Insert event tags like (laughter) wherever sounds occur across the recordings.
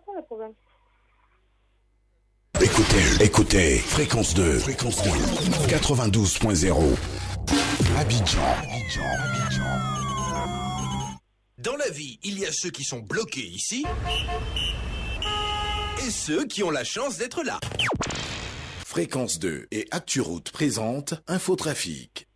C'est quoi le problème Écoutez, écoutez, fréquence 2, fréquence 2, 92.0. Abidjan, Abidjan, Abidjan. Dans la vie, il y a ceux qui sont bloqués ici et ceux qui ont la chance d'être là. Fréquence 2 et ActuRoute présente Infotrafic.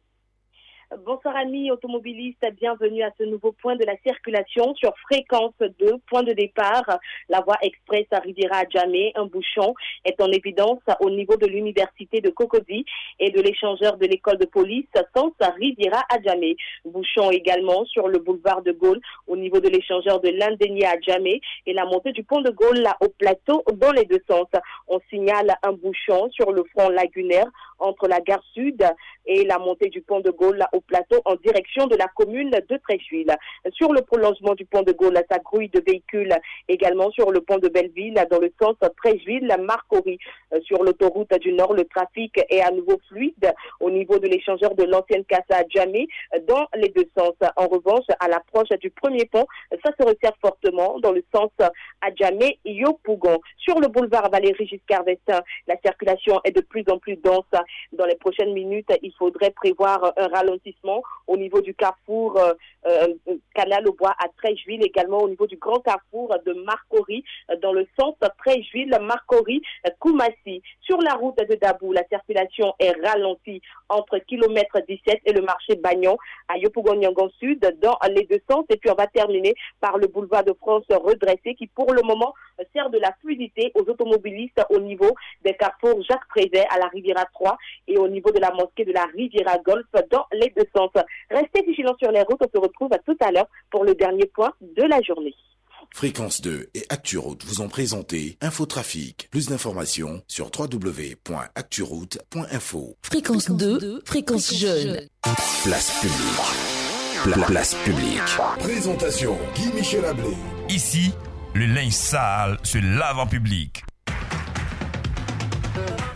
Bonsoir amis automobilistes, bienvenue à ce nouveau point de la circulation sur fréquence 2, point de départ. La voie express arrivera à jamais. Un bouchon est en évidence au niveau de l'université de Cocody et de l'échangeur de l'école de police Sens Riviera à jamais. Bouchon également sur le boulevard de Gaulle au niveau de l'échangeur de l'Indénia à jamais et la montée du pont de Gaulle là au plateau dans les deux sens. On signale un bouchon sur le front lagunaire entre la gare sud et la montée du pont de Gaulle là, au plateau en direction de la commune de Trécheville. Sur le prolongement du pont de Gaulle, ça grouille de véhicules également sur le pont de Belleville dans le sens Trécheville-Marcory. Sur l'autoroute du Nord, le trafic est à nouveau fluide au niveau de l'échangeur de l'ancienne Casa Djamé dans les deux sens. En revanche, à l'approche du premier pont, ça se resserre fortement dans le sens Adjamé Yopougon. Sur le boulevard Valéry Giscard d'Estaing, la circulation est de plus en plus dense. Dans les prochaines minutes, il faudrait prévoir un ralentissement au niveau du carrefour euh, euh, Canal au Bois à Trècheville, également au niveau du grand carrefour de Marcory, euh, dans le sens Trècheville, Marcory, Koumassi. Sur la route de Dabou, la circulation est ralentie entre kilomètre 17 et le marché Bagnon à Yopougon-Yangon Sud dans les deux sens. Et puis on va terminer par le boulevard de France redressé qui pour le moment sert de la fluidité aux automobilistes au niveau des carrefours Jacques Prévert à la Riviera 3 et au niveau de la mosquée de la Riviera Golf dans les deux sens. Restez vigilants sur les routes. On se retrouve à tout à l'heure pour le dernier point de la journée. Fréquence 2 et ActuRoute vous ont présenté Infotrafic. Plus d'informations sur www.acturoute.info. Fréquence 2, fréquence jeune. Place publique. Pla- place publique. Présentation Guy Michel Ablé. Ici, le linge sale se lave en public.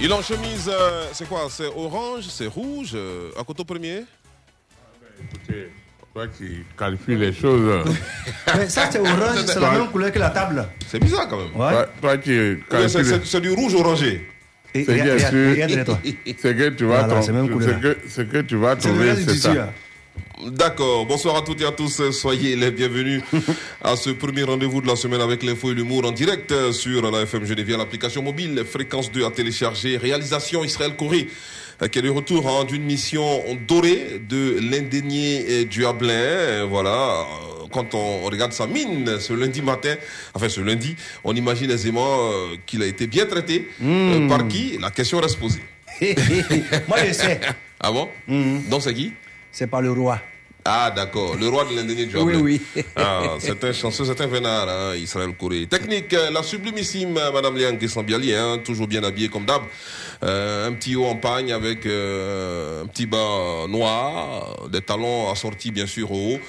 Il en chemise, euh, c'est quoi C'est orange, c'est rouge, euh, à coteau premier Écoutez, toi qui qualifies les choses. Mais ça, c'est orange, c'est la même couleur que la table. C'est bizarre quand même. Ouais. toi, toi qui qualifies c'est- les c'est c'est du rouge orangé. Et C'est. C'est que tu vas c'est trouver. couleur. Ce que, tu vas C'est trouver, c'est. D'accord, bonsoir à toutes et à tous, soyez les bienvenus (laughs) à ce premier rendez-vous de la semaine avec l'info et l'humour en direct sur la FM via l'application mobile, fréquence 2 à télécharger, réalisation Israël Corée, euh, qui est le retour hein, d'une mission dorée de l'indénié euh, du Hablin, voilà, euh, quand on regarde sa mine ce lundi matin, enfin ce lundi, on imagine aisément euh, qu'il a été bien traité, Euh, par qui La question reste posée. (laughs) Moi, je sais. Ah bon? Donc c'est qui? C'est pas le roi. Ah, d'accord. Le roi de l'Indénie du Oui, oui. Ah, c'est un chanceux, c'est un vénard, hein, Israël Corée. Technique, euh, la sublimissime euh, Madame Léane Guessambiali, hein, toujours bien habillée comme d'hab. Euh, un petit haut en pagne avec euh, un petit bas noir, des talons assortis bien sûr au haut.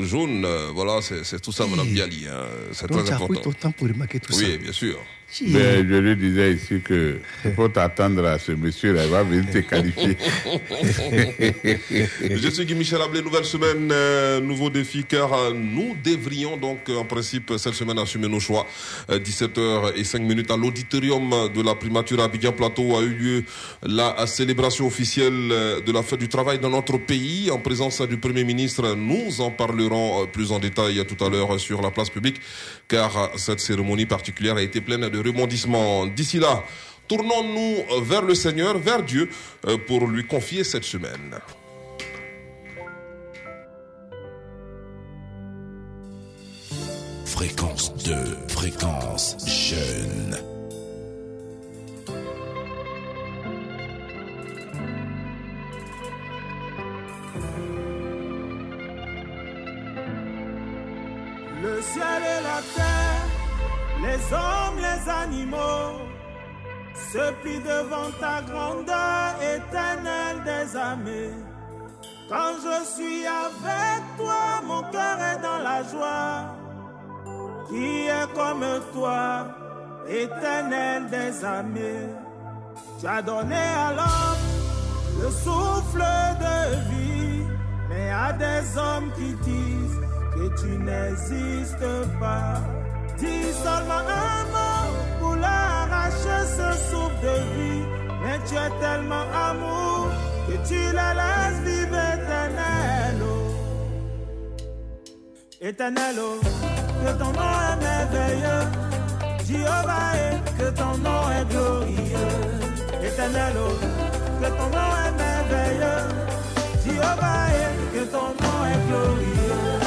Jaune, euh, voilà, c'est tout ça, Madame Biali. Hein, c'est très tu as pris important. ton temps pour remarquer tout ça. Oui, bien sûr. Mais je lui disais ici que il faut t'attendre à ce monsieur-là, il va venir te qualifier. (laughs) Je suis Guy Michel Ablé, nouvelle semaine, euh, nouveau défi, car euh, nous devrions donc euh, en principe cette semaine assumer nos choix. 17h et 5 minutes à l'auditorium de la primature Abidjan Plateau a eu lieu la célébration officielle de la fête du travail dans notre pays en présence du Premier ministre. Nous en parlerons plus en détail tout à l'heure sur la place publique, car cette cérémonie particulière a été pleine de rebondissements. D'ici là, tournons-nous vers le Seigneur, vers Dieu, euh, pour lui confier cette semaine. Fréquence 2, fréquence jeune. Le ciel et la terre, les hommes, les animaux, se plient devant ta grandeur éternelle des armées. Quand je suis avec toi, mon cœur est dans la joie. Qui est comme toi, éternel des armées. Tu as donné à l'homme le souffle de vie, mais à des hommes qui disent que tu n'existes pas. Dis seulement un mot pour leur arracher ce souffle de vie, mais tu es tellement amour que tu les laisses vivre éternel. oh. Éternel, oh, que ton nom est merveilleux. Jéhovah, que ton nom est glorieux. Éternel, oh, que ton nom est merveilleux. Jéhovah, que ton nom est glorieux.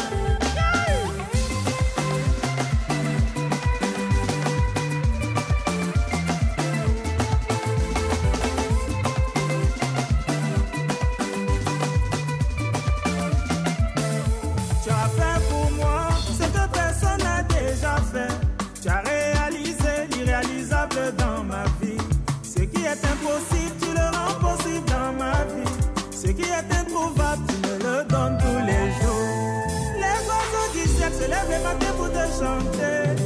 Tu me le donnes tous les jours. Les oiseaux du ciel se lèvent le matin pour te chanter.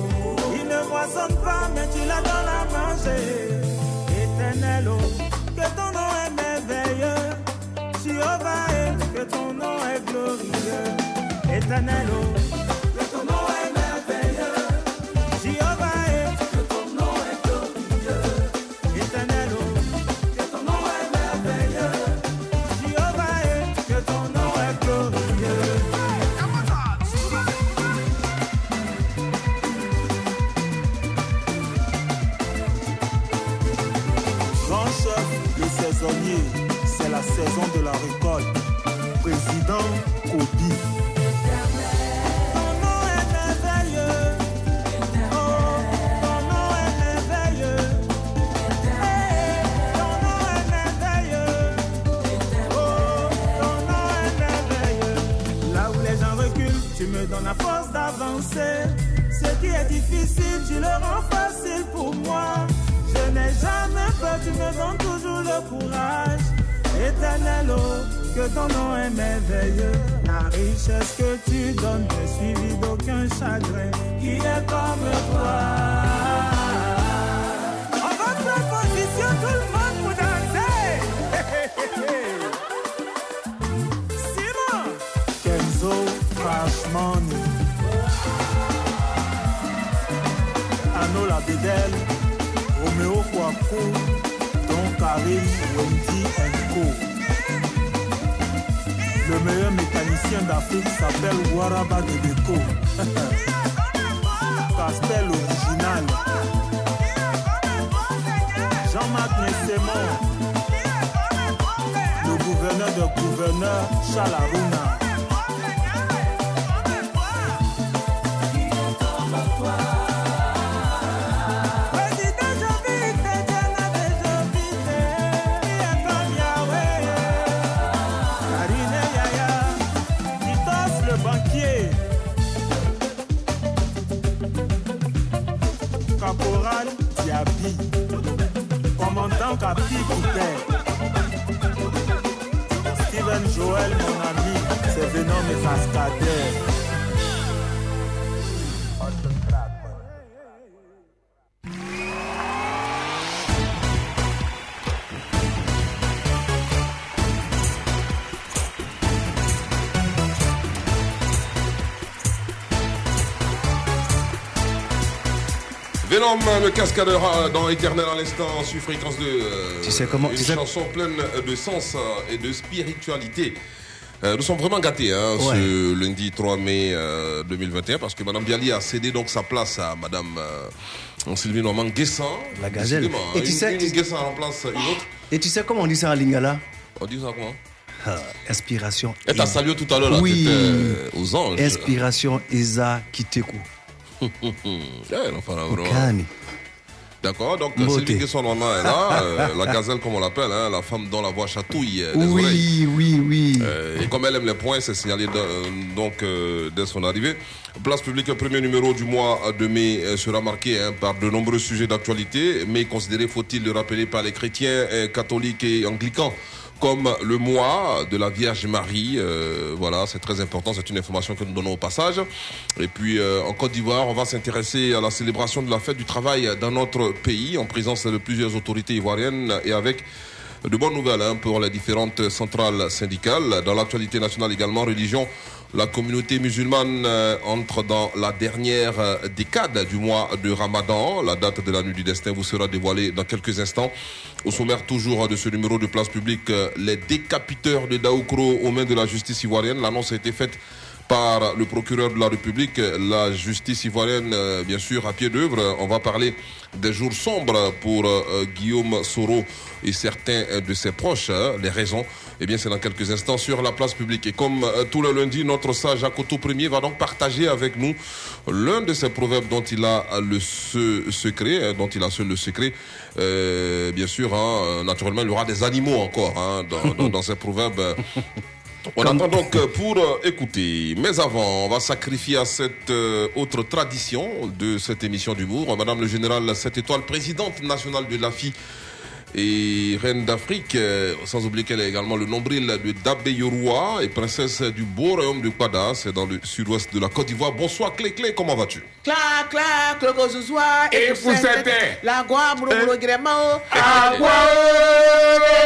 Ils ne moissonnent pas, mais tu la donnes à manger. Éternel, oh, que ton nom est merveilleux. Jéhovah, que ton nom est glorieux. Éternel, oh, c'est la saison de la récolte. Que ton nom est merveilleux. La richesse que tu donnes n'est suivie d'aucun chagrin. Qui est comme toi? Va prendre position tout le monde pour danser. Simon! Kenzo Cashman. Arnaud Labedel. Roméo Kouakou. Don Karim Wendy Co. Le meilleur mécanicien d'Afrique s'appelle Waraba Debeko. Castel (laughs) original. Jean-Marc Nessemon. Le gouverneur de gouverneur Charles Venom, le cascadeur euh, dans Éternel à l'instant sur fréquence de. euh, Tu sais comment- Une tu sais- chanson pleine de sens euh, et de spiritualité. Euh, nous sommes vraiment gâtés hein, Ouais. ce lundi 3 mai euh, 2021 parce que Madame Bialy a cédé donc sa place à Madame Sylvie Normand Guessin. La gazelle. Décidément, Et hein, tu une, sais- une tu- Guessin remplace une autre. Et tu sais comment on dit ça en lingala? On dit ça comment? Ah, Inspiration. Elle t'a Isa- salué tout à l'heure là, Oui. aux anges. Inspiration Isa Kiteku. Kani. D'accord, donc. Sylvie Guesson Normand est là, euh, la gazelle comme on l'appelle, hein, la femme dont la voix chatouille euh, oreilles. Oui, oui, oui. Euh, et comme elle aime les points, c'est signalé de- donc dès son arrivée. Place publique, premier numéro du mois de mai sera marqué hein, par de nombreux sujets d'actualité, mais considéré, faut-il le rappeler, par les chrétiens, catholiques et anglicans comme le mois de la Vierge Marie. Euh, voilà, c'est très important, c'est une information que nous donnons au passage. Et puis euh, en Côte d'Ivoire, on va s'intéresser à la célébration de la fête du travail dans notre pays, en présence de plusieurs autorités ivoiriennes et avec de bonnes nouvelles hein, pour les différentes centrales syndicales. Dans l'actualité nationale également, religion, la communauté musulmane euh, entre dans la dernière euh, décade du mois de Ramadan. La date de la nuit du destin vous sera dévoilée dans quelques instants. Au sommaire toujours de ce numéro de place publique, euh, les décapiteurs de Daoukro aux mains de la justice ivoirienne. L'annonce a été faite par le procureur de la République, la justice ivoirienne, euh, bien sûr, à pied d'œuvre. On va parler des jours sombres pour euh, Guillaume Soro et certains euh, de ses proches. hein. Les raisons, eh bien, c'est dans quelques instants sur la place publique. Et comme tout le lundi, notre sage Akoto Premier va donc partager avec nous l'un de ces proverbes dont il a le se- secret, hein, dont il a seul le secret. Euh, bien sûr, hein, naturellement, il y aura des animaux encore hein, dans, dans, dans (laughs) ces proverbes. On attend donc euh, pour euh, écouter. Mais avant, on va sacrifier à cette euh, autre tradition de cette émission d'humour. Madame le général 7 étoiles, présidente nationale de l'AFI et reine d'Afrique, euh, sans oublier qu'elle est également le nombril de Dabé Yoroua et princesse du beau royaume de Kwada, c'est dans le sud-ouest de la Côte d'Ivoire. Bonsoir Clé Clé, comment vas-tu Clac, clac, le soir. Et cette terre. La guabre, bro, bro, gréma, oh. Ah, ouais.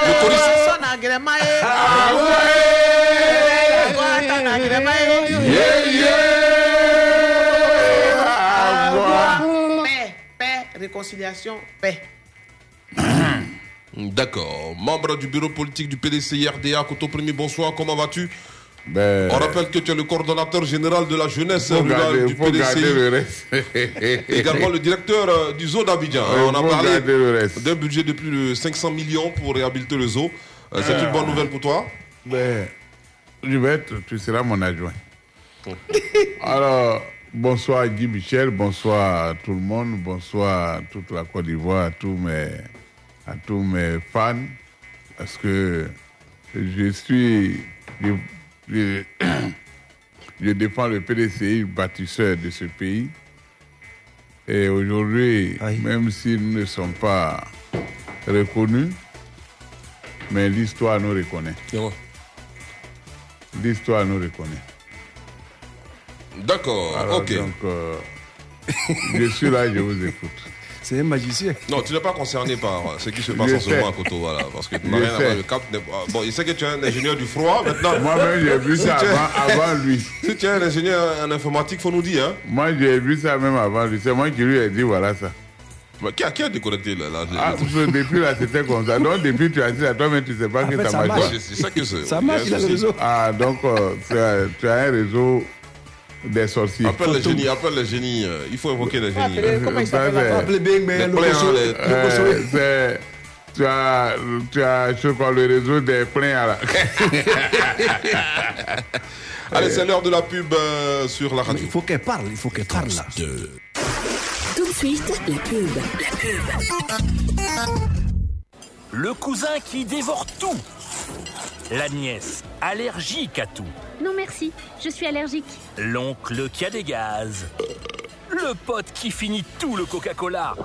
Le choriste. Son a gréma, eh. Ah, ouais. La guabre, t'en a gréma, eh. Yeah, yeah. Ah, ouais. Paix, paix, réconciliation, paix. D'accord. Membre du bureau politique du PDC-RDA, Koto Premier, bonsoir, comment vas-tu? Ben, On rappelle que tu es le coordonnateur général de la jeunesse faut garder, du faut PDCI. le. (laughs) Également le directeur euh, du zoo d'Abidjan. On a parlé d'un budget de plus de 500 millions pour réhabiliter le zoo. Euh, C'est Ah. une bonne nouvelle pour toi? Ben, je vais être, tu seras mon adjoint. (laughs) Alors, bonsoir Guy Michel, bonsoir tout le monde, bonsoir toute la Côte d'Ivoire, tous mes, à tous mes fans, parce que je suis, je, je- (coughs) je défends le PDCI, bâtisseur de ce pays. Et aujourd'hui, même si nous ne sommes pas reconnus, mais l'histoire nous reconnaît. L'histoire nous reconnaît. D'accord, Alors, ok. Donc, euh, (laughs) je suis là, je vous écoute. C'est un magicien. Non, tu n'es pas concerné par euh, ce qui se passe en ce moment à Koto, voilà, parce que tu n'as rien à voir. Le cap Bon, il sait que tu es un ingénieur du froid, maintenant. Moi-même, j'ai vu ça avant, avant lui. (laughs) Si tu es un ingénieur en informatique, faut nous dire. Hein. Moi, j'ai vu ça même avant lui. C'est moi qui lui ai dit, voilà ça. Bah, qui, a, qui a déconnecté là, là Ah, parce que depuis là, c'était comme ça. Donc, depuis, tu as dit à toi-même, tu ne sais pas En que fait, ça, marche. C'est ça que c'est. Ça marche, un il a le réseau. Ah, donc, euh, tu, as, tu as un réseau des sorciers. Appelle les génies, appelle les génies. euh, il faut invoquer génies. Appelez- comment il s'appelle Bing, mais Les le Euh, tu as, tu as, je crois, le réseau des pleins. (laughs) Allez, c'est l'heure de la pub euh, sur la radio. Il faut qu'elle parle, il faut qu'elle parle là. Tout de suite, la pub. La pub. Le cousin qui dévore tout. La nièce, allergique à tout. Non merci, je suis allergique. L'oncle qui a des gaz. Le pote qui finit tout le Coca-Cola.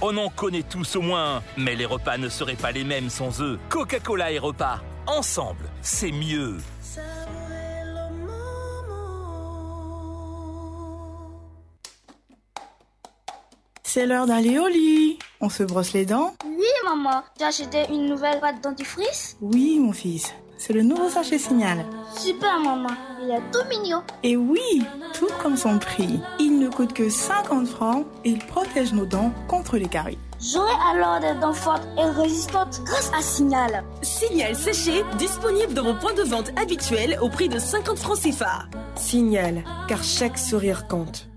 On en connaît tous au moins, mais les repas ne seraient pas les mêmes sans eux. Coca-Cola et repas, ensemble, c'est mieux. C'est l'heure d'aller au lit. On se brosse les dents Oui, maman. Tu as acheté une nouvelle pâte dentifrice Oui, mon fils. C'est le nouveau sachet signal. Super, maman. Il est tout mignon. Et oui, tout comme son prix. Il ne coûte que 50 francs et il protège nos dents contre les caries. J'aurai alors des dents fortes et résistantes grâce à Signal. Signal séché, disponible dans vos points de vente habituels au prix de 50 francs CFA. Signal, car chaque sourire compte.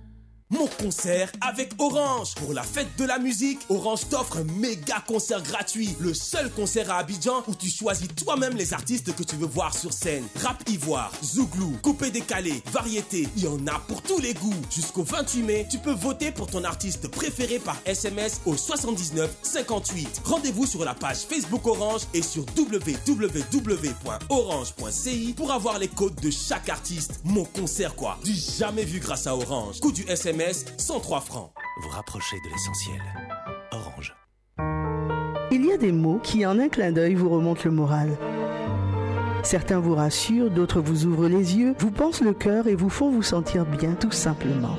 Mon concert avec Orange. Pour la fête de la musique, Orange t'offre un méga concert gratuit. Le seul concert à Abidjan où tu choisis toi-même les artistes que tu veux voir sur scène. Rap ivoire, zouglou, coupé décalé, variété. Il y en a pour tous les goûts. Jusqu'au 28 mai, tu peux voter pour ton artiste préféré par SMS au 79 58. Rendez-vous sur la page Facebook Orange et sur www.orange.ci pour avoir les codes de chaque artiste. Mon concert quoi. Du jamais vu grâce à Orange. Coût du SMS 103 francs. Vous rapprochez de l'essentiel. Orange. Il y a des mots qui, en un clin d'œil, vous remontent le moral. Certains vous rassurent, d'autres vous ouvrent les yeux, vous pensent le cœur et vous font vous sentir bien tout simplement.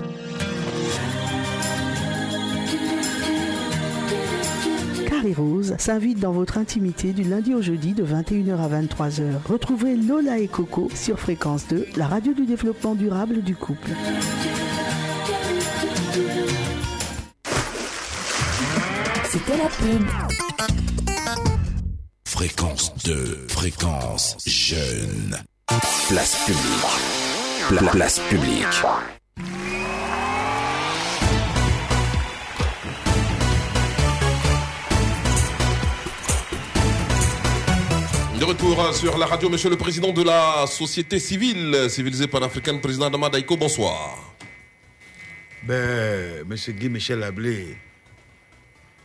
Carrie Rose s'invite dans votre intimité du lundi au jeudi de 21h à 23h. Retrouvez Lola et Coco sur Fréquence 2, la radio du développement durable du couple. La pub. Fréquence 2, fréquence jeune. Place publique. Pla- place publique. De retour sur la radio, monsieur le président de la société civile, civilisée panafricaine, président Adama Daiko, bonsoir. Ben, monsieur Guy Michel Ablé,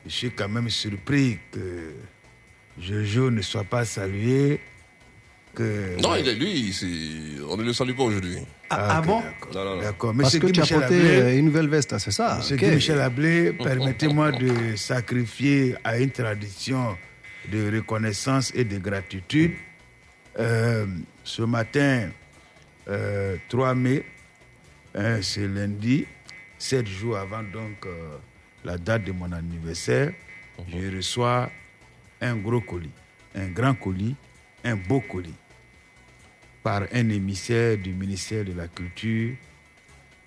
je suis quand même surpris que Jojo ne soit pas salué. Que... Non, il est lui, on ne le salue pas aujourd'hui. Ah, ah bon non, non. D'accord. Parce que Guy tu as Michel porté Ablé, euh, une nouvelle veste, c'est ça Monsieur Ok. Guy Michel Ablé, (laughs) permettez-moi de sacrifier à une tradition de reconnaissance et de gratitude. Euh, ce matin, euh, 3 mai, hein, c'est lundi, sept jours avant donc euh, la date de mon anniversaire, je reçois un gros colis, un grand colis, un beau colis, par un émissaire du ministère de la Culture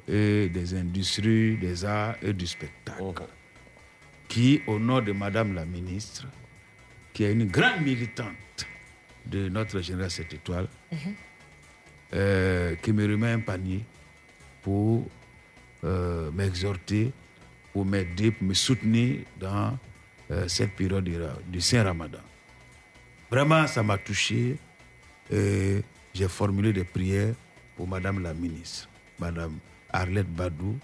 et des industries, des arts et du spectacle, qui, au nom de Madame la ministre, qui est une grande militante de notre général 7 étoiles, euh, qui me remet un panier pour euh, m'exhorter, pour m'aider, pour me soutenir dans euh, cette période du, Ra- du Saint-Ramadan. Vraiment, ça m'a touché. et J'ai formulé des prières pour Madame la ministre, Madame Arlette Badou,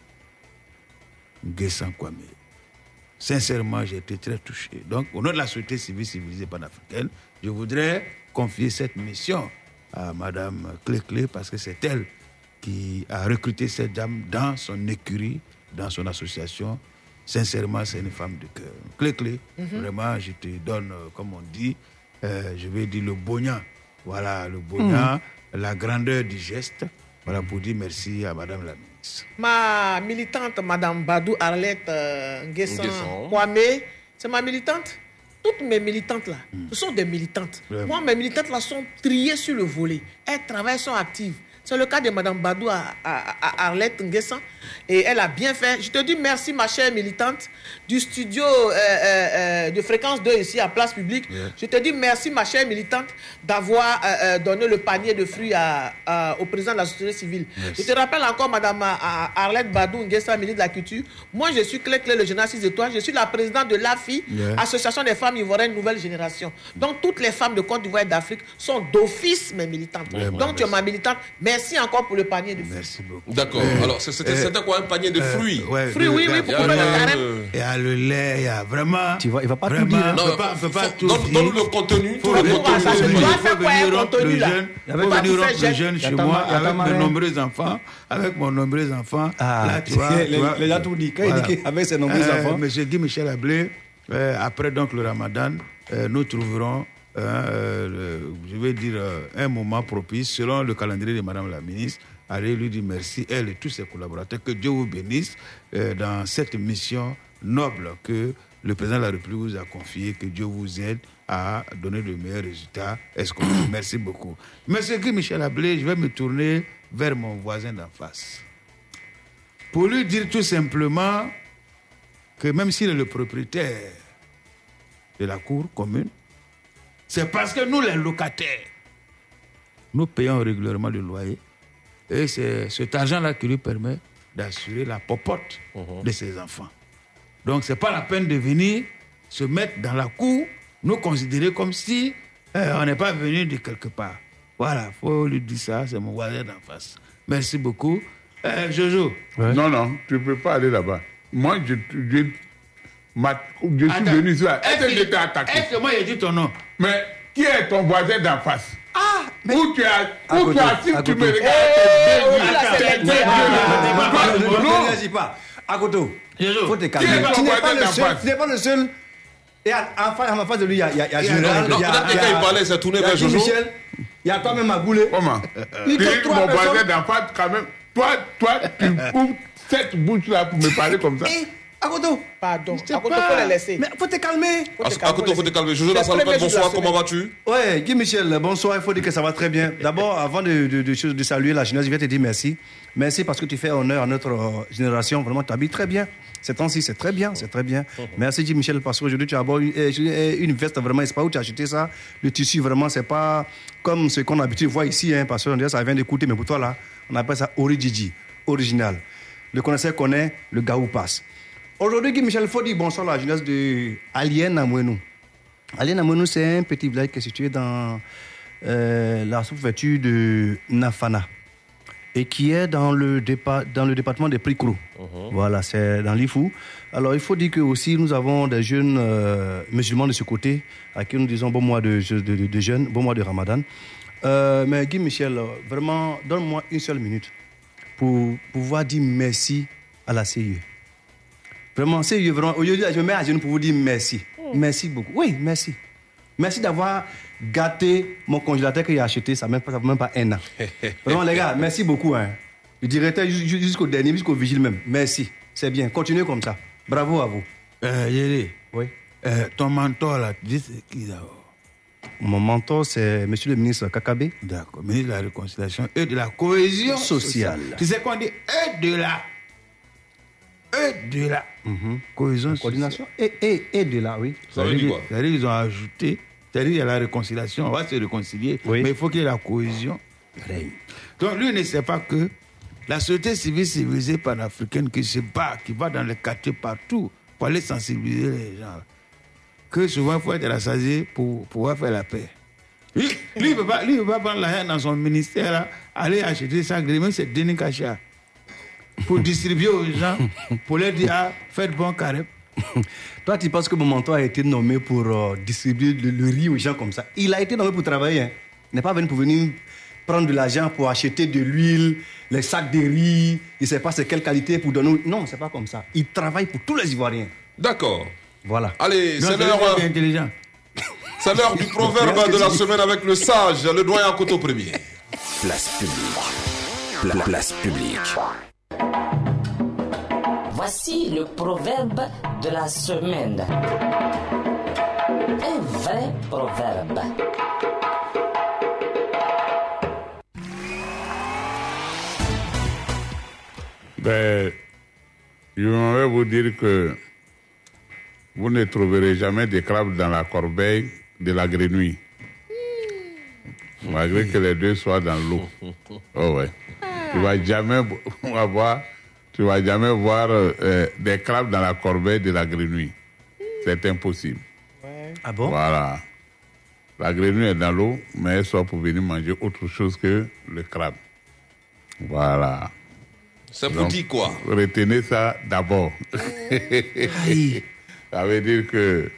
Nguessan Kwame. Sincèrement, j'ai été très touché. Donc, au nom de la société civile civilisée panafricaine, je voudrais confier cette mission à Madame Clé-Clé parce que c'est elle qui a recruté cette dame dans son écurie, dans son association. Sincèrement, c'est une femme de cœur. Clé-Clé, Mhm. vraiment, je te donne, euh, comme on dit, euh, je vais dire le bognan. Voilà, le bognan, la grandeur du geste. Voilà, pour dire merci à Madame la ministre. Ma militante, Madame Badou Arlette euh, Nguessan. Kwame, c'est ma militante. Toutes mes militantes là, ce sont des militantes. Vraiment. Moi, mes militantes là sont triées sur le volet. Elles travaillent, sont actives. C'est le cas de Madame Badou à, à- à Arlette Nguessan. Et elle a bien fait. Je te dis merci, ma chère militante du studio euh, euh, euh, de fréquence 2 ici à Place Publique. Je te dis merci, ma chère militante, d'avoir euh, donné le panier de fruits à- à- au président de la société civile. Je te rappelle encore, Madame euh, Arlette Badou Nguessan, ministre de la Culture. Moi, je suis Clé Clé, le général 6 étoiles. Je suis la présidente de l'AFI, Yeah. Association des femmes ivoiriennes nouvelle génération. Donc, toutes les femmes de Côte d'Ivoire et d'Afrique sont d'office mes militantes. Donc, tu es ma militante. Merci encore pour le panier de fruits. Merci beaucoup. D'accord. Euh, Alors, c'était euh, quoi un panier de Euh, fruits ouais, Fruits, de- oui, oui, pour il y a couper le- la carême. euh, Il y a le lait, il y a vraiment. Tu vois, il va pas tout vraiment, dire. hein. On ne peut pas, peut pas tout donne, dire. le contenu. Faut tout le contenu. faut venir- fais faut quoi, un contenu, là Il y avait faut pas venir tout le a chez moi avec mes marraine. nombreux enfants, avec mon nombreux enfants. Ah, Là, tu vois, les- tu gens tout dit. Quand il dit qu'avec ses nombreux Euh, enfants. Monsieur Guy Michel Ablé, euh, après donc le ramadan, euh, nous trouverons, euh, euh, le- je vais dire, euh, un moment propice, selon le calendrier de Madame la ministre, allez lui dire merci, elle et tous ses collaborateurs, que Dieu vous bénisse euh, dans cette mission noble que le président de la République vous a confiée, que Dieu vous aide à donner de meilleurs résultats. Est-ce (coughs) qu'on Merci beaucoup. Monsieur Guy Michel Ablé, je vais me tourner vers mon voisin d'en face. pour lui dire tout simplement que même s'il est le propriétaire de la cour commune, c'est parce que nous, les locataires, nous payons régulièrement le loyer. Et c'est cet argent-là qui lui permet d'assurer la popote de ses enfants. Donc, ce n'est pas la peine de venir se mettre dans la cour, nous considérer comme si euh, on n'est pas venu de quelque part. Voilà, faut lui dire ça, c'est mon voisin d'en face. Merci beaucoup. Euh, Jojo. Non, non, tu ne peux pas aller là-bas. Moi, je, je, ma- je suis venu là. Est-ce que je t'ai attaqué est-ce que moi, j'ai dit ton nom? Mais qui est ton voisin d'en face? Ah, Où tu as, À où côté, tu as à tu me regardes. Eh, tes Toi, ne non. réagis pas. Agoto, faut te calmer. Tu n'es pas le seul. Tu n'es pas le seul. Et en face, en face de lui, il y a, il y a, il y a Il y a- Général, quand il parlait, c'est tourné vers Jojo. Michel, il y a toi-même Magoulé. Comment? Il mon voisin d'en face, quand même? Toi, toi, tu (laughs) ouvres cette bouche-là pour me parler comme ça. Agoto. Pardon, pas. faut les laisser. Mais faut te calmer. Côté, faut te calmer. Jojo, la C'est salle le premier bonsoir, comment vas-tu? Ouais, Guy Michel, bonsoir. Il faut dire que ça va très bien. D'abord, avant de, de, de, de saluer la jeunesse, je vais te dire merci. Merci parce que tu fais honneur à notre euh, génération. Vraiment, tu habilles très bien. Ces temps-ci, c'est très bien, c'est très bien. (laughs) Merci, Guy Michel, parce qu'aujourd'hui, tu as une, euh, une veste vraiment. Je sais pas où tu as acheté ça. Le tissu, vraiment, c'est pas comme ce qu'on a l'habitude de voir ici, hein, parce que ça vient d'écouter, mais pour toi, là, on appelle ça Origigi, original. Le connaisseur connaît, le gars où passe. Aujourd'hui, Guy Michel, il faut dire bonsoir à la jeunesse de Alien Amouenou. Alien Amouenou, c'est un petit village qui est situé dans euh, la sous-préfecture de Nafana et qui est dans le, dépa- dans le département de Prikro. Voilà, c'est dans l'Ifou. Alors, il faut dire que aussi nous avons des jeunes euh, musulmans de ce côté, à qui nous disons bon mois de, de, de- de jeûne, bon mois de Ramadan. Euh, mais Guy Michel, vraiment, donne-moi une seule minute pour pouvoir dire merci à la CIE. Vraiment, CIE, vraiment, aujourd'hui, je me mets à genoux pour vous dire merci. Merci beaucoup. Oui, merci. Merci d'avoir gâté mon congélateur que j'ai acheté, ça ne fait même pas un an. (laughs) Vraiment, les gars, merci beaucoup. Hein. Le directeur jus- jus- jusqu'au dernier, jusqu'au vigile même. Merci. C'est bien. Continuez comme ça. Bravo à vous. Euh, Yéré. Oui. Euh, ton mentor, là, tu dis c'est qui d'abord Mon mentor, c'est monsieur le ministre Kakabe. D'accord. Ministre de la Réconciliation et de la Cohésion Sociale. Tu sais qu'on dit et de la. Et de la. Cohésion Coordination et, et, et de là, oui. Ça veut dire quoi? C'est-à-dire qu'ils ont ajouté, c'est-à-dire qu'il y a la réconciliation, on va se réconcilier, mais il faut qu'il y ait la cohésion. Donc lui ne sait pas que la société civile civilisée panafricaine qui se bat, qui va dans les quartiers partout pour aller sensibiliser les gens, que souvent il faut être rassasié pour pouvoir faire la paix. Lui, lui, il ne peut, pas- peut prendre la haine dans son ministère, là, aller acheter ça, même c'est Denis Kacha, pour distribuer aux gens, pour leur dire, ah, faites bon carême. Toi, tu penses que mon mentor a été nommé pour euh, distribuer le, le riz aux gens comme ça? Il a été nommé pour travailler. hein. Il n'est pas venu pour venir prendre de l'argent pour acheter de l'huile, les sacs de riz, il ne sait pas c'est quelle qualité pour donner. Non, c'est pas comme ça. Il travaille pour tous les Ivoiriens. D'accord. Voilà. Allez, c'est l'heure. intelligent. C'est l'heure du proverbe de la semaine avec le sage, le doyen Koto Premier. Place publique. Pla- place publique. Voici le proverbe de la semaine. Un vrai proverbe. Ben, je voudrais vous dire que vous ne trouverez jamais des crabes dans la corbeille de la grenouille. Malgré que les deux soient dans l'eau. (laughs) Oh ouais. Tu vas jamais (laughs) avoir, tu vas jamais voir euh, des crabes dans la corbeille de la grenouille. C'est impossible. Ah bon? Voilà. La grenouille est dans l'eau, mais elle sort pour venir manger autre chose que le crabe. Voilà. Pour Donc, dire quoi? Retenez ça d'abord. (laughs) ça veut dire que,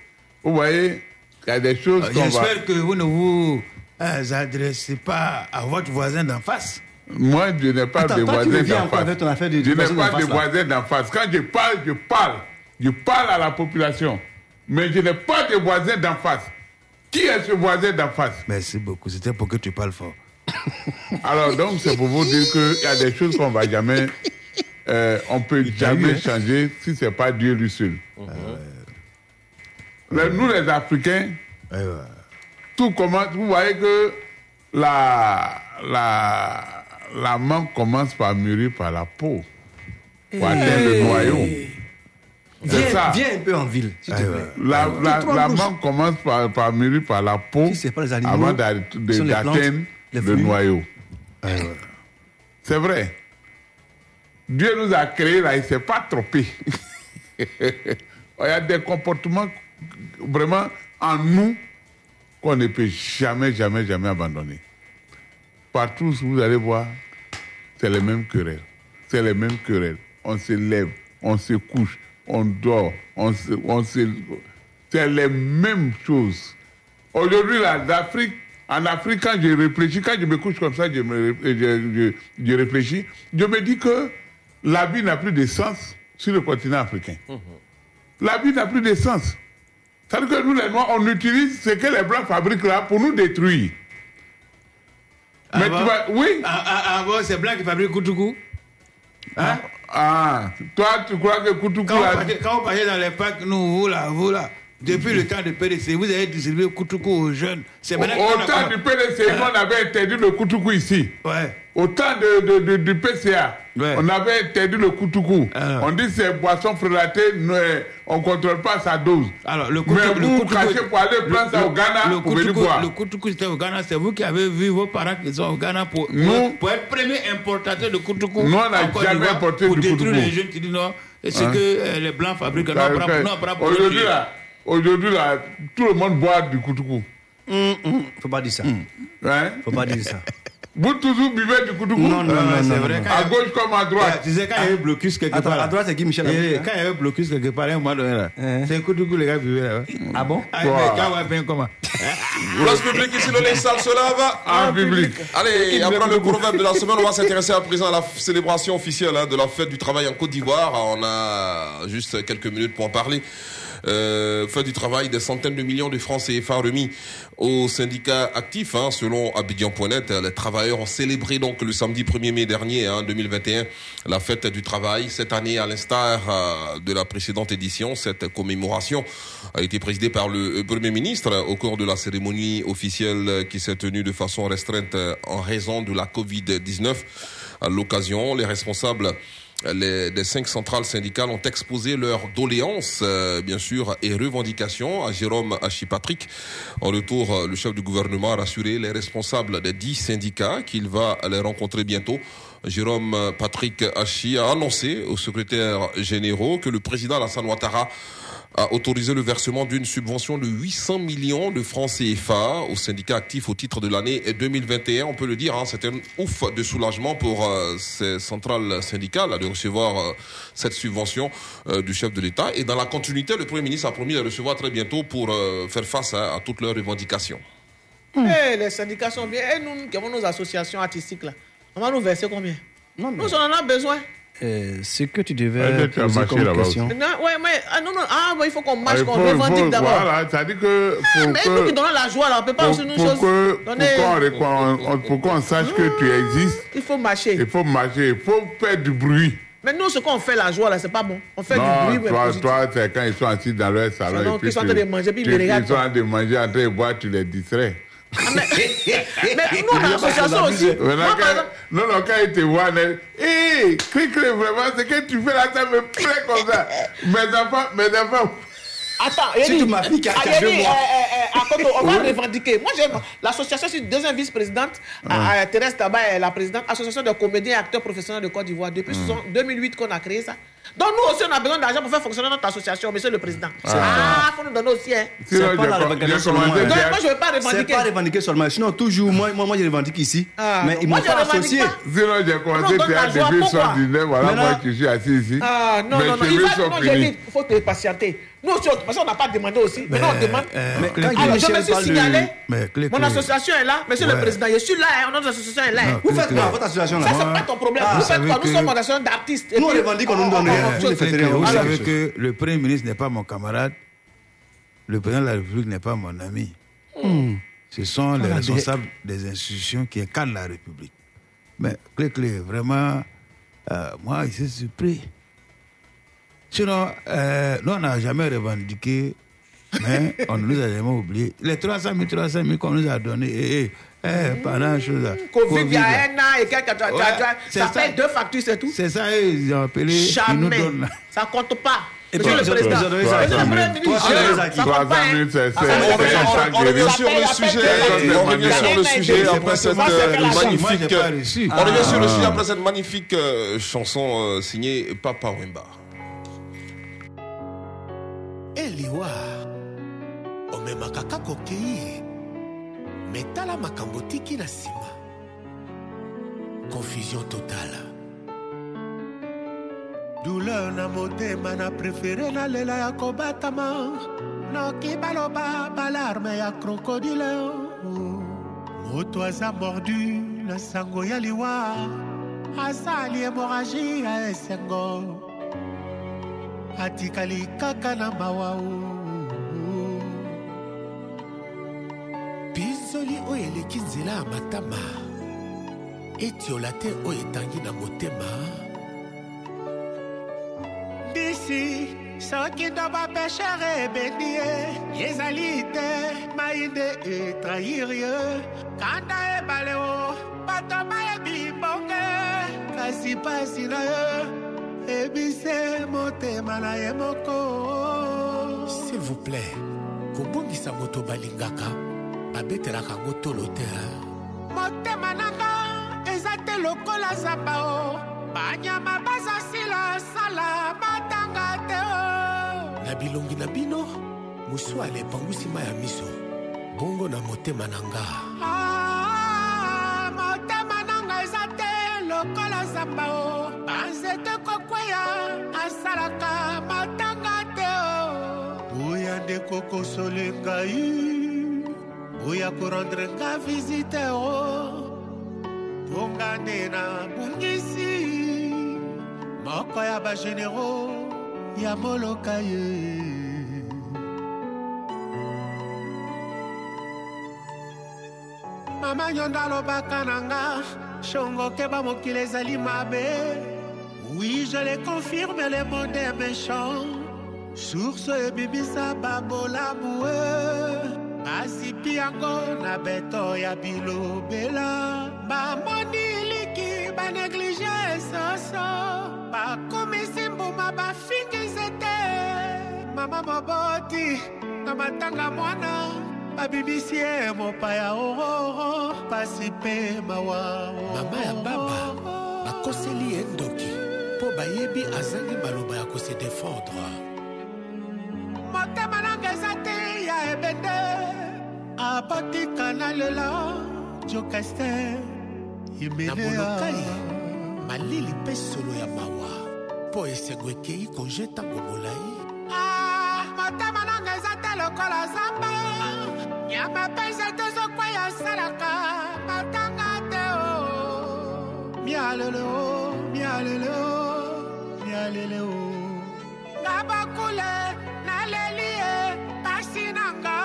vous voyez, il y a des choses Euh, qu'on va... J'espère que vous ne vous euh, adressez pas à votre voisin d'en face. Moi, je n'ai pas Attends, de reviens d'en face. de- je n'ai pas de voisins d'en face. Quand je parle, je parle. Je parle à la population. Mais je n'ai pas de voisins d'en face. Qui est ce voisin d'en face? Merci beaucoup. C'était pour que tu parles fort. (laughs) Alors, donc, c'est pour vous dire qu'il y a des choses qu'on va jamais. euh, on peut jamais changer si ce n'est pas Dieu lui seul. Les- nous, les Africains, tout commence. Vous voyez que la, la, la mangue commence par mûrir par la peau. pour atteindre le noyau. C'est Viens, ça. viens un peu en ville, s'il te plaît. La, la, mangue commence par, par mûrir par la peau pas les animaux, avant d'atteindre les le fruits. noyau. C'est vrai. Dieu nous a créés là, il ne s'est pas trompé. (laughs) il y a des comportements vraiment en nous qu'on ne peut jamais, jamais, jamais abandonner. Partout où vous allez voir, c'est les mêmes querelles. C'est les mêmes querelles. On se lève, on se couche, on dort, on se, on se- c'est les mêmes choses. Aujourd'hui, là, d'Afrique, en Afrique, quand je réfléchis, quand je me couche comme ça, je, me, je, je- je réfléchis, je me dis que la vie n'a plus de sens sur le continent africain. La vie n'a plus de sens. C'est-à-dire que nous, les Noirs, on utilise ce que les Blancs fabriquent là pour nous détruire. Mais tu vas... Oui. Ah, ah, ah, bon, c'est blanc qui fabrique Koutoukou Hein? Ah, toi, tu crois que Koutoukou... quand, là- quand vous partez dans les parcs, nous, vous là, vous là, depuis le temps de PDC, vous avez distribué Koutoukou aux jeunes. C'est Au, maintenant au qu'on a- temps du PDC, on avait interdit le Koutoukou ici. Au temps de, de- de- du PCA, on avait interdit le Koutoukou. On dit que c'est boisson frélatée, ne- on ne contrôle pas sa dose. Alors, le Mais Koutoukou- le vous, Koutoukou- cachez pour aller prendre ça le- au Ghana, le pour venir Koutoukou- boire. Le Koutoukou, c'était au Ghana. C'est vous qui avez vu vos parents qui sont au Ghana pour, pour, Nous- pour être premier importateur de Koutoukou. Nous, on Côte jamais importé Pour du détruire Koutoukou. les jeunes qui disent non, et c'est Hein? que euh, les Blancs fabriquent. Non, Ça on prend- fait- non, on prend pour Aujourd'hui, là, aujourd'hui, là, tout le monde boit du Koutoukou. Faut pas dire ça. Hein? Faut pas dire ça. (laughs) Vous toujours buvez du Koutoukou Non, non, non, c'est non, vrai. non. À gauche comme à droite. Tu sais, quand il y avait blocus quelque part. à droite, c'est qui, Michel Eh, hein? Quand il y avait blocus quelque part, un mois donné, là. C'est un coup de coup, les gars buvaient là. Ah bon? Ah, Quoi mais comment (laughs) Place publique ici, le sale se lave. En public. Allez, après le proverbe de la semaine, on va (laughs) s'intéresser à présent à la célébration officielle hein, de la fête du travail en Côte d'Ivoire. On a juste quelques minutes pour en parler. Euh, fête du travail, des centaines de millions de francs CFA remis aux syndicats actifs. hein, selon Abidjan.net, les travailleurs ont célébré donc le samedi 1er mai dernier, hein, 2021, la fête du travail. Cette année, à l'instar euh, de la précédente édition, cette commémoration a été présidée par le euh, Premier ministre euh, au cours de la cérémonie officielle qui s'est tenue de façon restreinte en raison de la Covid-19. À l'occasion, les responsables les, cinq centrales syndicales ont exposé leurs doléances, euh, bien sûr, et revendications à Jérôme Hachi-Patrick. En retour, euh, le chef du gouvernement a rassuré les responsables des dix syndicats qu'il va les rencontrer bientôt. Jérôme Patrick Hachi a annoncé aux secrétaires généraux que le président Alassane Ouattara a autorisé le versement d'une subvention de 800 millions de francs CFA aux syndicats actifs au titre de l'année 2021. On peut le dire, hein, c'est un ouf de soulagement pour euh, ces centrales syndicales de recevoir euh, cette subvention euh, du chef de l'État. Et dans la continuité, le Premier ministre a promis de recevoir très bientôt pour euh, faire face à, à toutes leurs revendications. Eh, les syndicats sont bien. Et nous qui avons nos associations artistiques là, on va nous verser combien? Non, Nous, on en a besoin. Euh, ce que tu devais tu as poser marché comme question. Non, ouais, mais ah, non, non, ah, bon, il faut qu'on marche, Ah, qu'on revendique d'abord. Voilà, ça dit que Ah, pour mais que- la joie là, on peut pas aussi nous pour chose que- donner. pour qu'on qu'on- pour qu'on sache que tu existes, Il faut marcher. il faut marcher, il faut faire du bruit. Mais nous, ce qu'on fait la joie là, c'est pas bon. On fait non, du bruit, mais toi, toi c'est quand ils sont assis dans leur salon. Puis qu'ils sont en train de manger, puis ils me regardent, Ils sont en train de manger, en train de boire, tu les distrais. Mais nous, on a l'association aussi. Par exemple, non, non, quand ils te voient, hé, clique vraiment, ce que tu fais là, ça me plaît comme ça. Mes enfants, mes enfants. Attends, C'est toute ma fille qui a- ah, Yeni, mois. euh, euh, euh, à Koto, on va Oui. revendiquer. Moi, j'aime l'association, je suis deuxième vice-présidente. à Thérèse Taba est la présidente. Association de comédiens et acteurs professionnels de Côte d'Ivoire. Depuis 60 2008 qu'on a créé ça. Donc, nous aussi, on a besoin d'argent pour faire fonctionner notre association, monsieur le président. Ah, faut nous donner aussi. Hein. C'est pas la revendication. Donc, moi, je ne vais pas C'est revendiquer. pas revendiquer seulement. Sinon, toujours, moi, moi, moi je revendique ici. Ah, mais non, ils moi, m'ont je pas associé. Sinon, j'ai commencé Non, donne à la joie, depuis pourquoi 79, voilà, moi qui suis assis ici. Ah, non, non, non. Il il faut te patienter. Nous aussi, on- parce qu'on n'a pas demandé aussi. Maintenant, on demande. Mais Alors, je me suis signalé. Mais Mon association est là. Monsieur le président, je suis là. hein, Notre association est là. hein. Non, Vous faites quoi, votre association là Ça, c'est pas ton problème. Ah, Vous faites quoi? Nous sommes en association d'artistes. Nous, on revendique, on nous donne on- rien. Vous savez que le Premier ministre n'est pas mon camarade, le président de la République n'est pas mon ami. Hmm. Ce sont les Ah, responsables des institutions qui incarnent la République. Mais clé, clé, vraiment, euh, moi, je suis surpris. Sinon, euh, nous, on n'a jamais revendiqué, mais (laughs) on ne nous a jamais oublié. Les 300 000, 300 000 qu'on nous a donnés, eh, eh, Eh, pendant chose là. Covid, il y a un an et quelques. Ouais, Ça ça. fait deux factures, c'est tout. C'est ça, ils ont appelé. Ils nous Jamais. donnent là. Ça compte pas. Et Monsieur le président. On fait- revient, sur le sujet. On revient sur le sujet après cette magnifique. On revient sur le sujet après cette magnifique chanson euh, signée Papa Wemba. Eliwa. Omemaka kaka okei me tala makambo tiki na nsima confusion totale. Douleur na motema na prefere nalela ya kobatama. Noki baloba balarme ya krokodile moto aza mordu na sango ya liwa. Asali hemoragie ya esengo atikali kaka na mawa pinzoli oyo eleki nzela ya matama etiola te oyo etangi na motema. Bisi soki ndo bapeshere ebendi ye ezali te mai nde etrahir ye. Kanda ebale o bato bayebi bonge kasi pasi na ye ebise motema na ye moko. S'il vous plaît kobongisa moto balingaka babetelaka yango tolo te motema nanga eza te lokola zamba o. Banyama baza sila sala batanga te o. Na bilongi na bino moswale epangwisi ma ya miso. Bongo na motema na nga. Ah, lokola zamba o. Banzete kokweya asalaka matanga te o. Oya nde kokosole ngai oya korendre nga visite o. Mponga nde na bungisi moko ya bagenero ya moloka ye. Mama nyondo alobaka na nga shongo keba mokili ezali mabe. Oui je le confirme le monde est méchant source ebimisa babolabue basipi yango na beto ya bilobela. Bamoni liki baneglige esoso bakomisi mbuma bafingi nzete. Mama moboti na matanga mwana babimisi ye mopaya ororo pasi mpe mawa mama ya baba bakoseli ye ndoki mpo bayebi azangi maloba ya kose defendre motema nanga eza te ya ebende abatika na lela jokaster na molokai malili mpe solo ya mawa mpo esengo ekei konje ntango molai Ah, motema nanga eza te lokola zamba nyama mpe nzete zokweya asalaka matanga te o mialele o mialele o mialele o nga bakule naleli ye pasi nanga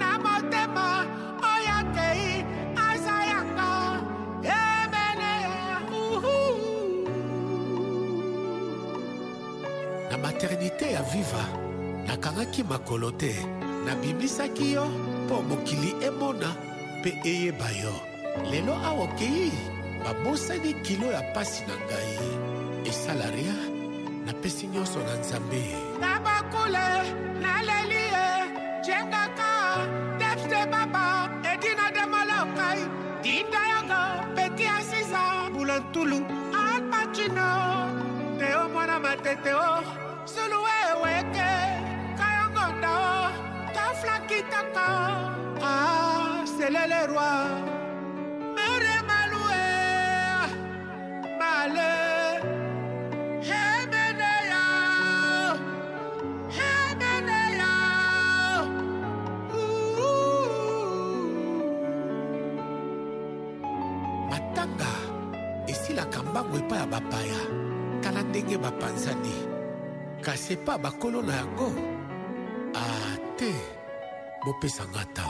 na motema oyo akei aza yanga emene na maternité ya viva nakangaki makolo te. Nabimisaki yo mpo mokili emona mpe eyeba yo. Lelo awa okei babosani kilo ya pasi na ngai. Esala ria napesi nyonso na nzambe. Na bakule naleli ye jengaka defte baba edina de molokai dinda yango peti asiza bulantulu. Alpacino teo mwana matete o sulu eweke taflakitaka ah, selele roi. Mere malue male Hebeneya, Hebeneya, matanga esilaka mbango epai ya bapaya. Tala ndenge bapanzani. Kasi epa bakolo na yango. Ate bopesanga ta.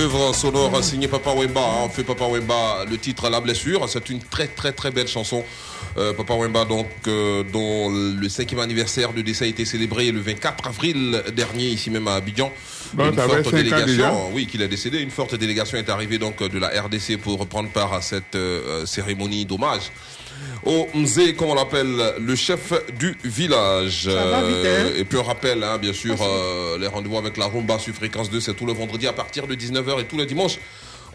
Chef-d'œuvre sonore signé Papa Wemba. hein. On fait Papa Wemba le titre La blessure. C'est une très très très belle chanson. Euh, Papa Wemba, donc, euh, dont le cinquième anniversaire de décès a été célébré le 24 avril dernier, ici même à Abidjan. Une forte délégation, oui, qu'il est décédé. Une forte délégation est arrivée donc de la RDC pour prendre part à cette euh, cérémonie d'hommage au Mzé, comme on l'appelle, le chef du village. va vite, hein Euh, et puis on rappelle, hein, bien sûr, euh, les rendez-vous avec la rumba sur fréquence 2, c'est tout le vendredi à partir de 19h et tous les dimanches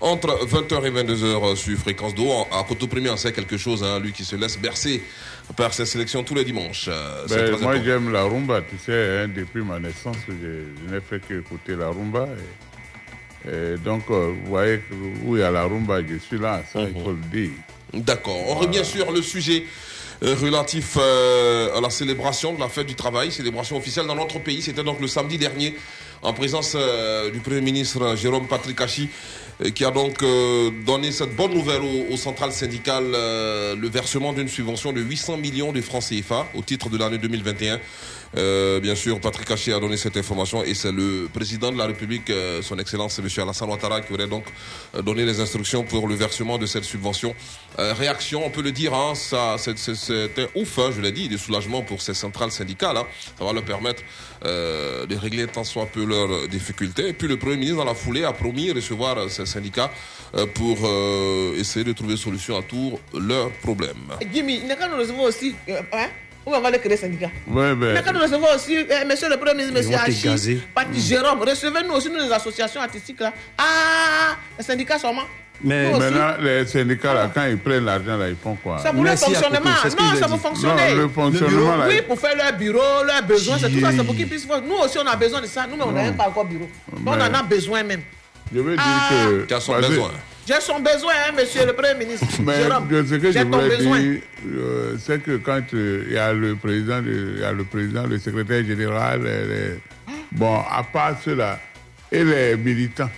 entre 20h et 22h sur fréquence 2. À Coteau Premier, on sait quelque chose, hein, lui qui se laisse bercer par ses sélections tous les dimanches. Euh, c'est Ben, moi, important. j'aime la rumba, tu sais, hein, depuis ma naissance, je, je n'ai fait qu'écouter la rumba. Et, et donc, euh, vous voyez que où il y a la rumba, je suis là, ça, il faut le dire. D'accord. On revient sur le sujet euh, relatif euh, à la célébration de la fête du travail, célébration officielle dans notre pays. C'était donc le samedi dernier, en présence euh, du Premier ministre Jérôme Patrick Hachi, qui a donc donné cette bonne nouvelle aux, centrales syndicales, le versement d'une subvention de 800 millions de francs CFA au titre de l'année 2021. Euh, bien sûr, Patrick Haché a donné cette information et c'est le président de la République, euh, son Excellence, M. Alassane Ouattara, qui aurait donc euh, donné les instructions pour le versement de cette subvention. Euh, réaction, on peut le dire, hein, ça, c'était ouf, hein, je l'ai dit, des soulagements pour ces centrales syndicales. hein. Ça va leur permettre euh, de régler tant soit peu leurs difficultés. Et puis le Premier ministre, dans la foulée, a promis recevoir euh, ces syndicats euh, pour euh, essayer de trouver solution à tous leurs problèmes. Jimmy, nous recevoir aussi. euh, hein? Où on va le créer syndicat Ouais, Il ben, n'est qu'à nous recevoir aussi, euh, monsieur le Premier ministre, monsieur Hachi. Pati Jérôme. Recevez-nous aussi, nous, les associations artistiques. Là. Ah, les syndicats sûrement. Mais maintenant, les syndicats, là, quand ils prennent l'argent, là, ils font quoi? Ça pour le fonctionnement. Non, ça pour fonctionner. Non, le fonctionnement, là, Oui, pour faire leur bureau, leurs besoins, c'est tout ça. C'est pour qu'ils puissent faire. Nous aussi, on a besoin de ça. Nous, mais on n'a même pas encore bureau. Donc, on en a besoin même. je veux dire Ah. que... Tu as son besoin? J'ai son besoin, hein, monsieur le Premier ministre. (laughs) Mais Jérôme, ce que je j'ai ton voulais besoin. dire, euh, c'est que quand euh, il y a le président, de- il y a le président, le secrétaire général, les- les- bon, à part ceux-là, et les militants.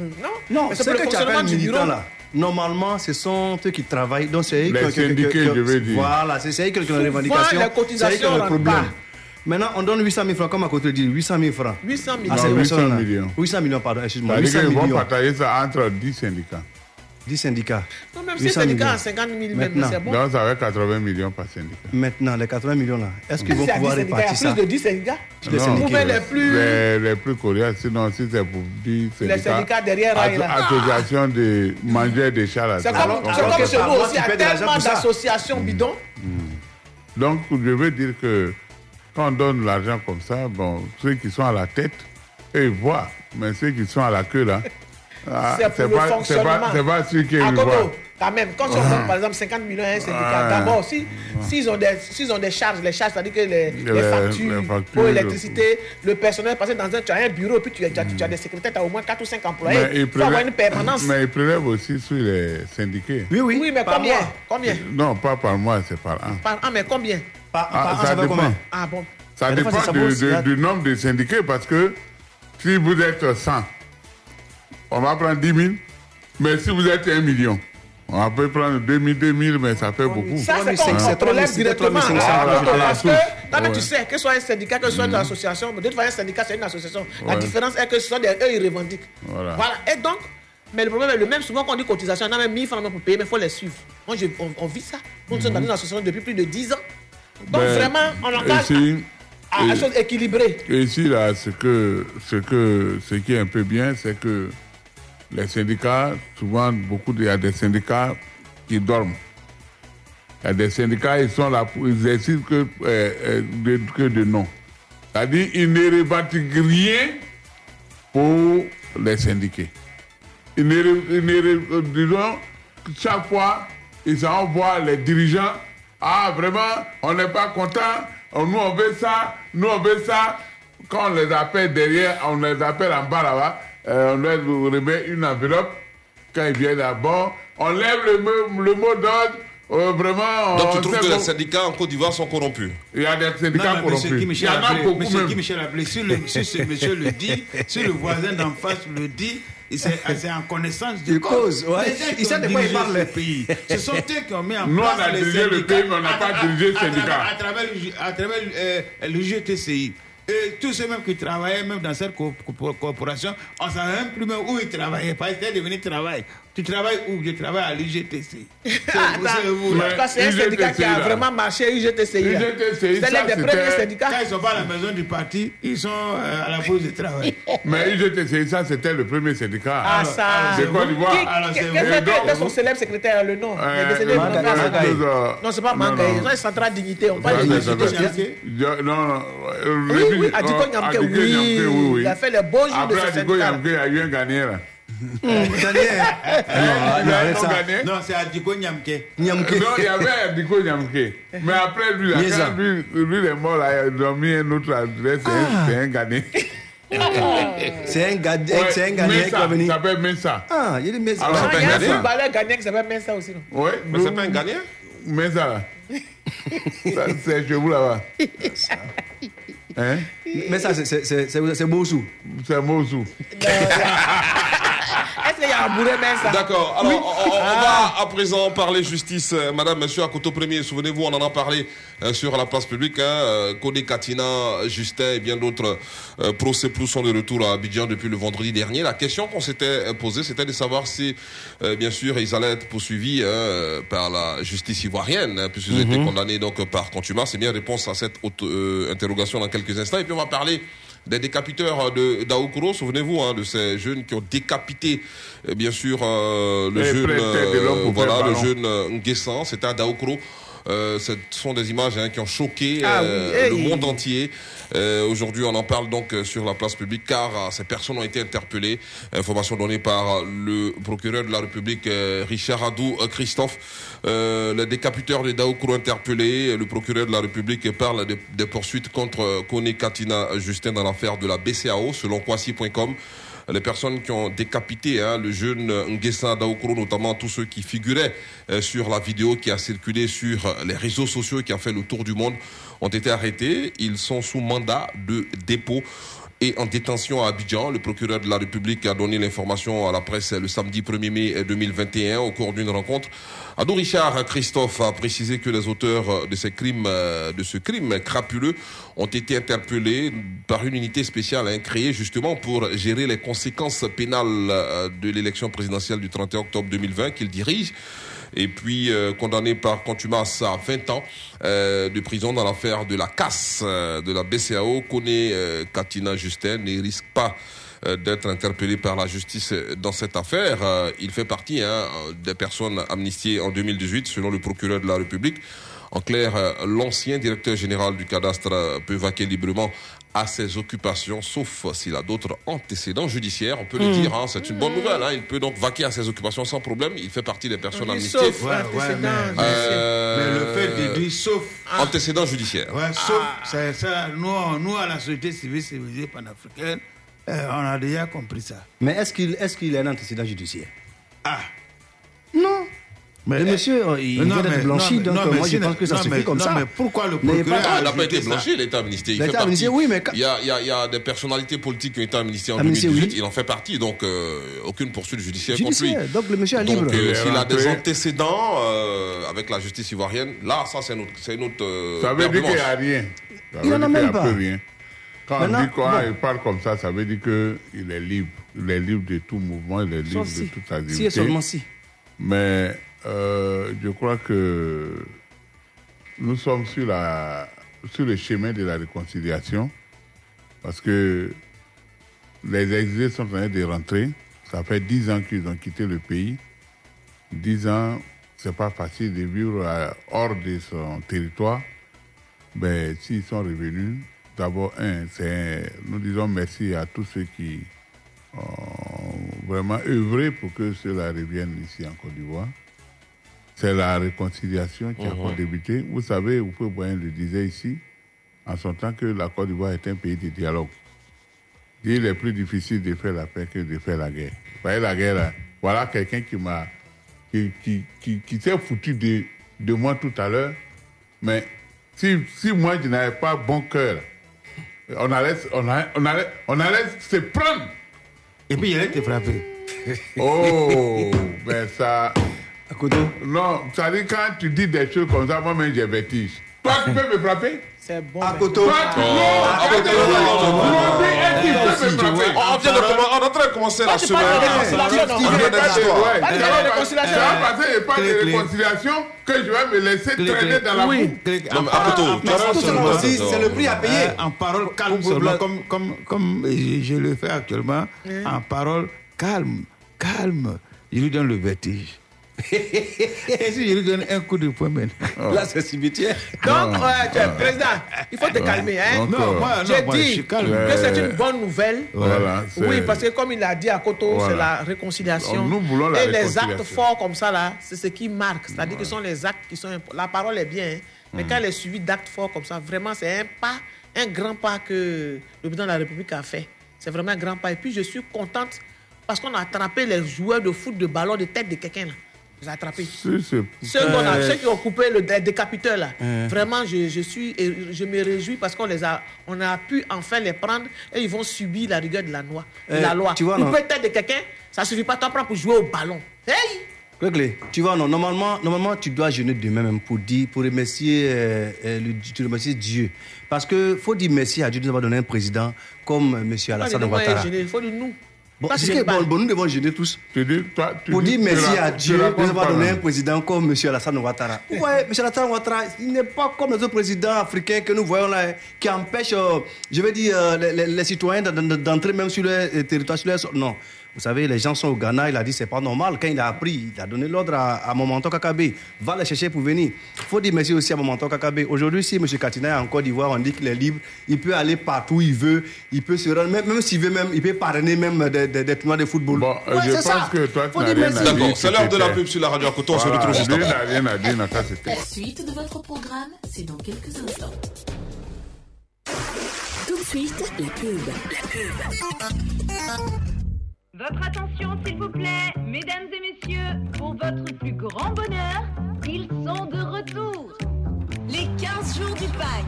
Non, Non, c'est que tu appelles du militants là. Normalement, ce sont eux qui travaillent. Donc, c'est eux Les qui ont- qui- syndiqués, je veux dire. Voilà, c'est c'est eux qui ont les revendications. les C'est eux qui ont le rentrent problème. pas. Maintenant, on donne 800 000 francs, comme à côté dit, 800 000 francs. 800 millions. Ah, c'est Non, 800 800 là. millions. 800 millions, pardon, excuse-moi. C'est-à-dire 800 qu'ils vont millions. partager ça entre 10 syndicats. 10 syndicats. Non, même si 800 c'est syndicat millions. à 50 000 même, Maintenant. c'est bon. Donc, ça fait 80 millions par syndicat. Maintenant, les 80 millions là, est-ce qu'ils vont c'est à 10 pouvoir syndicats, il y a répartir ça? plus de 10 syndicats. Les Non. pouvez les plus. Les, les plus coriaces, sinon, si c'est pour 10 syndicats. Les syndicats derrière, là, asso- là. Association de manger des chats là. C'est ça, comme, comme que chez nous aussi, il y a de tellement ça. d'associations bidons. Donc, je veux dire que quand on donne l'argent comme ça, bon, ceux qui sont à la tête, eux, ils voient. Mais ceux qui sont à la queue, là, (laughs) ah, C'est pas, pas, pas ceux qui À ils Koto, voient. Quand même, quand on donne par exemple 50 millions à un syndicat, Ouais. d'abord, si- s'ils ont, des- s'ils ont des charges, les charges, c'est-à-dire que les, les Les- factures, les factures, pour l'électricité, le personnel, parce que dans un, tu as un bureau, puis tu as, tu as- tu as des secrétaires, tu as au moins 4 ou 5 employés. Mais Il faut avoir une permanence. mais ils prélèvent aussi sur les syndiqués. Oui, oui. Oui, mais par combien? mois. Combien? Non, pas par mois, c'est par an. Par an, mais combien? Par, Ah, par an, ça ça dépend. combien? Ah bon Ça Mais des fois, dépend ça, du nombre de syndiqués parce que si vous êtes 100, on va prendre 10 000. Mais si vous êtes 1 million, on peut prendre 2 000, 2 000, mais ça fait beaucoup. Ça, c'est 3500, comme on prélève 3500, directement. 3500, à à la- Koto, à la Parce que, non, mais tu sais, que ce soit un syndicat, que ce soit une association, mais de toute façon, un syndicat, c'est une association. La différence est que ce sont des, eux, ils revendiquent. Voilà. Et donc, mais le problème est le même. Souvent, quand on dit cotisation, on a même 1000 francs pour payer, mais il faut les suivre. Moi, je- on, on vit ça. Nous sommes dans une association depuis plus de 10 ans. Donc, Ben, vraiment, on engage ici, à, à, à et- choses équilibrées. Et ici, là, ce, que, ce, que, ce qui est un peu bien, c'est que les syndicats, souvent, beaucoup, il y a des syndicats qui dorment. Il y a des syndicats, ils sont là pour, ils que, euh, euh, de, que de nom. C'est-à-dire, ils ne revendiquent rien pour les syndiqués. Ils ne, ils ne euh, chaque fois, ils envoient les dirigeants. Ah, vraiment, on n'est pas content. Nous, on veut ça. Nous, on veut ça. Quand on les appelle derrière, on les appelle en bas là-bas. Euh, on leur remet une enveloppe. Quand ils viennent là-bas, on lève le mot, le mot d'ordre. euh, vraiment, Donc on tu trouves que les syndicats en Côte d'Ivoire sont corrompus? Il y a des syndicats Non, corrompus. Il y en a beaucoup monsieur même. Guy Michel si, le, si ce monsieur le dit, si le voisin d'en face le dit, il c'est en connaissance de De cause, ouais. Qui de quoi il dirigé parle. ce pays. Ce sont eux qui ont mis en Nous, place on a dirigé le pays, mais on n'a à pas dirigé le à syndicat. travers- À travers, le- à travers euh, le GTCI. Et tous ceux même qui travaillaient même dans cette co- co- corporation, on ne savait même plus où ils travaillaient. Parce que c'était devenu travail. Tu travailles où? Je travaille à l'IGTC. Tout cas, c'est un syndicat qui a vraiment marché, IGTCI. là. IGTCI, C'est l'un des premiers syndicats. Quand ils sont pas à la maison du parti, ils sont euh, à la pause de travail. (laughs) Mais IGTC, ça, c'était le premier syndicat. Ah, ça. De Côte d'Ivoire. Qui- Quel son célèbre secrétaire, le nom? C'est. Non, c'est pas Mangaï. C'est Centrale Dignité. On parle de Je- Non, non. Oui, le- oui, Adiko Nyamke, Adiko oui. Il a fait les beaux jours de Après ce Adiko syndicat. Nyamke, il y a eu un là. Non, il a c'est Adiko Nyamke. Non, il y avait Adiko Nyamke. Mais après, lui, là, Yeza. quand lui, lui, il est mort, là, ils ont mis un autre adresse, c'est un- c'est un Ghanéen. (laughs) C'est un Ghanéen Ouais, c'est un Ghanéen qui Mesa, va venir. Ça s'appelle Mesa. Ah, il y a des Mesa. Alors, Ah, c'est Il y a un footballeur ghanéen qui s'appelle Mensa aussi. non? Oui. Mais c'est pas un Ghanéen? Là. (laughs) Ça, C'est chez vous, là-bas. Hein? Mais ça, c'est- c'est- c'est c'est- (laughs) Est-ce qu'il y a un bourré Mensa D'accord. Alors, Oui. on, on- on Ah. va à présent parler justice. Euh, Madame, Monsieur Akoto Premier, souvenez-vous, on en a parlé euh, sur la place publique. Hein, euh, Katina, Justin et bien d'autres euh, procès plus sont de retour à Abidjan depuis le vendredi dernier. La question qu'on s'était posée, c'était de savoir si, bien sûr, ils allaient être poursuivis hein, par la justice ivoirienne, hein, puisqu'ils ont été condamnés donc par contumace. C'est bien réponse à cette euh, interrogation dans quelques instants. Et puis on va parler des décapiteurs de d'Aoukro. Souvenez-vous hein, de ces jeunes qui ont décapité, euh, bien sûr, euh, le Et jeune, euh, voilà, le jeune euh, Nguessan. C'était à Daoukro. Euh, ce sont des images hein, qui ont choqué Ah euh, oui, le monde entier. Euh, Aujourd'hui, on en parle donc sur la place publique car ces personnes ont été interpellées. Information donnée par le procureur de la République, Richard Adou euh, Christophe. Euh, le décapiteur de Daoukro interpellé. Le procureur de la République parle de- des poursuites contre Kone Katina Justin dans l'affaire de la BCAO, selon Kwasi.com les personnes qui ont décapité hein, le jeune Nguessa Daoukro, notamment tous ceux qui figuraient euh, sur la vidéo qui a circulé sur euh, les réseaux sociaux qui a fait le tour du monde, ont été arrêtés. Ils sont sous mandat de dépôt en détention à Abidjan. Le procureur de la République a donné l'information à la presse le samedi 1er mai 2021 au cours d'une rencontre. Adou Richard Christophe a précisé que les auteurs euh, de ce crime crapuleux ont été interpellés par une unité spéciale hein, créée justement pour gérer les conséquences pénales euh, de l'élection présidentielle du 31 octobre 2020 qu'il dirige et puis euh, condamné par contumace à 20 ans euh, de prison dans l'affaire de la casse euh, de la BCAO. Connaît Katina Justin ne risque pas d'être interpellé par la justice dans cette affaire. Il fait partie hein, des personnes amnistiées en 2018 selon le procureur de la République. En clair, l'ancien directeur général du cadastre peut vaquer librement à ses occupations, sauf s'il a d'autres antécédents judiciaires. On peut le Mm. dire, hein, c'est une bonne nouvelle. hein. Il peut donc vaquer à ses occupations sans problème. Il fait partie des personnes Oui, amnistiées. sauf Ouais, ouais, mais- Euh, mais le fait de dire sauf. Antécédents judiciaires. Ouais, sauf, c'est ça, nous, nous, à la société civile civilisée panafricaine, euh, on a déjà compris ça. Mais est-ce qu'il est, qu'il a un antécédent judiciaire? Ah. Mais, le eh, monsieur, euh, il non, vient d'être blanchi, non, donc non, euh, mais moi je pense que ça non, suffit mais- comme non, ça. mais pourquoi le procureur Ah, il n'a pas été blanchi, il était amnistié. Fait partie. amnistié, oui, mais quand- Il y a, il y a- il y a des personnalités politiques qui ont été amnistiées en Amnistié, 2018. oui. Il en fait partie, donc euh, aucune poursuite judiciaire, contre Judiciaire, lui. donc le monsieur est Donc, libre. euh, s'il a des antécédents euh, avec la justice ivoirienne, là, ça, c'est euh, Ça veut dire qu'il n'y a rien. Ça Il veut en a même pas. Quand on dit quoi, il parle comme ça, ça veut dire qu'il est libre. Il est libre de tout mouvement, il est libre de toute activité. Si et seulement si. Mais euh, je crois que nous sommes sur, le chemin de la réconciliation parce que les exilés sont en train de rentrer. Ça fait dix ans qu'ils ont quitté le pays. Dix ans, c'est pas facile de vivre hors de son territoire. Mais s'ils sont revenus, d'abord, un, nous disons merci à tous ceux qui ont vraiment œuvré pour que cela revienne ici en Côte d'Ivoire. C'est la réconciliation qui a Mhm. encore débuté. Vous savez, Oufou Boyen le disait ici, en son temps que la Côte d'Ivoire est un pays de dialogue. Il est plus difficile de faire la paix que de faire la guerre. Vous voyez la guerre là, voilà quelqu'un qui m'a qui, qui, qui, qui s'est foutu de, de moi tout à l'heure. Mais si, si moi je n'avais pas bon cœur, on allait, on, allait, on, allait, on allait se prendre. Et puis il allait te frapper. Oh, ben ça. Non, ça dit quand tu dis des choses comme ça, moi-même j'ai vertige. Toi, tu peux me frapper? C'est bon. À mais- Koto. Ah. On vient de commen- on est en train de commencer la Toi, tu semaine. On vient Pas de- Pas réconciliation. que je vais me laisser traîner dans la boue. à tu c'est le prix à payer. Euh, en parole calme seulement, comme, je le fais actuellement, en parole calme, calme, je lui donne le vertige. (laughs) Et si je lui donne un coup de poing maintenant? Là, c'est cimetière. Donc, ouais, tu es président, il faut te calmer. Hein? Non, euh, moi, non, J'ai moi, je dit suis calme. que c'est Euh, une bonne nouvelle. Voilà, Oui, parce que comme il a dit à Koto, Voilà. c'est la réconciliation. Nous voulons la Et les actes forts comme ça, là, c'est ce qui marque. C'est-à-dire que ce sont les actes qui sont importants. La parole est bien, hein, mais Mm. quand elle est suivie d'actes forts comme ça, vraiment, c'est un pas, un grand pas que le président de la République a fait. C'est vraiment un grand pas. Et puis, je suis contente parce qu'on a attrapé les joueurs de foot de ballon de tête de quelqu'un, là. Si pour Ceux, Euh, qui ont coupé le dé- décapiteur là, Hein. vraiment je, je suis et je me réjouis parce qu'on les a on a pu enfin les prendre et ils vont subir la rigueur de la loi. de Euh, la loi. tu vois, non. De quelqu'un, ça suffit pas t'en prendre pour jouer au ballon. Hey! Tu vois, non, normalement, normalement, tu dois jeûner demain même pour dire, pour remercier, euh, euh, le, tu remercier Dieu. Parce que faut dire merci à Dieu de nous avoir donné un président comme euh, M. Alassane Ouattara. gêner, il faut de nous. Bon, gênes que bon, bon, nous devons jeûner tous. Tu dis, toi, tu Pour dis- dire merci à Dieu de nous avoir donné un président comme M. Alassane Ouattara. Ouais, M. Alassane Ouattara, il n'est pas comme les autres présidents africains que nous voyons là, qui empêchent, euh, je veux dire, euh, les, les- les citoyens d'en- d'en- d'entrer même sur le territoire. Sur leur- Non. Vous savez, les gens sont au Ghana, il a dit c'est pas normal. Quand il a appris, il a donné l'ordre à, à Momanto Kakabe. Va les chercher pour venir. faut dire merci aussi à Momanto Kakabe. Aujourd'hui, si M. Katina est en Côte d'Ivoire, on dit qu'il est libre, il peut aller partout où il veut, il peut se rendre, même, même s'il veut, même, il peut parrainer même des, des- des tournois de football. Bon, Ouais, je c'est pense ça. que toi, tu Faut n'as dire rien merci. à dire. D'accord, c'est l'heure de la pub sur la radio à Koto. On se retrouve juste après. il. La suite de votre programme, c'est dans quelques instants. Tout de suite, la pub. La pub. Votre attention, s'il vous plaît, mesdames et messieurs, pour votre plus grand bonheur, ils sont de retour. Les 15 jours du pack.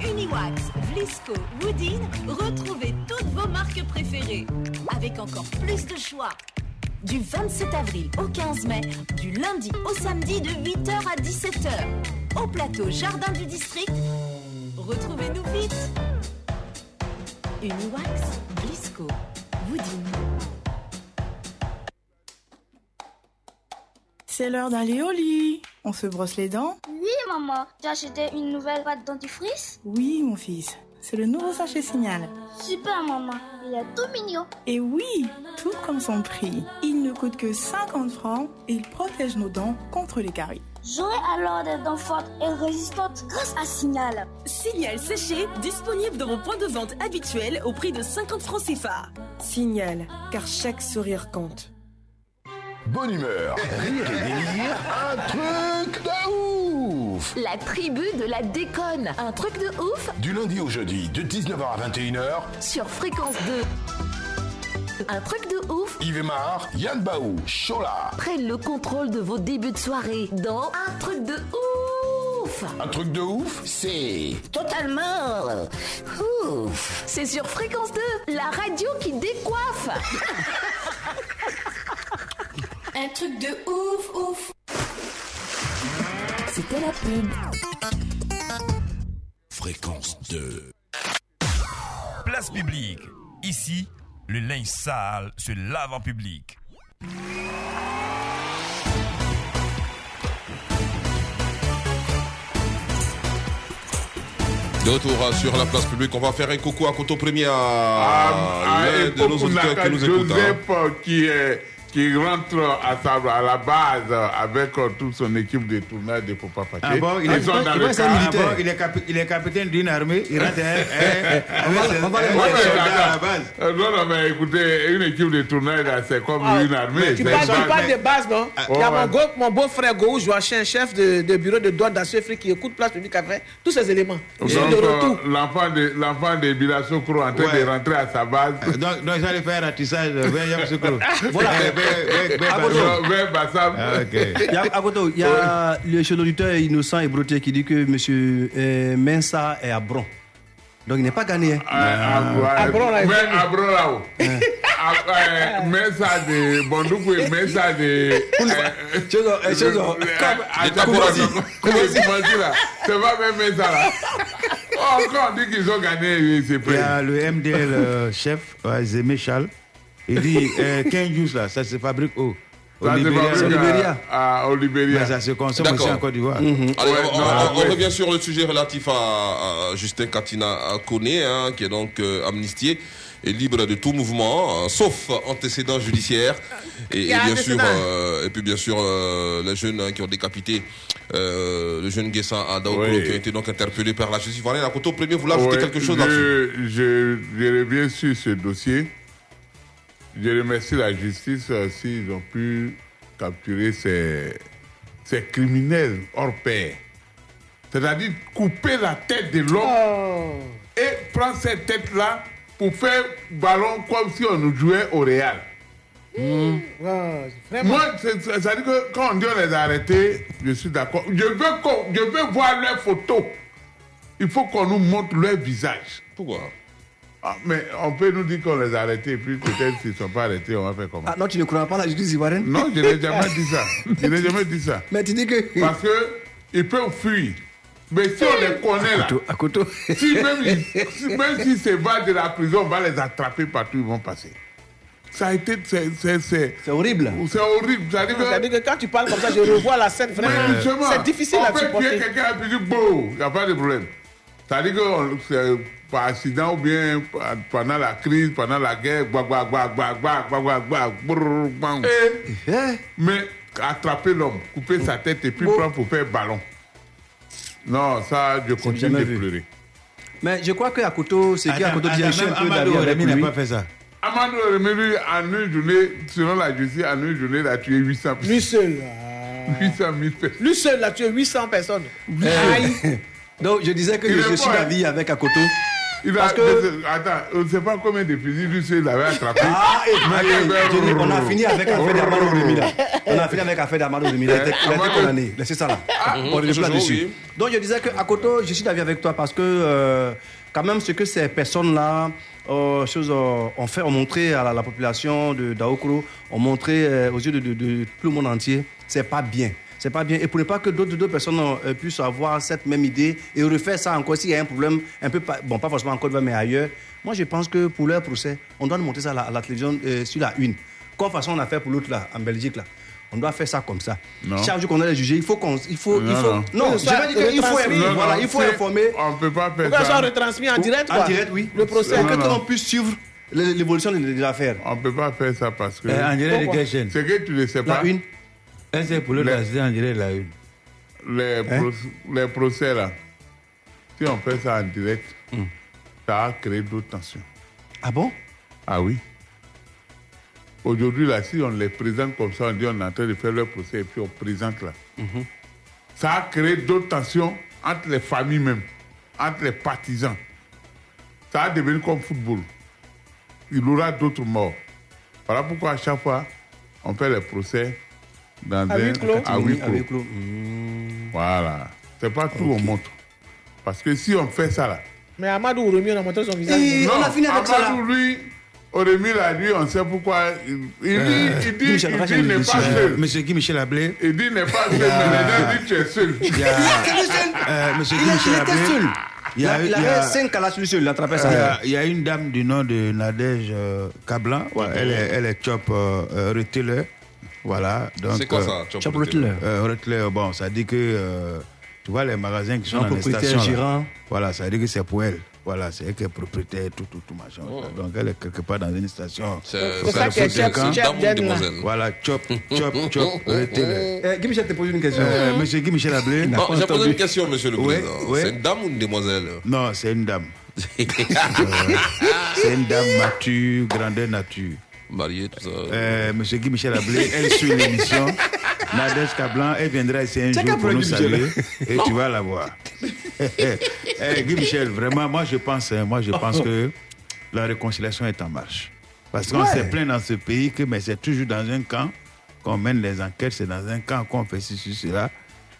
Uniwax, Vlisco, Woodin, retrouvez toutes vos marques préférées. Avec encore plus de choix. Du 27 avril au 15 mai, du lundi au samedi de 8h à 17h. Au plateau Jardin du District, retrouvez-nous vite. Uniwax, Vlisco, Woodin. C'est l'heure d'aller au lit. On se brosse les dents Oui, maman. Tu as acheté une nouvelle pâte dentifrice Oui, mon fils. C'est le nouveau sachet signal. Super, maman. Il est tout mignon. Et oui, tout comme son prix. Il ne coûte que 50 francs et il protège nos dents contre les caries. J'aurai alors des dents fortes et résistantes grâce à Signal. Signal séché, disponible dans vos points de vente habituels au prix de 50 francs CFA. Signal, car chaque sourire compte. Bonne humeur, rire et délire, un truc de ouf. La tribu de la déconne. Un truc de ouf. Du lundi au jeudi, de 19h à 21h, sur Fréquence 2. Un truc de ouf. Yves Mar, Yann Baou, Chola. prennent le contrôle de vos débuts de soirée dans Un truc de ouf. Un truc de ouf, c'est... Totalement ouf. C'est sur Fréquence 2, la radio qui décoiffe (laughs) Un truc de ouf, ouf. C'était la pub. Fréquence 2. Place publique. Ici, le linge sale se lave en public. De retour euh, sur la place publique, on va faire un coucou à Koto Premier à Ah, de nos auditeurs qui nous écoutent. hein. Joseph euh, qui, est, qui rentre à, sa, à la base avec euh, toute son équipe de tournage de Popa Paché. Ah bon, il est, Ils sont dans il le ah bon, il est capi- il est capitaine d'une armée, il rentre hein, (laughs) hein, à la base. Euh, Non, non, mais écoutez, une équipe de tournage, c'est comme Ah, une armée. Tu parles, tu parles de base, non? Ah, Il y a mon, beau-frère Gou Joachim, chef de, de bureau de douane d'Afrique, qui écoute Place Publique après tous ces éléments. Donc, euh, l'enfant de, l'enfant de Bila Sokro en train de rentrer à sa base. Donc, donc j'allais faire un ratissage de 20 Yam Sukro. Voilà. Il y a le chef d'auditeur innocent et broté qui dit que M. Euh, Mensa est à Bron. Donc il n'est pas gagné. Hein. À là. Là. Ah. Mensa de C'est pas là. Encore, dit qu'ils ont gagné. Il y a le MDL euh, chef, Zémé Charles. Il dit euh, 15 juice là, ça se fabrique où Au Ça se Libéria. fabrique à- à- au Libéria. Mais ça se consomme aussi en Côte d'Ivoire. Allez, Ouais, on, non, on- on ouais. revient sur le sujet relatif à, à Justin Katina Kone, hein, qui est donc euh, amnistié et libre de tout mouvement, hein, sauf antécédents judiciaires. Et, a bien sûr, euh, et puis bien sûr, euh, les jeunes hein, qui ont décapité euh, le jeune Guessin à Daokolo, Oui. qui ont été donc interpellés par la justice. Voilà, la Koto premier, vous l'avez ajouté Ouais, quelque chose je, là-dessus je, je reviens sur ce dossier. Je remercie la justice euh, s'ils ont pu capturer ces, ces criminels hors pair. C'est-à-dire couper la tête de l'homme Oh. et prendre cette tête-là pour faire ballon comme si on nous jouait au Real. Wow, vraiment. Moi, c'est- c'est- ça veut dire que quand on dit on les a arrêtés, je suis d'accord. Je veux, qu'on- je veux voir leurs photos. Il faut qu'on nous montre leur visage. Pourquoi? Ah, mais on peut nous dire qu'on les a arrêtés, puis peut-être s'ils ne sont pas arrêtés, on va faire comment? Ah non, tu ne crois pas la justice ivoirienne Non, je n'ai jamais dit ça. Je n'ai jamais dit ça. (laughs) Mais tu dis que. Parce qu'ils peuvent fuir. Mais si on les connaît là, À côté. si même, même s'ils se battent de la prison, on va les attraper partout, ils vont passer. Ça a été. C'est c'est- c'est- C'est horrible. c'est horrible. Ça veut dire que- C'est-à-dire que quand tu parles comme ça, je revois la scène Mais vraiment. justement, C'est difficile on à peut tuer supporter. quelqu'un et puis dire bon, il n'y a pas de problème. C'est-à-dire que on- c'est par accident ou bien pendant la crise, pendant la guerre, mais attraper l'homme, couper sa tête et puis prendre pour faire ballon. Non, ça, je continue de pleurer. Mais je crois que Akoto, c'est qui Akoto dit, je suis un peu d'avis n'a pas fait ça. Amadou Remelu, en une journée, selon la justice, en une journée, il a tué 800 personnes. Lui seul. Ah. 800 000 personnes. Lui seul, il a tué 800 personnes. Donc, je disais que je, suis hein. d'avis avec Akoto. Il a, Parce que- Attends, on ne sait pas combien de fusils lui seul il avait attrapé. Ah, et, mais- je dis, on a fini avec l'affaire d'Amado Rémi là. On a fini avec l'affaire d'Amado Rémi. Il a été il a été Amado- condamné. Laissez ça là. Ah, on reviendra toujours, dessus. Donc je disais que à Koto, je suis d'avis avec toi parce que euh, quand même ce que ces personnes-là euh, choses, euh, ont fait, ont montré à la, la population de ont montré euh, aux yeux de, de- de tout le monde entier, c'est pas bien. C'est pas bien. Et pour ne pas que d'autres d'autres personnes euh, puissent avoir cette même idée et refaire ça encore s'il y a un problème, un peu, pas- bon, pas forcément en Côte d'Ivoire, mais ailleurs, moi je pense que pour leur procès, on doit nous montrer ça à la, à la télévision euh, sur la une. Comme façon on a fait pour l'autre là, en Belgique là. On doit faire ça comme ça. Non. Chaque jour qu'on a les jugés, il faut qu'on. Il faut, il Non, faut, non. non, je veux dire qu'il faut, voilà, non, il faut informer. On ne peut pas faire ça ça. soit retransmis en direct En quoi direct, oui. Le procès. Pour que monde puisse suivre l'é- l'évolution des, des affaires. On ne peut pas faire ça parce que. Euh, en direct de C'est que tu ne sais pas. La une. Un c'est pour l'autre, direct de la une. Les, Hein? les procès là, si on fait ça en direct, Hmm. ça va créer d'autres tensions. Ah bon? Ah oui. Aujourd'hui, là, si on les présente comme ça, on dit on est en train de faire leur procès et puis on présente là. Mhm. Ça a créé d'autres tensions entre les familles même, entre les partisans. Ça va devenir comme football. Il y aura d'autres morts. Voilà pourquoi à chaque fois, on fait les procès dans À un... huis clos. à huis À clos. huis clos. Hmm. Voilà. C'est pas tout on montre. Parce que si on fait ça là. Mais Amadou Remi, on a montré son visage. Et on a fini avec ça là. Amadou, lui, l'a on sait pourquoi. Il, il dit, il dit, Michel, il dit, il n'est il pas seul. Monsieur Guy Michel Ablé, Il dit, il n'est pas seul, mais les gens disent, tu es seul. il y a, euh, Monsieur Guy Il, a- il Michel était Ablé, seul. il y a, Il il y avait a- 5 calages sur lui seul, il il y ça. a- il y a une dame du nom de Nadège euh, Cablan, ouais, elle, est, elle est chop euh, euh, retailer. Voilà. donc, C'est quoi euh, ça, Chop Chop. Euh, retailer, bon, ça dit que, euh, tu vois, les magasins qui sont Un dans les propriétaire stations. là, gérant. voilà, ça dit que c'est pour elle. Voilà, c'est elle qui est propriétaire, tout, tout, tout, machin. Donc, elle est quelque part dans une station. C'est ça qui est là. demoiselle Voilà, chop, chop, chop, (laughs) retailer. Eh, Guy Michel te pose une question. Euh, Monsieur Guy Michel Ablé, Non, j'ai posé une question, monsieur le président. C'est une dame ou une demoiselle? Non, c'est une dame. (laughs) C'est une dame mature, grandeur nature. Mariée, tout ça. Euh, Monsieur Guy Michel Ablé, elle suit l'émission. (laughs) Nadège Cablan, elle viendra ici un jour pour nous saluer et tu vas la voir. (laughs) Eh, Guy Michel, vraiment, moi je pense, hein, moi je pense que la réconciliation est en marche. Parce qu'on Ouais. s'est plaint dans ce pays que mais c'est toujours dans un camp qu'on mène les enquêtes, c'est dans un camp qu'on fait ceci, cela.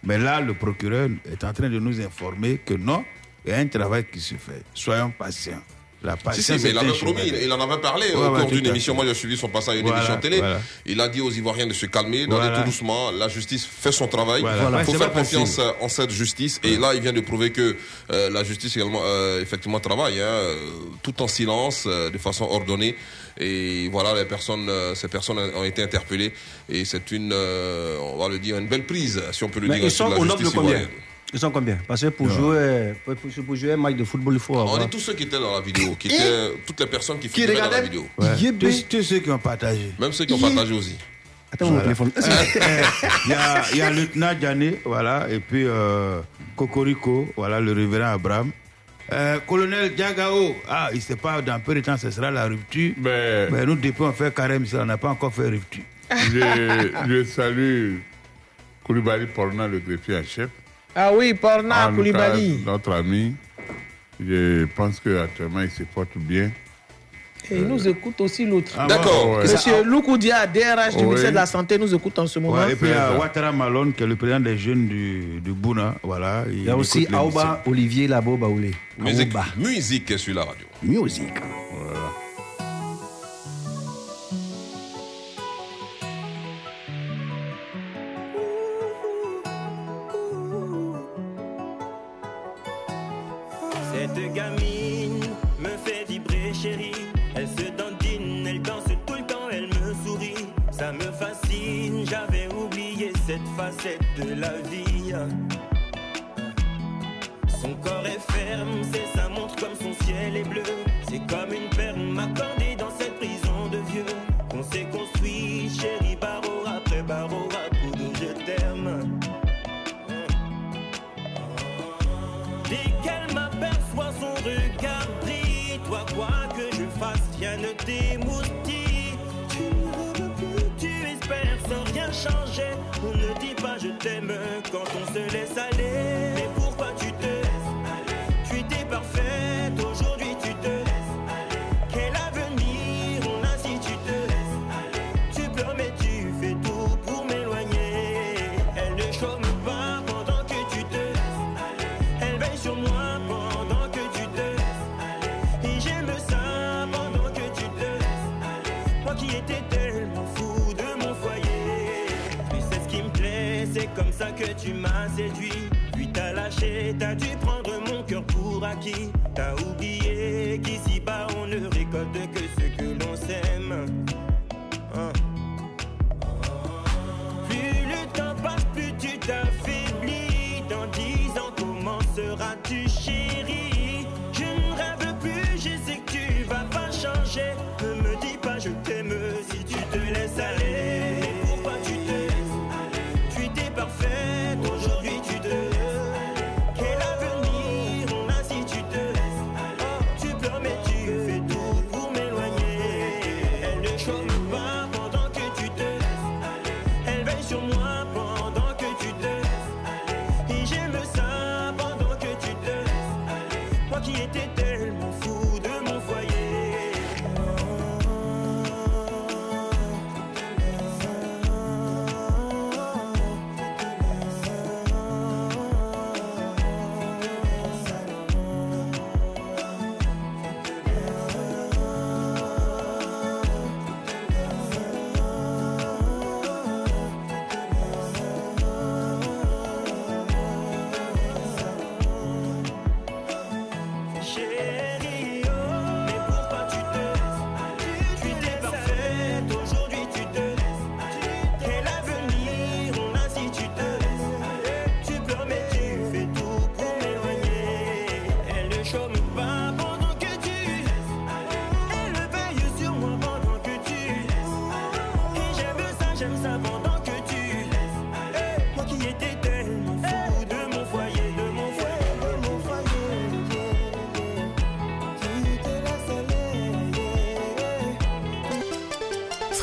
Mais là, le procureur est en train de nous informer que non, il y a un travail qui se fait. Soyons patients. La Si, si, mais il avait promis, il en avait parlé Ouais, au cours tout d'une émission. Moi, j'ai suivi son passage à une Voilà, émission télé. voilà. Il a dit aux Ivoiriens de se calmer, d'aller Voilà. tout doucement. La justice fait son travail. Il faut faire confiance euh, en cette justice. Et là, il vient de prouver que euh, la justice également, euh, effectivement, travaille, hein, euh, tout en silence, euh, de façon ordonnée. Et voilà, les personnes, euh, ces personnes ont été interpellées. Et c'est une, euh, on va le dire, une belle prise, si on peut le Mais dire, ils sont la au nombre de combien ivoirienne. Ils sont combien? Parce que pour jouer, pour, jouer un match de football, il faut On avoir. est tous ceux qui étaient dans la vidéo, qui étaient, toutes les personnes qui, Qui figuraient dans la regardaient vidéo. Ouais. Tous, tous ceux qui ont partagé. Même ceux qui ont partagé aussi. Attends, mon téléphone. Il y a, il y a lieutenant Diané, voilà, et puis euh, Cocorico, voilà, le révérend Abraham. Euh, colonel Diagao, ah, il ne sait pas, dans peu de temps, ce sera la rupture. Ben, Mais nous, depuis, on fait carême, ici, on n'a pas encore fait rupture. je, je salue Koulibaly Porna, le greffier en chef. Ah oui, Porna tout Koulibaly. Notre ami. Je pense qu'actuellement, il se porte bien. Et il nous écoute aussi l'autre. Ah, D'accord. ouais. Monsieur Loukoudia, DRH du Oui. ministère de la Santé, nous écoute en ce moment. Ouais, et puis il y a Ouattara Malone, qui est le président des jeunes du, du Bouna. Voilà, Il y a aussi Aouba Olivier Labo Baoulé. Musique, musique sur la radio. Musique. Voilà. De la vie. Son corps est ferme, c'est sa montre comme son ciel est bleu. C'est comme une quand on se laisse aller. Que tu m'as séduit. Puis t'as lâché, t'as dû prendre mon cœur pour acquis. T'as oublié qu'ici-bas on ne récolte que ce que l'on sème. Hein. Plus le temps passe, plus tu t'affaiblis.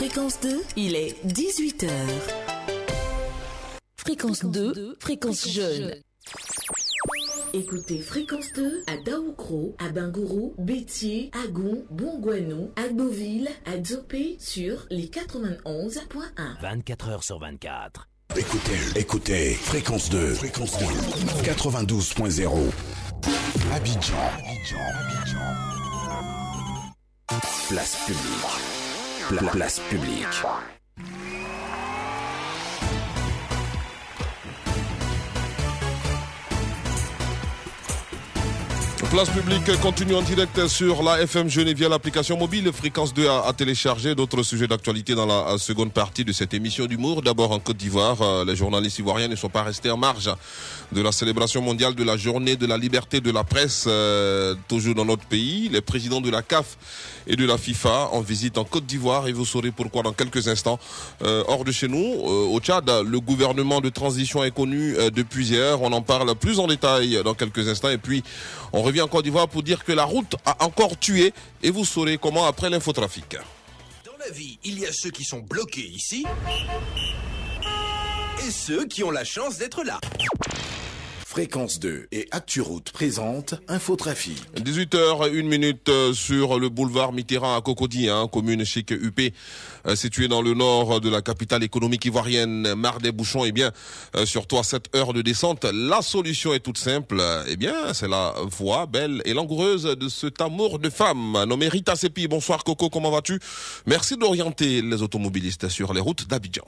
Fréquence 2, il est 18h. Fréquence 2, fréquence jeune. Écoutez Fréquence 2 à Daoukro, à Bingourou, Bétier, Agon, Bongouanou, Agboville, à Dzopé sur les 91.1. 24 heures sur 24. Écoutez, écoutez, fréquence 2, fréquence 2, 92.0. Abidjan, Abidjan, Abidjan. Place publique. Pla- place publique. Place publique continue en direct sur la FM Genève via l'application mobile Fréquence 2 à, à télécharger. D'autres sujets d'actualité dans la euh, seconde partie de cette émission d'humour. D'abord en Côte d'Ivoire, euh, les journalistes ivoiriens ne sont pas restés en marge de la célébration mondiale de la journée de la liberté de la presse, euh, toujours dans notre pays. Les présidents de la CAF et de la FIFA en visite en Côte d'Ivoire et vous saurez pourquoi dans quelques instants. Euh, hors de chez nous, euh, au Tchad, le gouvernement de transition est connu depuis hier. On en parle plus en détail dans quelques instants et puis on revient en Côte d'Ivoire pour dire que la route a encore tué et vous saurez comment après l'infotrafic. Dans la vie, il y a ceux qui sont bloqués ici et ceux qui ont la chance d'être là. Fréquence 2 et ActuRoute présente Infotrafic. 18h, 1 minute euh, sur le boulevard Mitterrand à Cocody, hein, commune chic UP, euh, située dans le nord de la capitale économique ivoirienne, marre des bouchons. Eh bien, euh, sur toi, 7 heures de descente. La solution est toute simple. Eh bien, c'est la voix belle et langoureuse de cet amour de femme nommé Rita Sepi. Bonsoir Coco, comment vas-tu? Merci d'orienter les automobilistes sur les routes d'Abidjan.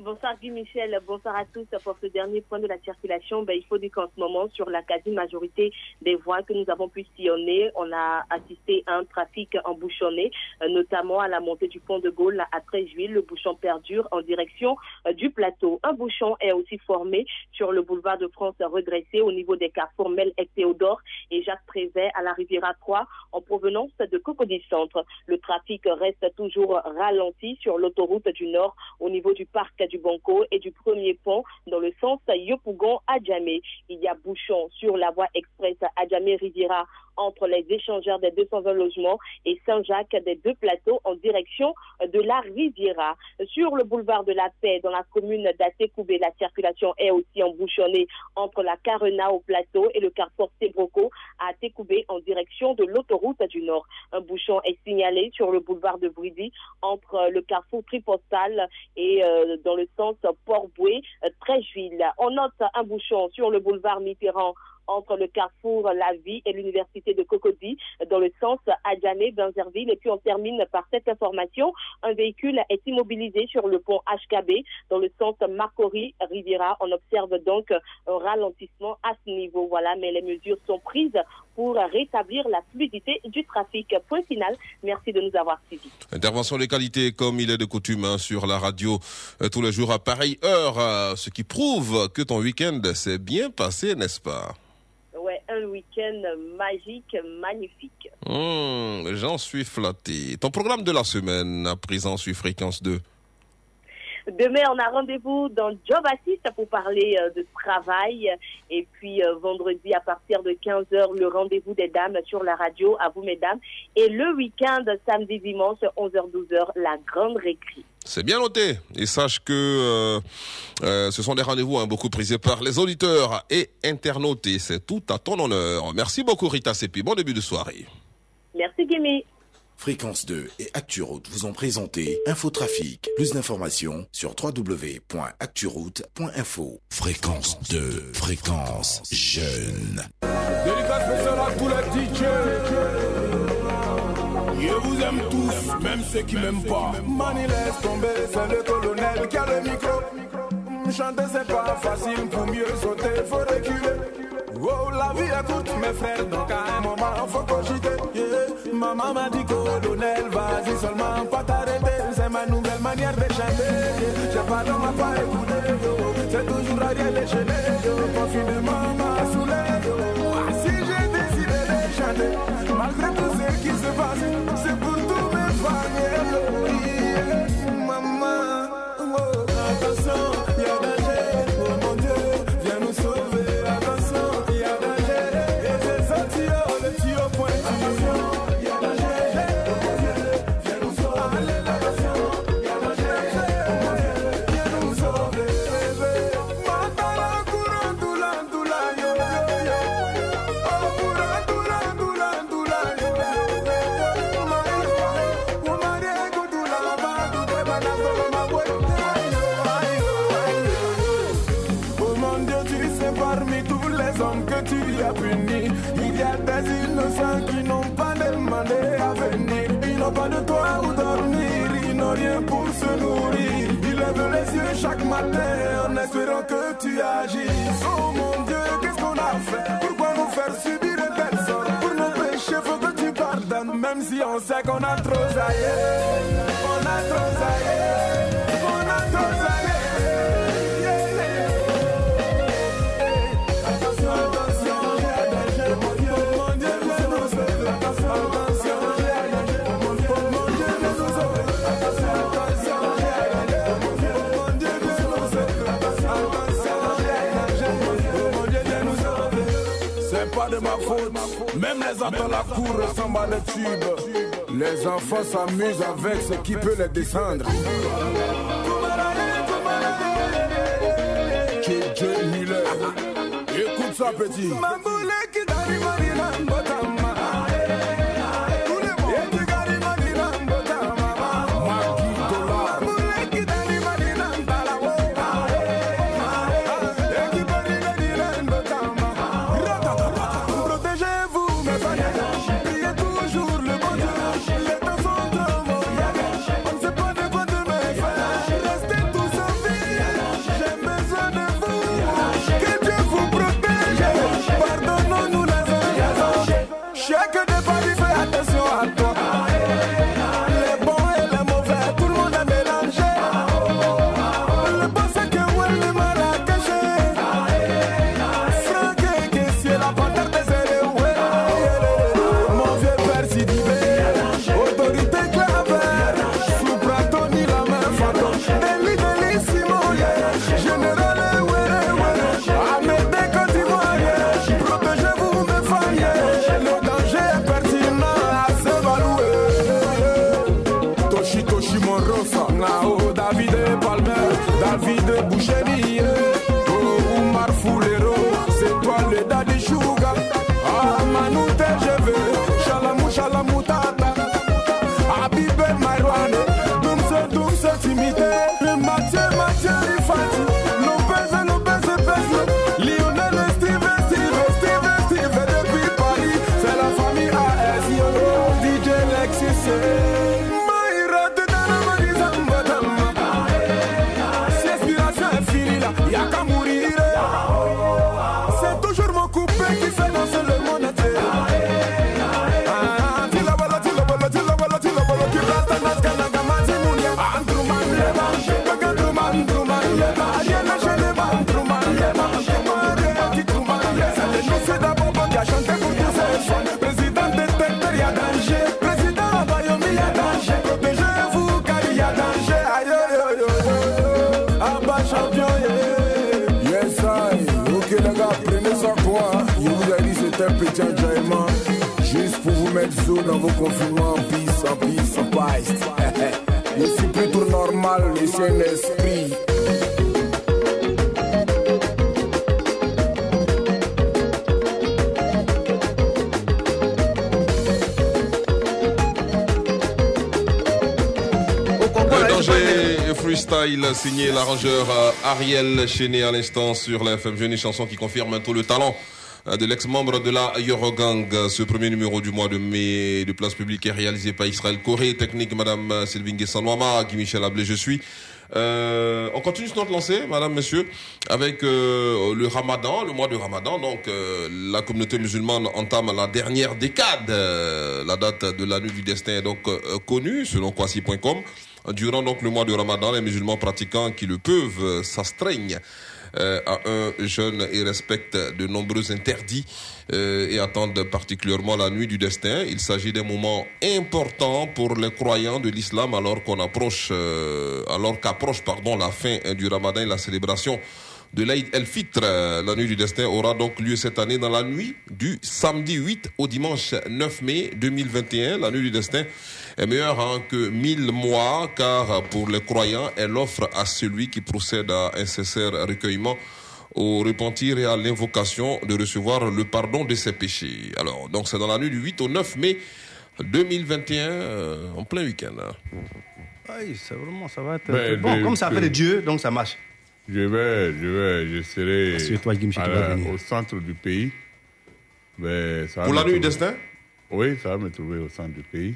Bonsoir Guy Michel, bonsoir à tous. Pour ce dernier point de la circulation, ben, il faut dire qu'en ce moment, sur la quasi-majorité des voies que nous avons pu sillonner, on a assisté à un trafic embouchonné, euh, notamment à la montée du pont de Gaulle à 13 juillet. Le bouchon perdure en direction euh, du plateau. Un bouchon est aussi formé sur le boulevard de France redressé au niveau des carrefours Mel et Théodore et Jacques Prévert à la Riviera 3 en provenance de Cocody Centre. Le trafic reste toujours ralenti sur l'autoroute du Nord au niveau du parc du Banco et du premier pont dans le sens Yopougon à Djamé. Il y a bouchon sur la voie express à Djamé Riviera entre les échangeurs des 220 logements et Saint-Jacques des deux plateaux en direction de la Riviera. Sur le boulevard de la Paix, dans la commune d'Atekoubé, la circulation est aussi embouchonnée entre la Carena au plateau et le carrefour Tebroco à Atekoubé en direction de l'autoroute du Nord. Un bouchon est signalé sur le boulevard de Bridy entre le carrefour Tripostal et euh, dans le sens Port-Boué, Trècheville. On note un bouchon sur le boulevard Mitterrand entre le carrefour La Vie et l'université de Cocody dans le sens Adjamé, Benzerville. Et puis on termine par cette information. Un véhicule est immobilisé sur le pont HKB dans le sens Marcory Riviera. On observe donc un ralentissement à ce niveau. Voilà, mais les mesures sont prises pour rétablir la fluidité du trafic. Point final. Merci de nous avoir suivis. Intervention de qualité comme il est de coutume hein, sur la radio euh, tous les jours à pareille heure, euh, ce qui prouve que ton week-end s'est bien passé, n'est-ce pas? Un week-end magique, magnifique. Hum, J'en suis flatté. Ton programme de la semaine à présent sur Fréquence 2 Demain, on a rendez-vous dans Job Assist pour parler euh, de travail. Et puis, euh, vendredi, à partir de 15h, le rendez-vous des dames sur la radio. À vous, mesdames. Et le week-end, samedi, dimanche, 11h-12h, la grande récré. C'est bien noté. Et sache que euh, euh, ce sont des rendez-vous hein, beaucoup prisés par les auditeurs et internautes. Et c'est tout à ton honneur. Merci beaucoup, Rita Sepi. Bon début de soirée. Merci, Guémy. Fréquence 2 et ActuRoute vous ont présenté Infotrafic. Plus d'informations sur www.acturoute.info. Fréquence 2, fréquence jeune. Je vous aime tous, même ceux qui m'aiment pas. Mani laisse tomber, c'est le colonel qui a le micro. Chanter c'est pas facile, pour mieux sauter, faut reculer. Oh, la vie est courte, mes frères, donc à un moment, faut cogiter. Yeah. Maman m'a dit, colonel, vas-y seulement, pas t'arrêter. C'est ma nouvelle manière de chanter. Yeah. J'ai pas d'homme à pas écouter, yo. C'est toujours arrière les chaîner, yo. Confinement m'a saoulé, yo. Ah, si j'ai décidé de chanter, malgré tout ce qui se passe, c'est pour tous mes fans, yo. Yeah. Espérant que tu agisses. Oh mon Dieu, qu'est-ce qu'on a fait? Pourquoi nous faire subir un tel sort Pour nos péchés, faut que tu pardonnes, même si on sait qu'on a trop zaillé. Même les enfants la cour ressemblent à des tubes. Les enfants s'amusent avec ce qui peut les descendre. JJ Miller. Écoute ça, petit. Dans vos confinements. Peace, en peace, en paix. (laughs) Je suis plutôt normal, le Saint-Esprit. Le danger freestyle signé l'arrangeur euh, Ariel Chéné à l'instant sur la FM Jeune chanson qui confirme un tout le talent de l'ex-membre de la Eurogang. Ce premier numéro du mois de mai de place publique est réalisé par Israël Corée, technique Madame euh, Sylvie Nguessanouama, Guy Michel Ablé, je suis. Euh, on continue notre lancée, madame, monsieur, avec euh, le ramadan, le mois de ramadan. Donc, euh, la communauté musulmane entame la dernière décade. Euh, la date de la nuit du destin est donc euh, connue, selon Kwasi.com. Durant donc le mois de ramadan, les musulmans pratiquants qui le peuvent euh, s'astreignent euh, à un jeûne et respectent de nombreux interdits euh, et attendent particulièrement la nuit du destin. Il s'agit d'un moment important pour les croyants de l'islam alors qu'on approche, euh, alors qu'approche pardon la fin euh, du ramadan et la célébration de l'Aïd el-Fitr. Euh, La nuit du destin aura donc lieu cette année dans la nuit du samedi 8 au dimanche 9 mai 2021. La nuit du destin est meilleure hein, que mille mois car pour les croyants, elle offre à celui qui procède à un sincère recueillement au repentir et à l'invocation de recevoir le pardon de ses péchés. Alors, donc c'est dans la nuit du 8 au 9 mai 2021, euh, en plein week-end. hein. Aïe, c'est vraiment, ça va être. Ben, bon, comme ça appelle de- Dieu, donc ça marche. Je vais, je vais, je serai la- au centre du pays. Ça Pour la nuit du destin? Oui, ça va me trouver au centre du pays.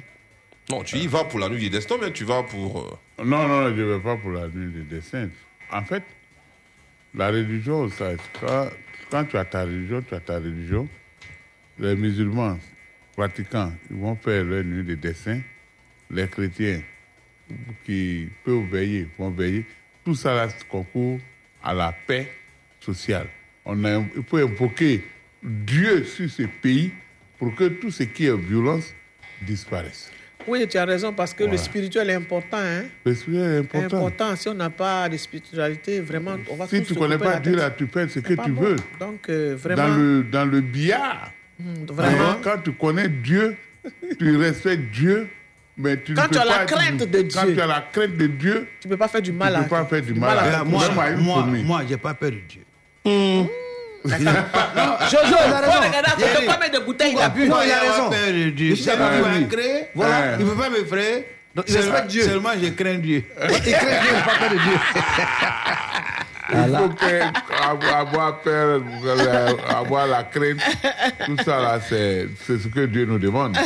Non, tu y vas pour la nuit des destins, mais tu vas pour. euh, Non, non, je ne vais pas pour la nuit des dessins. En fait, la religion, ça, quand, tu as ta religion, tu as ta religion. Les musulmans pratiquants, ils vont faire leur nuit des dessins. Les chrétiens qui peuvent veiller, vont veiller. Tout ça là, concourt à la paix sociale. On a, il faut invoquer Dieu sur ce pays pour que tout ce qui est violence disparaisse. Oui, tu as raison, parce que le spirituel est important. Hein? Le spirituel est important. important. Si on n'a pas de spiritualité, vraiment, on va Si tous tu se connais pas Dieu, là, tu fais ce que tu bon. veux. Donc, euh, vraiment. Dans le, dans le billard. Hmm, vraiment. Quand tu connais Dieu, tu respectes Dieu, mais tu Quand ne tu as la crainte de Quand Dieu. tu as la crainte de Dieu, tu ne peux pas faire du mal tu à ne peux pas faire du mal mal à à- moi, moi, moi, j'ai pas peur de Dieu. Jojo, il a raison. combien de bouteilles il a bu. Non, il a raison. oui. créé. Voilà. Il ne peut pas me frayer. Donc, il Seulement- respecte Dieu. Seulement, je crains Dieu. (laughs) Il craint Dieu, pas peur de Dieu. Il faut que, avoir, peur, euh, avoir la crainte, tout ça là, c'est ce que Dieu nous demande.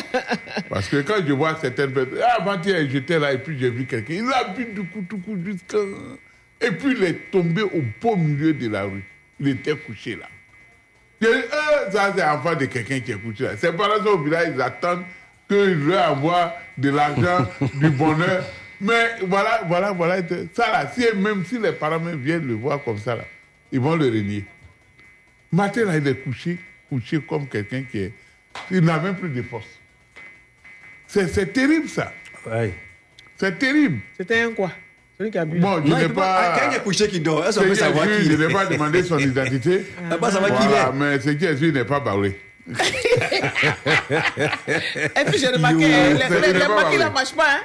Parce que quand je vois certaines personnes, ah, avant-hier, j'étais là et puis j'ai vu quelqu'un, il a bu du coup, tout coup, jusqu'à. Et puis il est tombé au beau milieu de la rue. Il était couché là. J'ai dit, Ah, ça c'est l'enfant de quelqu'un qui est couché là. Ses parents sont au village, ils attendent qu'il leur envoie de l'argent, (laughs) du bonheur. Mais voilà, voilà, voilà. Ça là, si, même si les parents même viennent le voir comme ça là, ils vont le renier. Matin là, il est couché, couché comme quelqu'un qui est. Il n'a même plus de force. C'est c'est terrible ça. C'est terrible. C'était un quoi? Celui qui a bu. Bon, je n'ai peut pas. pas- ah, quand il est couché qui dort, est-ce qu'on peut savoir qui il Je est n'ai pas demandé son (laughs) identité. On peut pas savoir qui il Voilà, est. Mais ce qui est sûr, il n'est pas baoulé. (laughs) Et puis j'ai remarqué, (laughs) les, maquis ne marchent pas. Hein?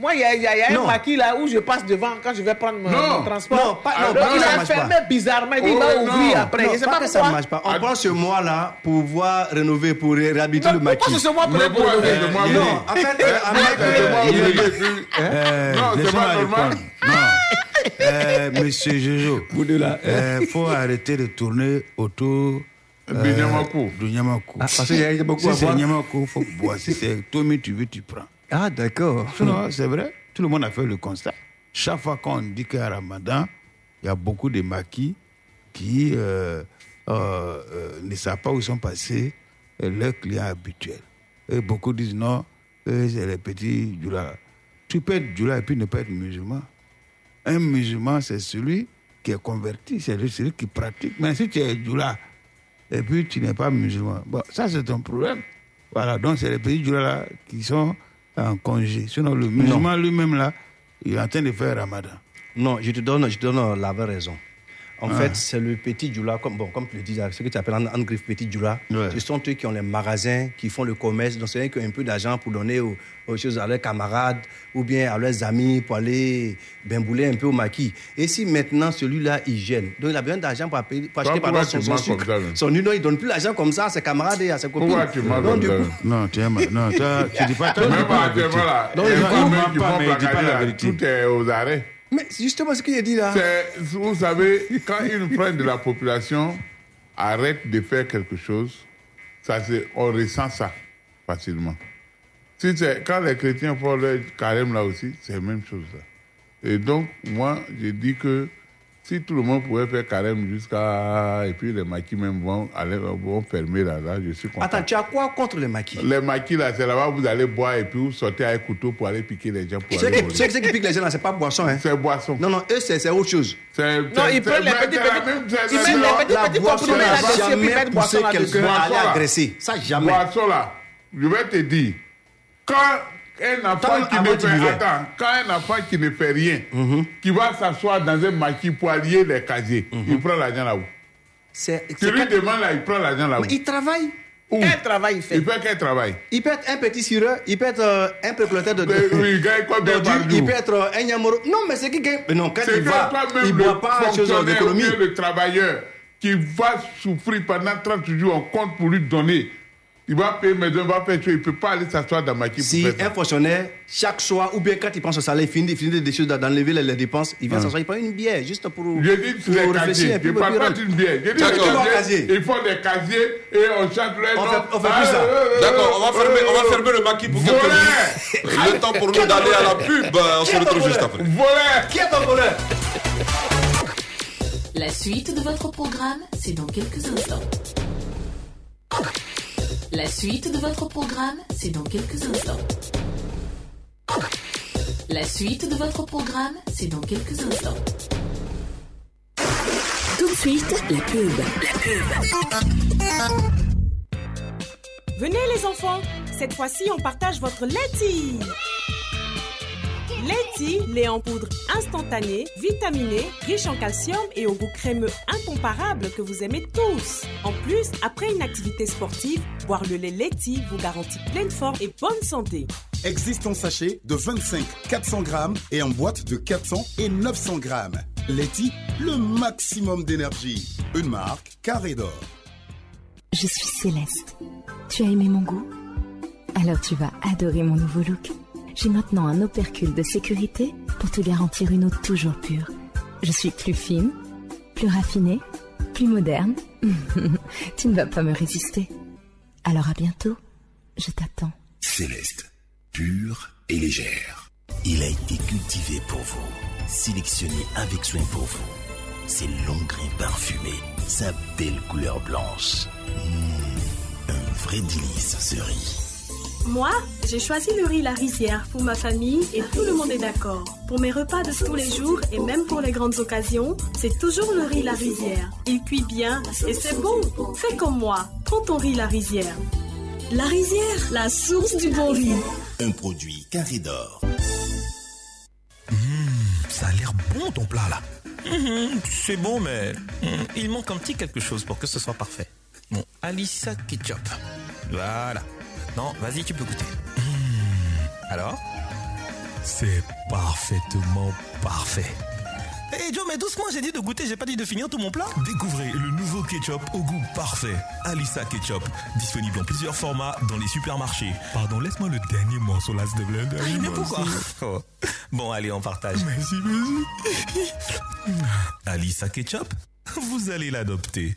Moi, il y a, y a- y a un Non. maquis là où je passe devant quand je vais prendre mon, Non. mon transport. Non, pas- non, Donc, pas il ça a marche fermé pas. bizarrement. Il dit, Oh, va non. ouvrir après. Non, je sais pas pas, que ça pourquoi. marche pas. On prend ce mois-là pour pouvoir rénover, pour ré- réhabiliter le maquis. pourquoi c'est ce mois pour rénover c'est ce mois Non, en fait, euh, en Moi, fait, c'est ce mois euh, l'ai vu. Euh, Non, c'est pas normal. répondre. Non. Euh, monsieur Jojo, il faut arrêter de tourner autour Du Nyamakou. du Nyamakou. Ah, parce qu'il y a beaucoup si à c'est boire. Nyamakou, il faut boire. Si c'est Tommy, tu veux, tu prends. Ah, d'accord. Sinon, c'est vrai, tout le monde a fait le constat. Chaque fois qu'on dit qu'à Ramadan, il y a beaucoup de maquis qui euh, euh, euh, ne savent pas où sont passés leurs clients habituels. Et beaucoup disent non, c'est les petits djoulas. Tu peux être djoula et puis ne pas être musulman. Un musulman, c'est celui qui est converti, c'est celui qui pratique. Mais si tu es djoula et puis tu n'es pas musulman, bon, ça c'est ton problème. Voilà, donc c'est les petits djoulas là qui sont en congé. Sinon, le musulman lui-même là, il est en train de faire Ramadan. Non, je te donne, je te donne la vraie raison. En Ah. fait, c'est le petit djoula, comme, bon, comme tu le dis, ce que tu appelles en, en griffe petit djoula. Ouais. Ce sont eux qui ont les magasins, qui font le commerce, donc c'est eux qui ont un peu d'argent pour donner aux, aux choses à leurs camarades ou bien à leurs amis pour aller bambouler un peu au maquis. Et si maintenant celui-là, il gêne, donc il a besoin d'argent pour, payer- pour acheter pourquoi pardon, son, tu son sucre, ça, son union, il donne plus l'argent comme ça à ses camarades et à ses copines. Pourquoi tu coup, Non, tu es mal. Non, tu dis pas, tu dis Même pas la Non, vérité. tout est aux arrêts. Mais justement ce qu'il a dit là. Vous savez, quand une freine de la population arrête de faire quelque chose, ça, on ressent ça facilement. Si quand les chrétiens font leur carême là aussi, c'est la même chose. ça. Et donc, moi, je dis que si tout le monde pouvait faire carême jusqu'à. Et puis les maquis même vont, aller, vont fermer là, là, je suis content. Attends, tu as quoi contre les maquis? Les maquis là, c'est là-bas, vous allez boire et puis vous sortez avec couteau pour aller piquer les gens. Pour Ceux aller qui, ceux- piquent les gens là, c'est pas boisson. Hein. C'est boisson. Non, non, eux, c'est autre chose. C'est- Non, ils prennent les petits, petits- ils mettent les petits, petits boisson comprimés là-dessus et puis jamais mettent boisson poussé là-dessus. quelqu'un à aller agresser. Ça, jamais. Boisson là, je vais te dire, quand un enfant qui ne fait attends, quand un enfant qui ne fait rien, qui va s'asseoir dans un maquis pour allier les casiers, il prend l'argent là où C'est Tu lui quand- demandes là, il prend l'argent là où Mais il travaille. Où Quel travail il fait? Il fait quel travail? Il peut être un petit sireur, il peut être euh, un propriétaire de. Mais oui, il gagne jour Il peut être euh, un yamoro. Non, mais c'est qui gagne? Mais non, quand il va, toi-même, il ne le boit pas chose d'économie. bien le travailleur qui va souffrir pendant 30 jours, on compte pour lui donner Il va payer, mais il va faire il ne peut pas aller s'asseoir dans ma Si un fonctionnaire, chaque soir, ou bien quand il prend son salaire, il finit, il finit des choses, d'enlever les, les dépenses, il vient Ah. s'asseoir, il prend une bière, juste pour, Je dis pour les casiers. Je pour parle pas d'une bière. Je dis casiers. Ils font des casiers et on chante les noms. fait- on fait plus ça. D'accord, on va fermer, on va fermer le maquis pour quelques minutes. Le temps pour nous d'aller à la pub. On se retrouve juste après. Qui est ton voleur? La suite de votre programme, c'est dans quelques instants. La suite de votre programme, c'est dans quelques instants. La suite de votre programme, c'est dans quelques instants. Tout de suite, la pub. La pub. Venez les enfants, cette fois-ci on partage votre laiti. Laiti, lait en poudre instantané, vitaminé, riche en calcium et au goût crémeux incomparable que vous aimez tous. En plus, après une activité sportive, boire le lait Laiti vous garantit pleine forme et bonne santé. Existe en sachet de 25 400 grammes et en boîte de 400 et 900 grammes. Letty, le maximum d'énergie. Une marque carré d'or. Je suis Céleste. Tu as aimé mon goût? Alors tu vas adorer mon nouveau look. J'ai maintenant un opercule de sécurité pour te garantir une eau toujours pure. Je suis plus fine, plus raffinée, plus moderne. (laughs) tu ne vas pas me résister. Alors à bientôt. Je t'attends. Céleste, pure et légère. Il a été cultivé pour vous, sélectionné avec soin pour vous. Ses longs grains parfumés, sa belle couleur blanche. Mmh, un vrai délice ce riz. Moi, j'ai choisi le riz La Rizière pour ma famille et tout le monde est d'accord. Pour mes repas de tous les jours et même pour les grandes occasions, c'est toujours le riz La Rizière. Il cuit bien et c'est bon. Fais comme moi, prends ton riz La Rizière. La Rizière, la source du bon riz. Un produit carré d'or. Ça a l'air bon ton plat là. Mhm, c'est bon, mais mhm, il manque un petit quelque chose pour que ce soit parfait. Bon, Alissa Ketchup. Voilà. Maintenant, vas-y, tu peux goûter. Mhm, Alors C'est parfaitement parfait. Hé Joe, mais doucement, j'ai dit de goûter, j'ai pas dit de finir tout mon plat. Découvrez le nouveau ketchup au goût parfait. Alissa Ketchup. Disponible en plusieurs formats dans les supermarchés. Pardon, laisse-moi le dernier morceau là, s'il te plaît. Ah, mais pourquoi (laughs) Oh. Bon, allez, on partage. Merci, merci. Alissa Ketchup, vous allez l'adopter.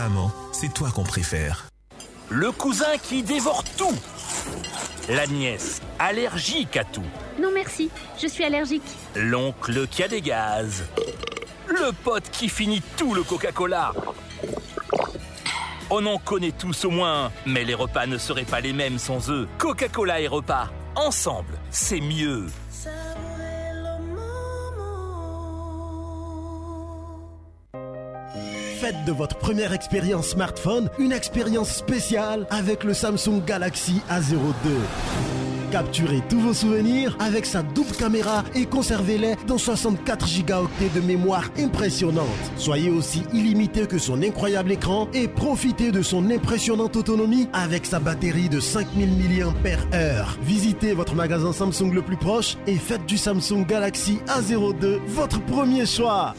Maman, c'est toi qu'on préfère. Le cousin qui dévore tout. La nièce, allergique à tout. Non merci, je suis allergique. L'oncle qui a des gaz. Le pote qui finit tout le Coca-Cola. On en connaît tous au moins, mais les repas ne seraient pas les mêmes sans eux. Coca-Cola et repas, ensemble, c'est mieux. Faites de votre première expérience smartphone une expérience spéciale avec le Samsung Galaxy A02. Capturez tous vos souvenirs avec sa double caméra et conservez-les dans 64 Go de mémoire impressionnante. Soyez aussi illimité que son incroyable écran et profitez de son impressionnante autonomie avec sa batterie de 5000 mAh. Visitez votre magasin Samsung le plus proche et faites du Samsung Galaxy A02 votre premier choix.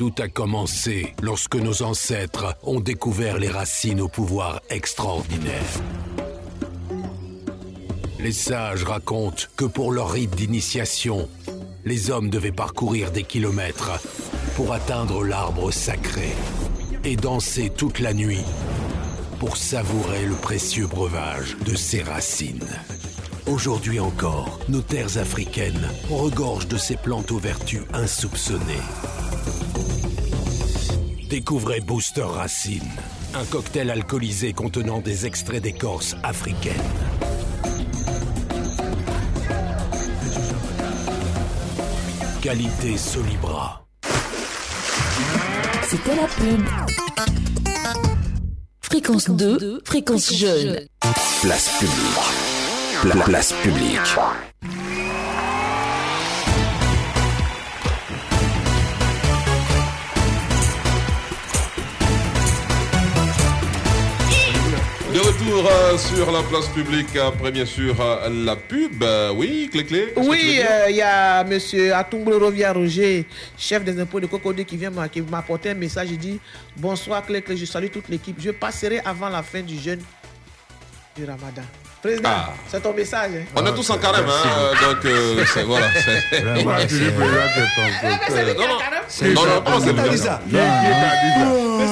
Tout a commencé lorsque nos ancêtres ont découvert les racines au pouvoir extraordinaire. Les sages racontent que pour leur rite d'initiation, les hommes devaient parcourir des kilomètres pour atteindre l'arbre sacré et danser toute la nuit pour savourer le précieux breuvage de ses racines. Aujourd'hui encore, nos terres africaines regorgent de ces plantes aux vertus insoupçonnées. Découvrez Booster Racine, un cocktail alcoolisé contenant des extraits d'écorce africaine. Qualité Solibra. C'était la pub. Fréquence 2, fréquence jeune. Place publique. Pla- place publique. De retour euh, sur la place publique après bien sûr euh, la pub. Euh, oui, clé clé. Oui, il y a M. Atumbre Rovia Roger, chef des impôts de Cocody, qui vient m'a- qui m'a apporté un message. Il dit Bonsoir, Clé Clé, je salue toute l'équipe. Je passerai avant la fin du jeûne du Ramadan. Président, Ah. c'est ton message. hein? On est tous en carême, hein, euh, donc euh, c'est- voilà. c'est- Vraiment, (laughs) Eh, (laughs) c'est lui qui a Non, non. carême. Non, non, non, c'est dit ça Mais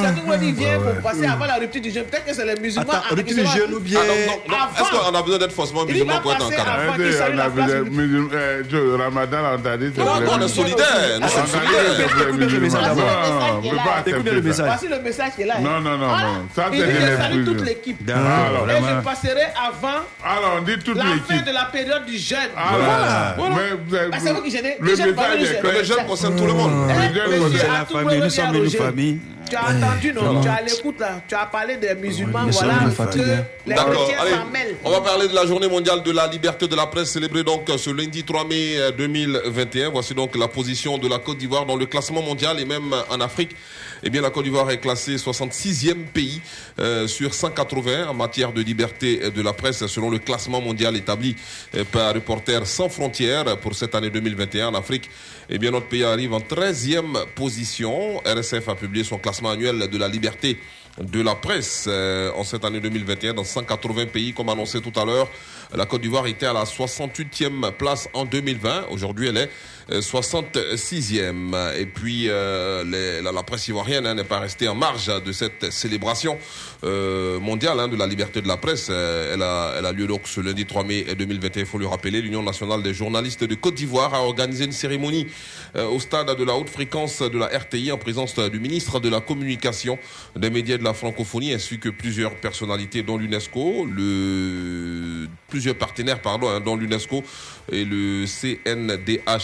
c'est dit vient pour passer avant la rupture du jeûne. Peut-être que c'est les musulmans. Ah, rupture du jeûne ou bien- Ah. Est-ce qu'on a besoin d'être forcément musulman pour être en carême? on a besoin- euh, Joe, Ramadan, on t'a dit, c'est Non, on est solidaires, nous On sommes solidaires. Non, on ne peut pas Écoutez le message. Voici le message qui est là. Non, non, non. Ça, c'est des toute l'équipe. Et je passerai avant alors, on dit toute la fin de la période du jeûne. Voilà. Voilà. Mais vous avez- Ah, c'est vous qui gênez. Le Le le. Le jeûne concerne tout le monde. Le jeûne concerne- C'est la Atumbre famille, nous sommes une famille. Tu as entendu, non? Tu as l'écoute là. Tu as parlé des musulmans, voilà, que fatigués. les D'accord, chrétiens allez, s'en mêlent. on va parler de la journée mondiale de la liberté de la presse célébrée donc ce lundi 3 mai euh, 2021. Voici donc la position de la Côte d'Ivoire dans le classement mondial et même en Afrique. Eh bien, la Côte d'Ivoire est classée 66e pays euh, sur 180 en matière de liberté de la presse selon le classement mondial établi euh, par Reporters sans frontières pour cette année 2021 en Afrique. Eh bien, notre pays arrive en 13e position. RSF a publié son classement annuel de la liberté de la presse euh, en cette année 2021 dans 180 pays comme annoncé tout à l'heure. La Côte d'Ivoire était à la 68e place en 2020. Aujourd'hui, elle est euh, 66e. Et puis, euh, la, presse ivoirienne hein, n'est pas restée en marge de cette célébration euh, mondiale hein, de la liberté de la presse. Euh, elle, a, lieu donc ce lundi 3 mai 2021. Il faut le rappeler, l'Union nationale des journalistes de Côte d'Ivoire a organisé une cérémonie euh, au stade de la haute fréquence de la RTI en présence du ministre de la Communication, des médias de la francophonie, ainsi que plusieurs personnalités dont l'UNESCO, le plusieurs partenaires pardon, hein, dont l'UNESCO et le CNDHCI.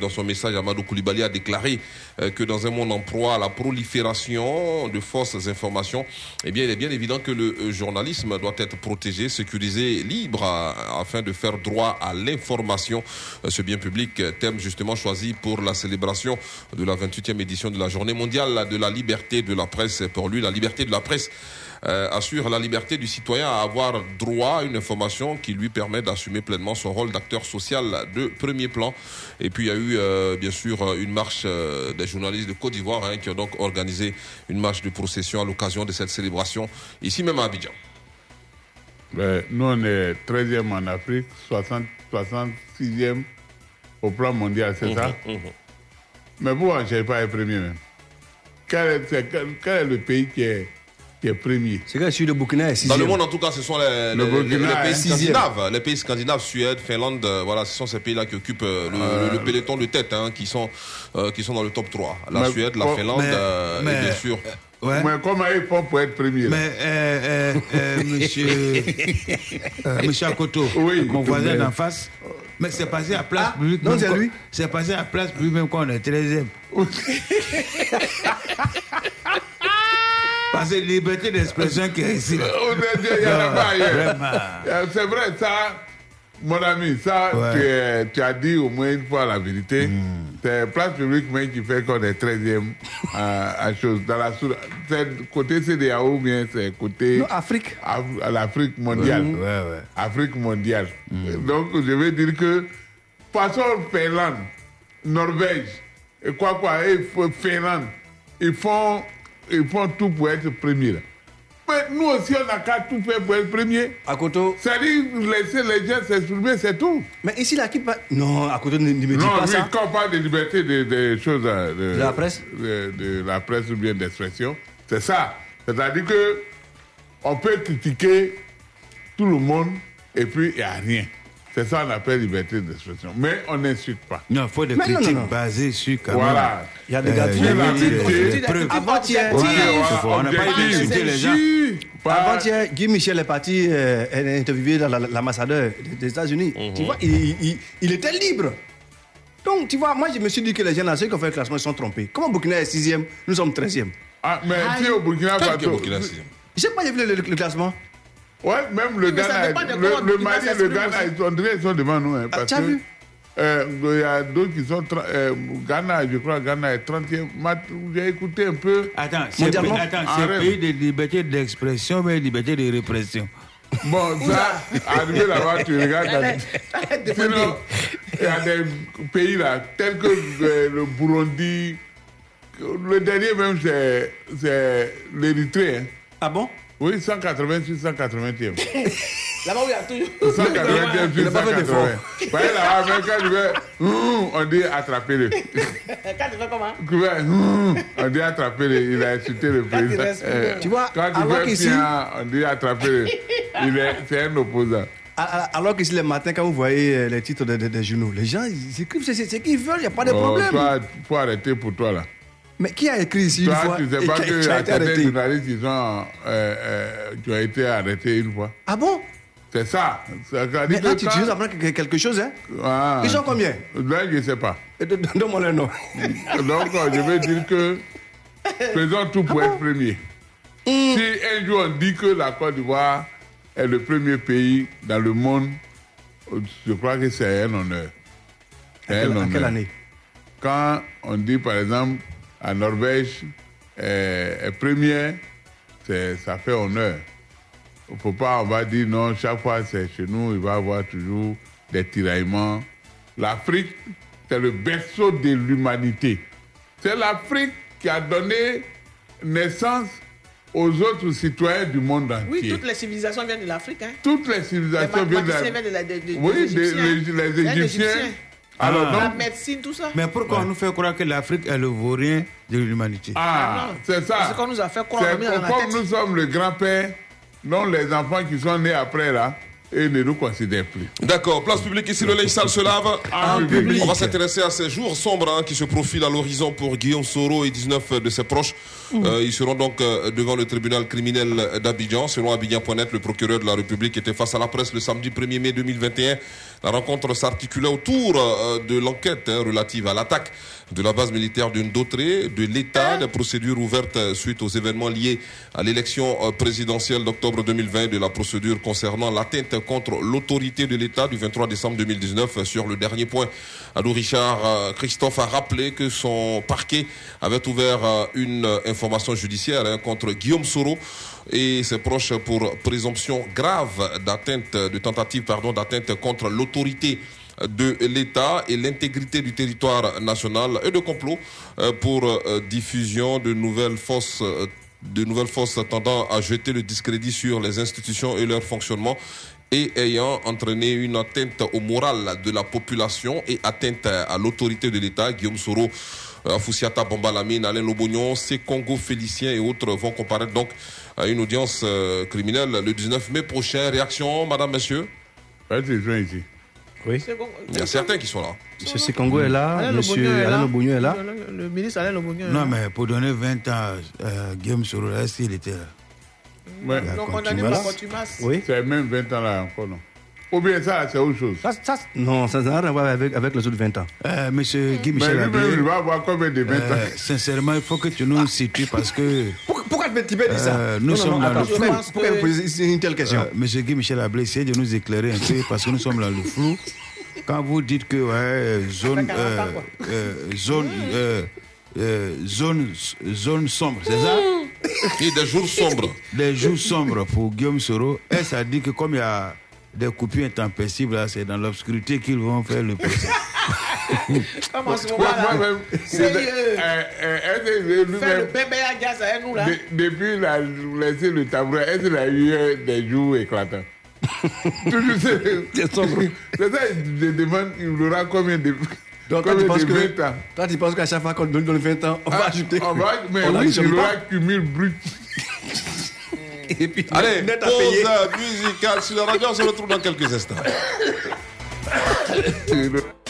Dans son message, Amadou Koulibaly a déclaré euh, que dans un monde en proie à la prolifération de fausses informations, eh bien, il est bien évident que le euh, journalisme doit être protégé, sécurisé, libre, afin de faire droit à l'information. Euh, Ce bien public, thème justement choisi pour la célébration de la 28e édition de la Journée mondiale de la liberté de la presse. Pour lui, la liberté de la presse euh, assure la liberté du citoyen à avoir droit à une information qui lui permet d'assumer pleinement son rôle d'acteur social de premier plan. Et puis il y a eu euh, bien sûr une marche euh, des journalistes de Côte d'Ivoire hein, qui ont donc organisé une marche de procession à l'occasion de cette célébration ici même à Abidjan. Nous, on est 13e en Afrique, 60, 66e au plan mondial, c'est ça? Mhm, mhm. Mais pourquoi on ne cherche pas à être premier même? Quel est, c'est- quel, quel est le pays qui est, qui est premier C'est que celui de Burkina est Dans le monde, en tout cas, ce sont les, Le les- Burkina les est pays scandinaves. Les pays scandinaves, Suède, Finlande, euh, voilà, ce sont ces pays-là qui occupent euh, le, Euh, le peloton de tête, hein, qui, sont, euh, qui sont dans le top 3. La Mais- Suède, la oh, Finlande, mais- euh, mais- et bien sûr. Ouais. Mais comment ils font pour être premier Mais, euh, euh, euh, monsieur, (laughs) euh, monsieur Akoto, Oui, mon voisin d'en face, mais c'est passé à place Ah, publique. non, c'est quand- lui. C'est passé à place publique même quand on est 13e. (laughs) Parce que liberté d'expression qui est ici. C'est vrai, ça, mon ami, ça, Ouais. tu, es- tu as dit au moins une fois la vérité. C'est place publique même qui fait qu'on est 13e à, à chose. Dans la sous- c'est côté CDAO ou bien c'est côté. Non, Afrique. Af- à l'Afrique mondiale. Ouais, ouais. Afrique mondiale. Donc, je veux dire que, passons Finlande, Norvège, et quoi, quoi, et Finlande, ils font, ils font tout pour être premier. là. Mais nous aussi, on n'a qu'à tout faire pour être premier. Akoto. C'est-à-dire, laisser les gens s'exprimer, c'est tout. Mais ici, la pas. Non, Akoto ne, ne me dit Non, pas lui, ça. quand on parle de liberté des de choses. euh, De, De la presse? de, de la presse ou bien d'expression, c'est ça. C'est-à-dire que on peut critiquer tout le monde et puis il n'y a rien. C'est ça qu'on appelle liberté d'expression. Mais on n'insulte pas. Non, il faut des Mais critiques non, non. basées sur quand Voilà. même. Il y a des euh, des- vérité. des preuves. Avant-hier, on n'a pas insulté les gens. Avant-hier, Guy Michel est parti euh, la- l'ambassadeur des États-Unis. Tu vois, il, il- il était libre. Donc, tu vois, moi, je me suis dit que les gens, là, ceux qui ont fait le classement, ils sont trompés. Comment Burkina est 6 nous sommes 13e. Ah, mais si au Burkina Quel que Faso. Burkina Je sais pas, j'ai vu le, le- le classement. Ouais, même le Ghana, le, Mali et le Ghana, ils sont, on dirait qu'ils sont devant nous. Hein, parce tu as que, vu? euh, Il y a d'autres qui sont. euh, Ghana, je crois, Ghana est 30e. Mat- J'ai écouté un peu. Attends, c'est un pays de liberté d'expression, mais liberté de répression. Bon, ça, arrivé là-bas, tu regardes. Sinon, il y a des pays là, tels que euh, le Burundi. Le dernier même, c'est c'est l'Érythrée. hein. Ah bon? Oui, 180 sur 180e. Là-bas où il y a toujours. 180e Il sur n'a pas fait 180. d'effort. Voyez là, même quand je vais, hum, on dit attrapez-le. (laughs) Quand tu fais comment? Tu hum, on dit attrapez-le. Il a insulté le il président. Tu vois, quand il qu'ici- bien, on dit attrapez-le. Il est- C'est un opposant. A- a- Alors qu'ici, le matin, quand vous voyez euh, les titres des journaux, les gens, ils écrivent ce ce qu'ils veulent, il n'y a pas de problème. Toi, faut arrêter pour toi là. Mais qui a écrit ici Toi, une fois tu sais et pas qui a- que a été arrêté journalistes qui sont, euh, euh, qui ont été arrêtés une fois. Ah bon? C'est ça. Ça Mais là, tu, nous apprends que- quelque chose, hein Ah. Ils sont combien? Là, je ne sais pas. Donne-moi le nom. (laughs) Donc, euh, je vais dire que faisons tout pour être premier. Si un jour on dit que la Côte d'Ivoire est le premier pays dans le monde, je crois que c'est un honneur. C'est quelle- un à quelle honneur. année? Quand on dit par exemple la Norvège est, est première, ça fait honneur. Il ne faut pas, on va dire non, chaque fois c'est chez nous, il va y avoir toujours des tiraillements. L'Afrique, c'est le berceau de l'humanité. C'est l'Afrique qui a donné naissance aux autres citoyens du monde entier. Oui, toutes les civilisations viennent de l'Afrique. Hein. Toutes les civilisations Les viennent de mathématiciens la- viennent de la- de- de- Oui, des les Égyptiens. Alors, Ah. donc, La médecine, tout ça. Mais pourquoi on nous fait croire que l'Afrique est le vaurien de l'humanité? Ah, c'est ça. C'est ce qu'on nous a fait croire. comme nous sommes le grand-père, dont les enfants qui sont nés après là, et ne nous considèrent plus. D'accord, place publique ici, le linge sale se lave. En public. On va s'intéresser à ces jours sombres hein, qui se profilent à l'horizon pour Guillaume Soro et 19 de ses proches. Euh, ils seront donc euh, devant le tribunal criminel d'Abidjan. Selon Abidjan.net, le procureur de la République était face à la presse le samedi 1er mai 2021. La rencontre s'articulait autour euh, de l'enquête hein, relative à l'attaque de la base militaire d'une Dautré, de l'État, des procédures ouvertes euh, suite aux événements liés à l'élection euh, présidentielle d'octobre 2020, de la procédure concernant l'atteinte contre l'autorité de l'État du 23 décembre 2019. Sur le dernier point, Adou Richard Christophe a rappelé que son parquet avait ouvert une information judiciaire hein, contre Guillaume Soro et ses proches pour présomption grave d'atteinte, de tentative pardon, d'atteinte contre l'autorité de l'État et l'intégrité du territoire national et de complot euh, pour euh, diffusion de nouvelles fausses euh, de nouvelles fausses tendant à jeter le discrédit sur les institutions et leur fonctionnement et ayant entraîné une atteinte au moral de la population et atteinte à l'autorité de l'État. Guillaume Soro, Foussiata Bambalamine, Alain Lobognon, Congo Félicien et autres vont comparaître donc à une audience euh, criminelle le 19 mai prochain. Réaction, madame, monsieur? Ici. Oui. Il y a certains qui sont là. Monsieur Sekongo est là, Alain monsieur est Alain là. Lobognon est là. Le, le ministre Alain Lobognon. est Non, là. mais pour donner 20 ans, euh, Guillaume Soro, est-ce qu'il était là? Ouais. A Donc, pour contumace. Oui. C'est même 20 ans là encore, non? Ou bien ça, c'est autre chose. Ça, ça, non, ça n'a rien à voir avec, avec les autres 20 ans. Euh, Monsieur Guy Mais Michel lui-même, Ablé, il va avoir combien de 20 euh, ans sincèrement, il faut que tu nous situes parce que Pourquoi, pourquoi tu peux dire ça? Euh, nous Non, non, sommes non, dans attends, le pourquoi- flou. Pourquoi vous posez une telle question Euh, Monsieur Guy Michel Ablé, essayez de nous éclairer un peu parce que nous sommes dans le flou. Quand vous dites que ouais, euh, zone, euh, euh, zone, euh, euh, zone, zone sombre, c'est ça? Et des jours sombres. Des jours sombres pour Guillaume Soro. Et ça dit que comme il y a des coupures intempestives, là, c'est dans l'obscurité qu'ils vont faire le procès. (laughs) Comme en ce Moi- moment-là. moi-même, Sérieux. euh, euh, Faire le bébé à gaz avec nous, là. De- depuis il a laissé le tabouret, est-ce qu'il a eu euh, des jours éclatants? (laughs) Toujours c'est c'est ça, je demande, il aura combien de, Donc, toi, combien tu penses de que, 20 ans? toi, tu penses qu'à chaque fois qu'on donne donne 20 ans, on va Ah, ajouter. on va- Mais (laughs) on oui, il aura cumul brut. Et puis, Allez, net à pause musicale sur la radio. On se retrouve dans quelques instants. (coughs)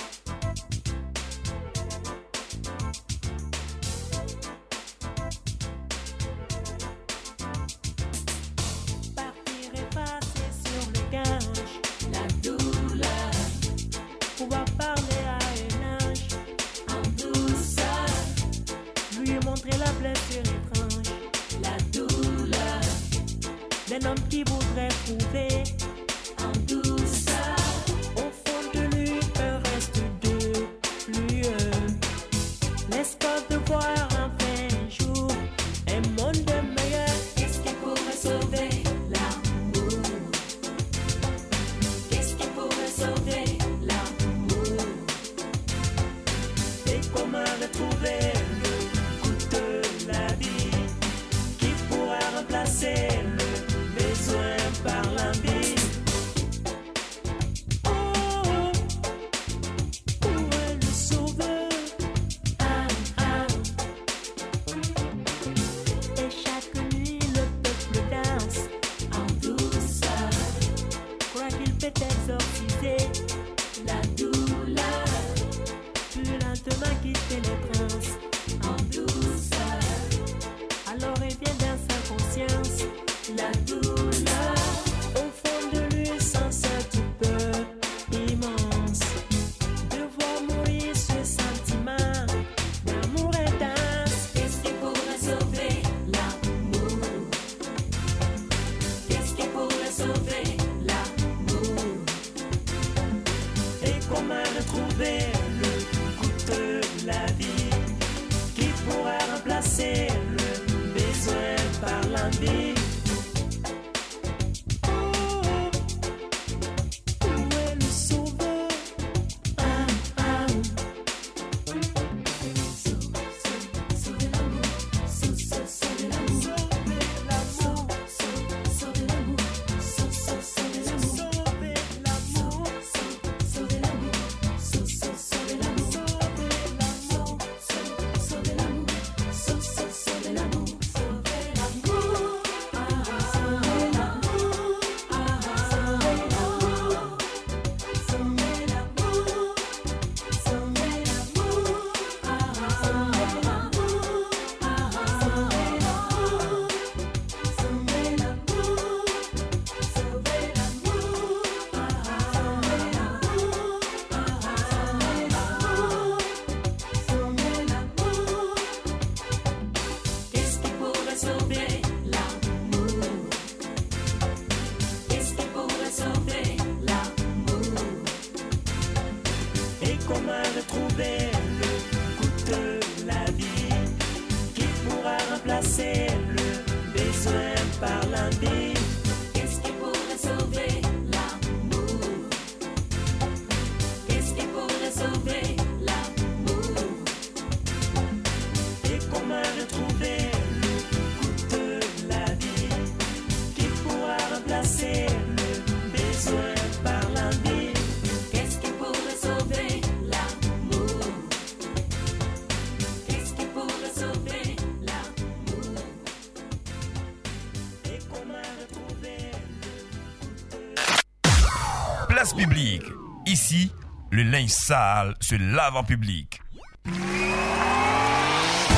le linge sale se lave en public.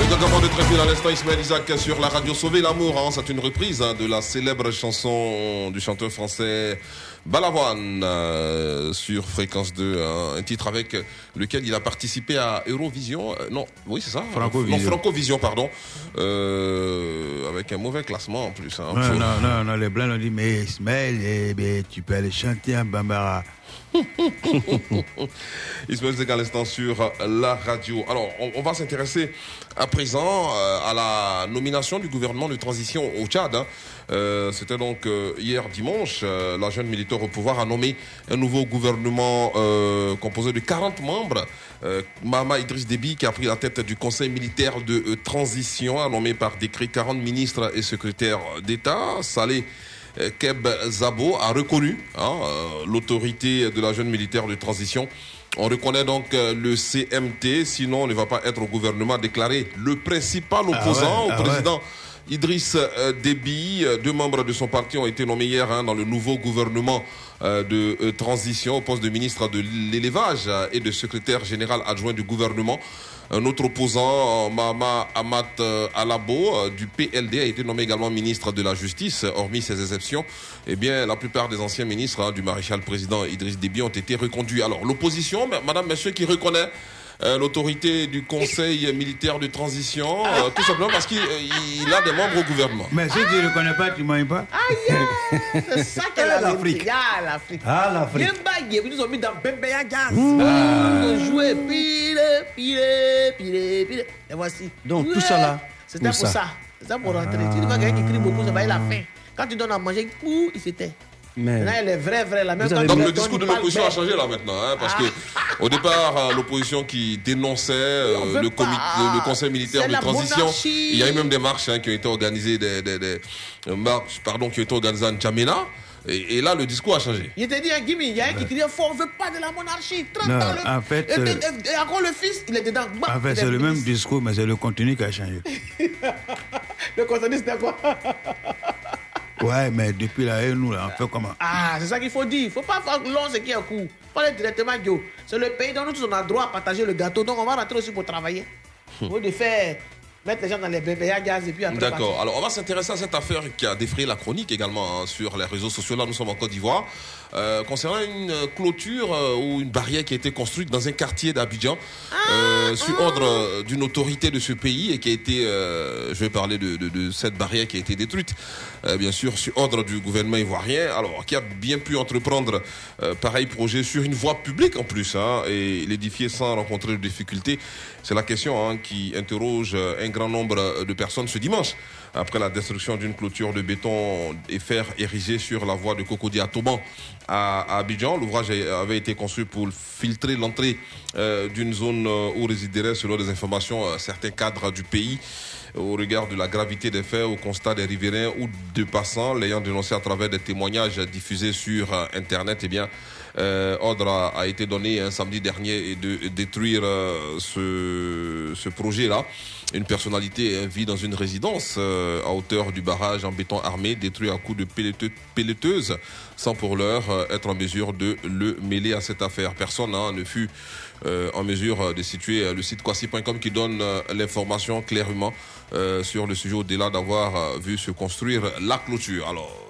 Le gouvernement de Tréville à l'instant Ismaël Isaac sur la radio Sauver l'amour. hein. C'est une reprise hein, de la célèbre chanson du chanteur français Balavoine euh, sur Fréquence 2. hein. un titre avec lequel il a participé à Eurovision. Euh, non, oui, c'est ça Francovision. Non, Francovision, pardon. Euh, avec un mauvais classement en plus. hein. Non, non, non, non, les blancs ont dit, mais Ismaël, eh tu peux aller chanter en Bambara. Ismaël Zeg à l'instant sur la radio. Alors, on, va s'intéresser à présent euh, à la nomination du gouvernement de transition au Tchad. hein. Euh, C'était donc euh, hier dimanche. la jeune militaire au pouvoir a nommé un nouveau gouvernement composé de 40 membres. Mahama Idriss Déby, qui a pris la tête du conseil militaire de transition, a nommé par décret 40 ministres et secrétaires d'État. Euh, Keb Zabo a reconnu hein, euh, l'autorité de la jeune militaire de transition. On reconnaît donc euh, le CMT, sinon on ne va pas être au gouvernement, déclaré le principal Ah opposant ouais, ah au président Idriss euh, Déby. Deux membres de son parti ont été nommés hier hein, dans le nouveau gouvernement euh, de euh, transition au poste de ministre de l'élevage et de secrétaire général adjoint du gouvernement. Un autre opposant, euh, Mahama Amat euh, Alabo, euh, du PLD, a été nommé également ministre de la Justice. Hormis ces exceptions, eh bien, la plupart des anciens ministres hein, du maréchal président Idriss Déby ont été reconduits. Alors, l'opposition, ma- madame, monsieur, qui reconnaît euh, l'autorité du Conseil militaire de transition, euh, tout simplement parce qu'il euh, il a des membres au gouvernement. Mais si tu ne le connais pas, tu ne manges pas. C'est ça (laughs) qu'elle a l'Afrique. Ah, l'Afrique. Ah, l'Afrique. Ils nous ont mis dans Bembeya Jazz. Mmh. Ils ont joué pile, pile, pile, pile. Et voici. Donc, tout ça là, C'était pour ça. ça. C'est ça pour rentrer. Tu vois quelqu'un qui crie beaucoup, ça va il a faim. Quand tu donnes à manger, ouh, il s'était. Mais- Maintenant, elle est vraie, vraie. La même quand Donc le discours de l'opposition a changé là maintenant, hein, parce que au départ euh, l'opposition qui dénonçait euh, le, Conseil militaire de transition, monarchie. il y a eu même des marches hein, qui ont été organisées, des, des- des- euh, marches pardon qui ont été organisées en N'Djamena, et, et là le discours a changé. Il était dit à il y a un qui criait fort, on veut pas de la monarchie. 30 Non, ans, le... en fait, et, euh, et- et encore le fils, il est dedans. Bah, En fait, c'est est le même discours, mais c'est le contenu qui a changé. (laughs) Le contenu, c'était quoi? Ouais, mais depuis là, et nous, là, on fait comment? Ah, c'est ça qu'il faut dire. Il faut pas faire long ce qui est court. Pas aller directement, Joe. C'est le pays dont nous tous on a droit à partager le gâteau. Donc on va rentrer aussi pour travailler. Au lieu de faire mettre les gens dans les bébés à gaz et puis après. D'accord. Alors, on va s'intéresser à cette affaire qui a défrayé la chronique également hein, sur les réseaux sociaux. Là, nous sommes en Côte d'Ivoire. Euh, concernant une clôture euh, ou une barrière qui a été construite dans un quartier d'Abidjan euh, sur ordre euh, d'une autorité de ce pays et qui a été, je vais parler de, de- de cette barrière qui a été détruite, bien sûr, sur ordre du gouvernement ivoirien. Alors, qui a bien pu entreprendre pareil projet sur une voie publique en plus hein, et l'édifier sans rencontrer de difficultés. C'est la question hein, qui interroge un grand nombre de personnes ce dimanche après la destruction d'une clôture de béton et fer érigée sur la voie de Cocody à Toban à, Abidjan. L'ouvrage avait été conçu pour filtrer l'entrée euh, d'une zone euh, où résideraient, selon des informations, euh, certains cadres du pays. Au regard de la gravité des faits, au constat des riverains ou de passants l'ayant dénoncé à travers des témoignages diffusés sur Internet, eh bien, ordre a, été donné un samedi dernier de détruire ce, ce projet-là. Une personnalité vit dans une résidence euh, à hauteur du barrage en béton armé, détruit à coups de pelleteux- pelleteuse, sans pour l'heure euh, être en mesure de le mêler à cette affaire. Personne hein, ne fut euh, en mesure de situer le site quasi.com qui donne l'information clairement sur le sujet au-delà d'avoir vu se construire la clôture. Alors,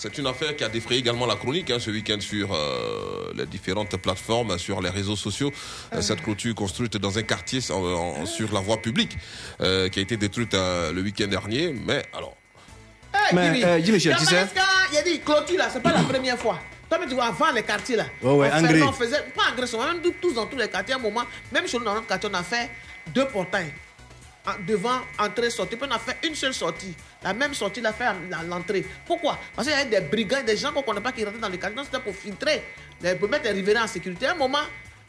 c'est une affaire qui a défrayé également la chronique hein, ce week-end sur euh, les différentes plateformes, sur les réseaux sociaux. Euh, Cette clôture construite dans un quartier en- en- sur la voie publique euh, qui a été détruite euh, le week-end dernier. Mais alors, Hey, Mais, Jimmy, euh, Jimmy Yamaska, Il a dit clôture là, c'est pas la première fois. Toi, mais tu vois, avant les quartiers là, ouais, on, faisait, on pas agression, même tous- tous dans tous les quartiers, à un moment, même chez nous dans notre quartier, on a fait deux portails. Devant, entrée, sortie. Puis on a fait une seule sortie. La même sortie, l'a fait à l'entrée. Pourquoi? Parce qu'il y avait des brigands, des gens qu'on ne connaît pas qui rentraient dans les quartiers. C'était pour filtrer, pour mettre les riverains en sécurité. À un moment,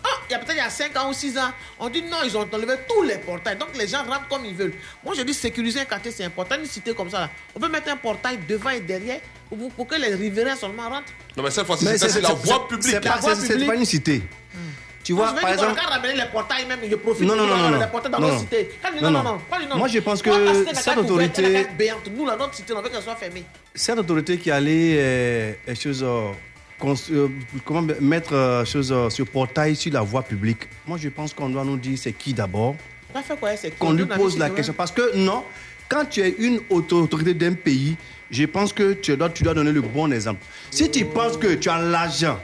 ah, il y a peut-être il y a 5 ans ou 6 ans, on dit non, ils ont enlevé tous les portails. Donc les gens rentrent comme ils veulent. Moi, je dis sécuriser un quartier, c'est important. Une cité comme ça, là, on peut mettre un portail devant et derrière pour, pour que les riverains seulement rentrent. non mais cette fois-ci, c'est la voie publique. C'est pas, une cité. Tu vois, par exemple. qu'à ramener les portails même, je profite Non, de non, non, non, les non. portails dans nos cités. Quand Non, non, non. Moi, je pense que cette autorité- nous, la notre cité, on veut qu'elle soit fermée. cette autorité qui allait euh, euh, chose, euh, comment mettre euh, chose, euh, ce portail sur la voie publique. Moi, je pense qu'on doit nous dire c'est qui d'abord, qu'on lui pose la question. Parce que non, quand tu es une auto- autorité d'un pays, je pense que tu dois, tu dois donner le bon exemple. Si tu penses que tu as l'argent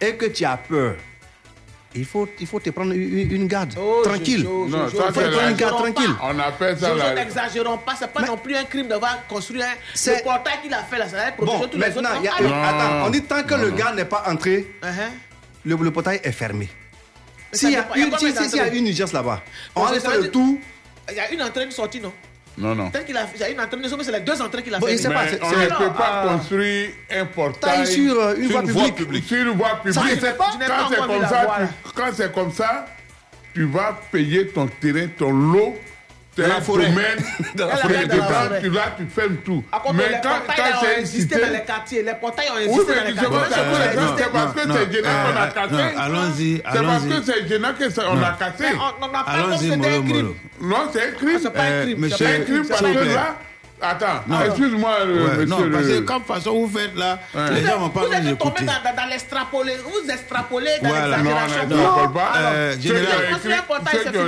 et que tu as peur, il faut, il faut te prendre une, une garde Oh, tranquille. Jojo, Non, Jojo, ça, Il faut c'est te prendre une garde tranquille. On appelle ça Jojo, la... n'exagérons pas, c'est pas non plus un crime d'avoir construit un C'est- le portail qu'il a fait là, ça va protéger Bon, tous les autres. maintenant, il y a- non. attends, on dit tant que le gars n'est pas entré, Uh-huh. le, le portail est fermé. S'il y, y y a une urgence là-bas, on va faire le tout. Il y a une entrée, une sortie, non? Non, non. Peut-être qu'il a, il y a une c'est les deux entrées qu'il a Bon, fait. pas, Mais on ne peut pas construire un portail sur, euh, une voie publique. Sur une voie publique. Ça, je sais pas, je n'ai pas Quand c'est encore vu comme la ça, voie, tu- là. quand c'est comme ça, tu vas payer ton terrain, ton lot. Dans la forêt. (laughs) la tu forêt, dans la prends, forêt. tu vas, tu fermes tout. Mais quand, là c'est existé dans les quartiers. Les portails ont existé dans les c'est quartiers. c'est parce que c'est gênant qu'on a cassé. non, allons-y, C'est parce allons-y. que c'est gênant qu'on Non. a cassé. Allons-y. Non, c'est un crime. Ah, c'est pas un Euh, crime. monsieur- c'est pas un C'est crime. c'est parce que là, Attends, Non. excuse-moi, le Ouais, monsieur. non, parce que le- comme façon vous faites là, Ouais. les Vous gens êtes, vont pas vous vous êtes tombé dans, dans, dans l'extrapolé. Vous extrapolez dans Voilà. l'exagération. Non, on n'extrapole pas. Euh, Ceux général- ont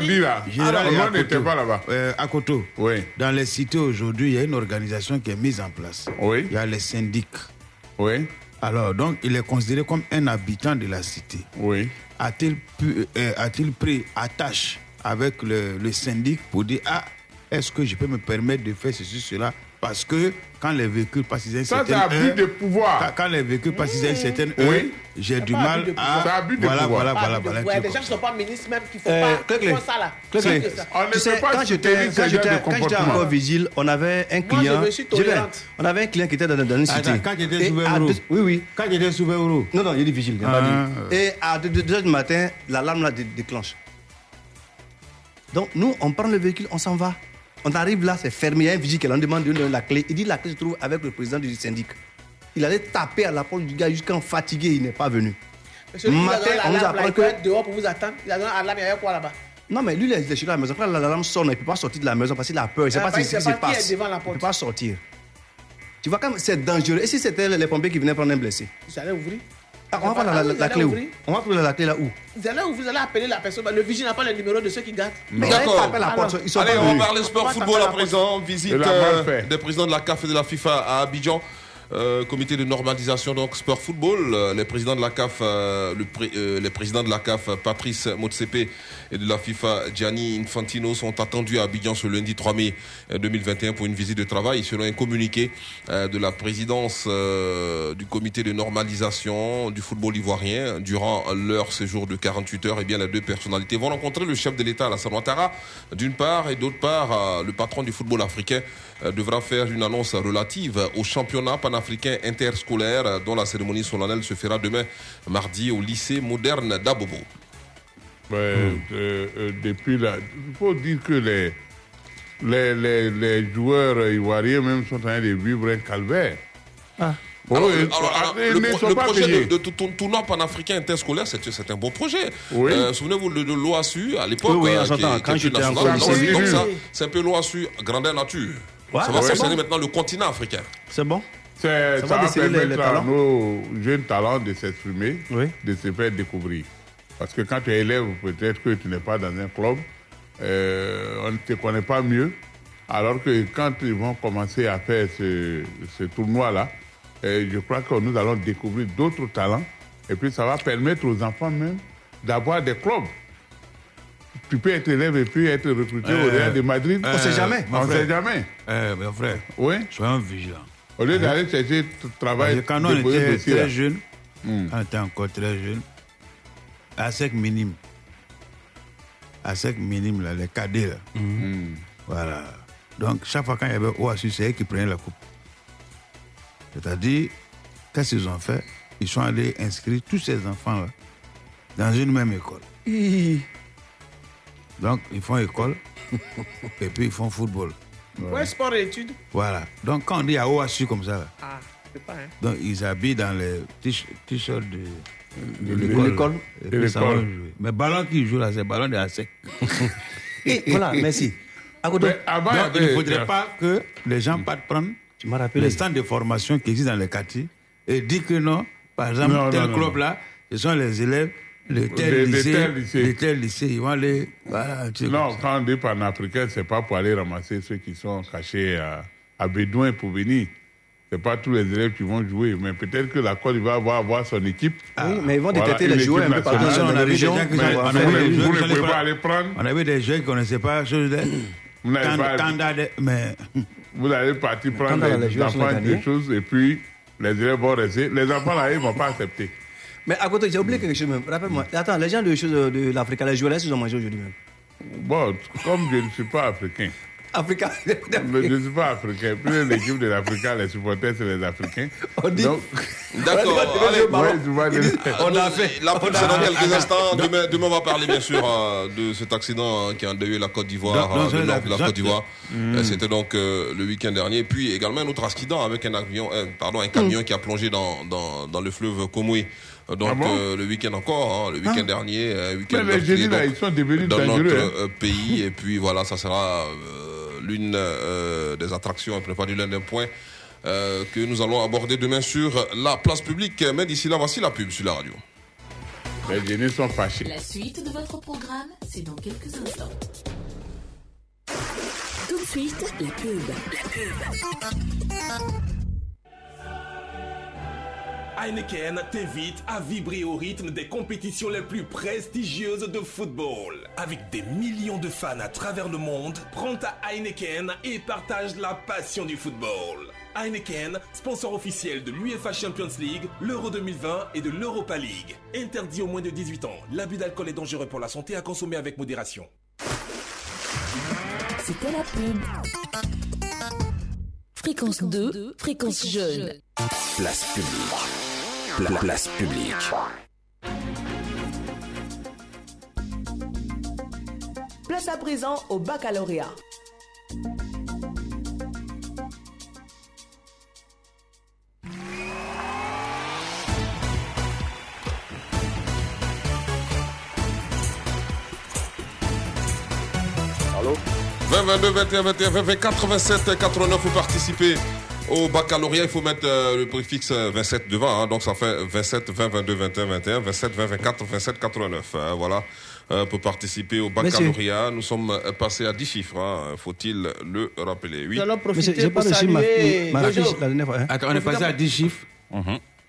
fini. dit là. Général à on n'était pas là-bas. Euh, à Koto. Oui. Dans les cités aujourd'hui, il y a une organisation qui est mise en place. Oui. Il y a les syndics. Oui. Alors, donc, il est considéré comme un habitant de la cité. Oui. A-t-il pu- euh, a-t-il pris attache avec le, le syndic pour dire Ah, est-ce que je peux me permettre de faire ceci, cela? Parce que quand les véhicules passent à une Ça, abus heure- de pouvoir. Quand, quand les véhicules passent à une certaine Oui. heure, j'ai du mal à. C'est abus de voilà, pouvoir. voilà, voilà, voilà. un ouais, truc des gens qui ne sont pas ministres même qui font Euh, pas ça là. Ça. On ne peut pas quand j'étais quand j'étais- encore vigile, on avait un je client. me suis Je tolérante. on avait un client qui était dans, une ça. cité. Quand j'étais sous Oui, oui. Quand j'étais sous. Non, non, il est vigile. il Ah, euh. Et à 2 heures du matin, l'alarme là dé- déclenche. Donc, nous, on prend le véhicule, on s'en va. On arrive là, c'est fermé. Il y a un vigile qui leur demande de donner la clé. Il dit la clé se trouve avec le président du syndic. Il allait taper à la porte du gars jusqu'à fatigué, il n'est pas venu. Matin, on nous apprend il peut que- être dehors pour vous attendre. Il a donné l'alarme, il y avait quoi là-bas? Non, mais lui, il est chez la maison. Quand l'alarme sonne, il ne peut pas sortir de la maison parce qu'il a peur. Il ne sait Ah, pas bah, ce il qui se passe. est devant la Il ne peut pas sortir. Tu vois, comme c'est dangereux. Et si c'était les pompiers qui venaient prendre un blessé? Vous allez ouvrir. Ah, On va prendre la, la- vous la allez clé où On va prendre la clé là où? Vous allez, vous allez appeler la personne. Le vigile n'a pas le numéro de ceux qui gardent. Mais D'accord. tapé la porte. Ils sont Allez, on va parler sport football à la présent. Visite euh, des présidents de la CAF et de la FIFA à Abidjan. Euh, comité de normalisation donc sport football. Euh, les présidents de la CAF euh, le euh, les présidents de la CAF Patrice Motsepe et de la FIFA Gianni Infantino sont attendus à Abidjan ce lundi 3 mai euh, 2021 pour une visite de travail. Selon un communiqué euh, de la présidence euh, du comité de normalisation du football ivoirien durant leur séjour de 48 heures et bien les deux personnalités vont rencontrer le chef de l'État Alassane Ouattara d'une part et d'autre part euh, le patron du football africain euh, devra faire une annonce relative au championnat panafricain interscolaire euh, dont la cérémonie solennelle se fera demain mardi au lycée moderne d'Abobo. Ouais, euh, euh, depuis la. Il faut dire que les, les, les, les joueurs ivoiriens même sont en train de vivre un calvaire. Ah. Bon, Alors, ils- alors, alors, ils le, pro- projet payés. de, tournoi panafricain interscolaire, c'est c'est un bon projet. Oui. Euh, Souvenez-vous de, de l'OASU à l'époque. Oui, oui, euh, en quand j'étais Oui. ça, c'est un peu l'OASU grandeur nature. Ouais, ça va concerner bon. maintenant le continent africain. C'est bon C'est- Ça Ça, va va déceler les- les permettre à talents. nos jeunes talents de s'exprimer, Oui. de se faire découvrir. Parce que quand tu es élève, peut-être que tu n'es pas dans un club, euh, on ne te connaît pas mieux. Alors que quand ils vont commencer à faire ce, ce tournoi-là, euh, je crois que nous allons découvrir d'autres talents. Et puis ça va permettre aux enfants même d'avoir des clubs. Tu peux être élève et puis être recruté au Euh, Real de Madrid. euh, sait jamais. On ne sait jamais. Euh, mon frère, Oui. soyons vigilants. Au lieu d'aller chercher travail, quand on était très jeune, Hmm. quand on était encore très jeune, à sec minime, à sec minime, là, les cadets, là, Hmm. voilà. Donc, chaque fois quand il y avait OASU, c'est eux qui prenaient la coupe. C'est-à-dire, qu'est-ce qu'ils ont fait? Ils sont allés inscrire tous ces enfants-là dans une même école. Donc, ils font école (laughs) et puis ils font football. Ouais, sport et études. Voilà. Donc, quand on dit à OASU comme ça, là, Ah, c'est pas, hein. donc ils habillent dans les t-shirts de, de De l'école. l'école. Et De puis ça va l'école. jouer. Mais ballon qui joue là, c'est ballon de la sec. Et voilà, merci. Mais Donc, il ne avait- faudrait pas que les gens partent prendre tu m'as rappelé. les stands de formation qui existent dans les quartiers et dire que non, par exemple, Non, tel non, non, club là, ce sont les élèves de tel De- de lycée, tel lycée. de tel lycée. Ils vont aller. Voilà, Non, quand on dit panafricain, c'est pas pour aller ramasser ceux qui sont cachés à, à Bédouin pour venir. C'est pas tous les élèves qui vont jouer, mais peut-être que la Côte d'Ivoire va avoir son équipe. Oui, mais ils vont détecter les joueurs un peu partout dans on la avait des région. gens qui Mais sont- on vous ne pouvez pas aller prendre. On avait des jeunes qui ne connaissaient pas chose de. Vous pas- de- mais (laughs) Vous allez partir prendre les région, enfants des choses et puis les élèves vont rester. Les enfants là, ils ne vont pas accepter. Mais à côté, j'ai oublié quelque chose même. Rappelle-moi. Attends, les gens de, choses de l'Afrique, les joueurs, est-ce qu'ils ont mangé aujourd'hui même Bon, comme je ne suis pas africain, Africain. mais je ne suis pas africain. Puis l'équipe de l'Africain, les supporters, c'est les Africains. On dit- Donc, (laughs) D'accord. On a fait. La c'est dans quelques instants. Demain, demain, on va parler bien sûr euh, de cet accident hein, qui a endeuillé la Côte d'Ivoire, euh, le nord la- de la Côte d'Ivoire. Hmm. Euh, C'était donc euh, le week-end dernier. Puis également un autre accident avec un avion, euh, pardon, un camion qui a plongé dans, dans, dans le fleuve Komui. Euh, Donc Ah bon euh, le week-end encore, hein, le week-end dernier, euh, week-end Mais les là, ils sont devenus dans dangereux, notre hein. euh, pays. Et puis voilà, ça sera euh, l'une euh, des attractions, un prépa du l'un des points euh, que nous allons aborder demain sur la place publique. Mais d'ici là, voici la pub sur la radio. Les génies sont fâchés. La suite de votre programme, c'est dans quelques instants. Tout de suite, la pub. La pub. Heineken t'invite à vibrer au rythme des compétitions les plus prestigieuses de football. Avec des millions de fans à travers le monde, prends ta Heineken et partage la passion du football. Heineken, sponsor officiel de l'UEFA Champions League, l'Euro 2020 et de l'Europa League. Interdit aux moins de 18 ans. L'abus d'alcool est dangereux pour la santé à consommer avec modération. C'était la pub. Fréquence 2, fréquence jeune. Place publique. Pla- place publique. Place à présent au baccalauréat. Allô? 20, 22, 21, 21, 20, 20, 87, 89 pour participer au baccalauréat. Il faut mettre euh, le préfixe euh, 27 devant. hein. donc ça fait 27, 20, 22, 21, 21, 27, 20, 24, 27, 89. hein. voilà. Euh, pour participer au baccalauréat, nous sommes euh, passés à 10 chiffres. hein. Faut-il le rappeler? Oui. Nous allons profiter j'ai pour pas reçu ma- saluer ma Jojo. fiche la dernière fois. hein. Attends, on est passé à 10 chiffres.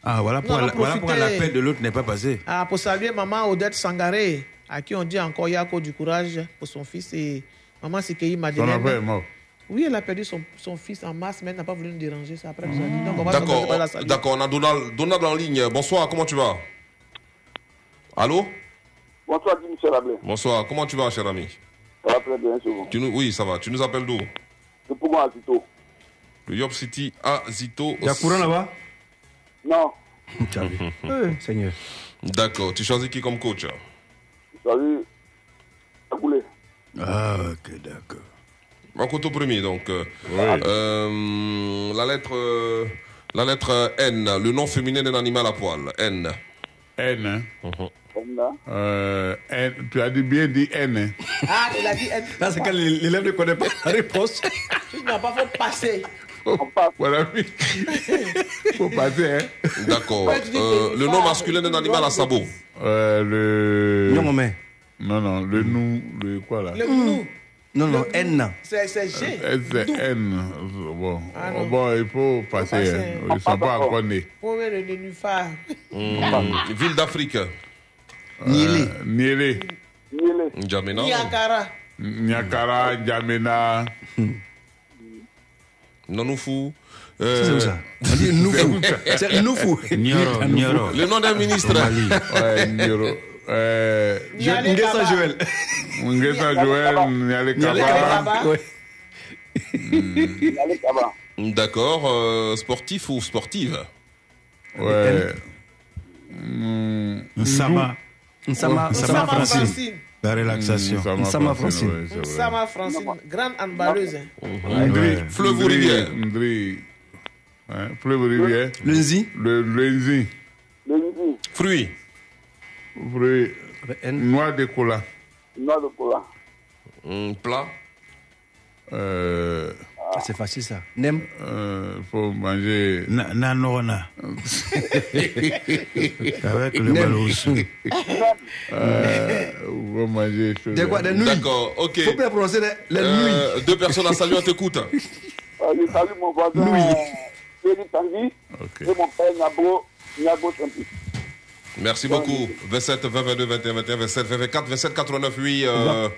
Ah, voilà pourquoi, la- voilà l'appel de l'autre n'est pas passé. Ah, pour saluer maman Odette Sangaré, à qui on dit encore Yako du courage pour son fils et maman Sikei Son Madeleine. mort. Oui, elle a perdu son, son fils en mars, mais elle n'a pas voulu nous déranger. C'est après nous a dit. Donc, on va D'accord, par la saluer. d'accord. On a Donald, Donald en ligne. Bonsoir, comment tu vas? Allô? Bonsoir, Jim Michel Ablé. Bonsoir, comment tu vas, cher ami? Ça va très bien, c'est vous. tu nous, Oui, ça va. Tu nous appelles d'où? C'est pour moi, Zito. Le Yop City à Zito. Il y a courant là-bas? Non, (laughs) Tu as vu. (laughs) Euh, Seigneur. D'accord. Tu choisis qui comme coach? Salut. Aboulé. Ah, ok, d'accord. Makoto premier, donc. euh, euh, la lettre. euh, la lettre N, le nom féminin d'un animal à poil. N. N. Euh, N. Tu as dit bien dit N. hein. Ah, il a dit. Là, c'est quand l'élève ne connaît pas la réponse. Tu n'as pas fait passer. Voilà, oui. Faut passer, hein. D'accord. Euh, que- le nom masculin d'un animal à sabot. Euh, le. Non, mais. Non, non, le nous, le quoi là? Le nous, Non, non, N. c'est c'est G. S, c'est N. Bon, Ah, bon, il faut passer. passer. hein. Ils ne sont pas encore nés. Pour le nénuphar. Hmm, Ville d'Afrique. Niélé. Niélé, N'Djamena. Niakara. Nyakara, N'Djamena. Nanoufou. C'est Euh, où ça? On dit Noufou. C'est Noufou. Nioro, Nioro. Le nom d'un ministre. Ouais, Nyoro. Euh, Ngessa. Joël. Ngessa Joël, Niale Kaba. Va. D'accord. euh, sportif ou sportive Ouais. Nsama. Nsama, Nsama Sama Francine. La relaxation. Nsama Nsama Francine, Francine. ouais, c'est vrai. Sama Francine. Grande handballeuse. hein. Ndri, Fleuve ou Ndri, rivière Ndri. Hein, Fleuve ou rivière. Le Nzi. Le Lenzi. Le midi, Fruit. N. Noix de cola. nord de Cola. Hmm, plat. Euh, Ah, C'est facile ça. Nem. euh, faut manger. Na- Nanorona. Avec (laughs) le ballon aussi. Euh, faut manger. Des quoi Des nouilles. D'accord. Ok. Faut bien prononcer les, les Euh, nouilles. deux personnes à saluer, on t'écoute. Je salue mon voisin, Thierry Tanguy, Ok. et mon père Niabo, Niabo Tempi. Merci beaucoup. 27, 20, 22, 21, 21, 27, 24, 27, 89, oui. Euh,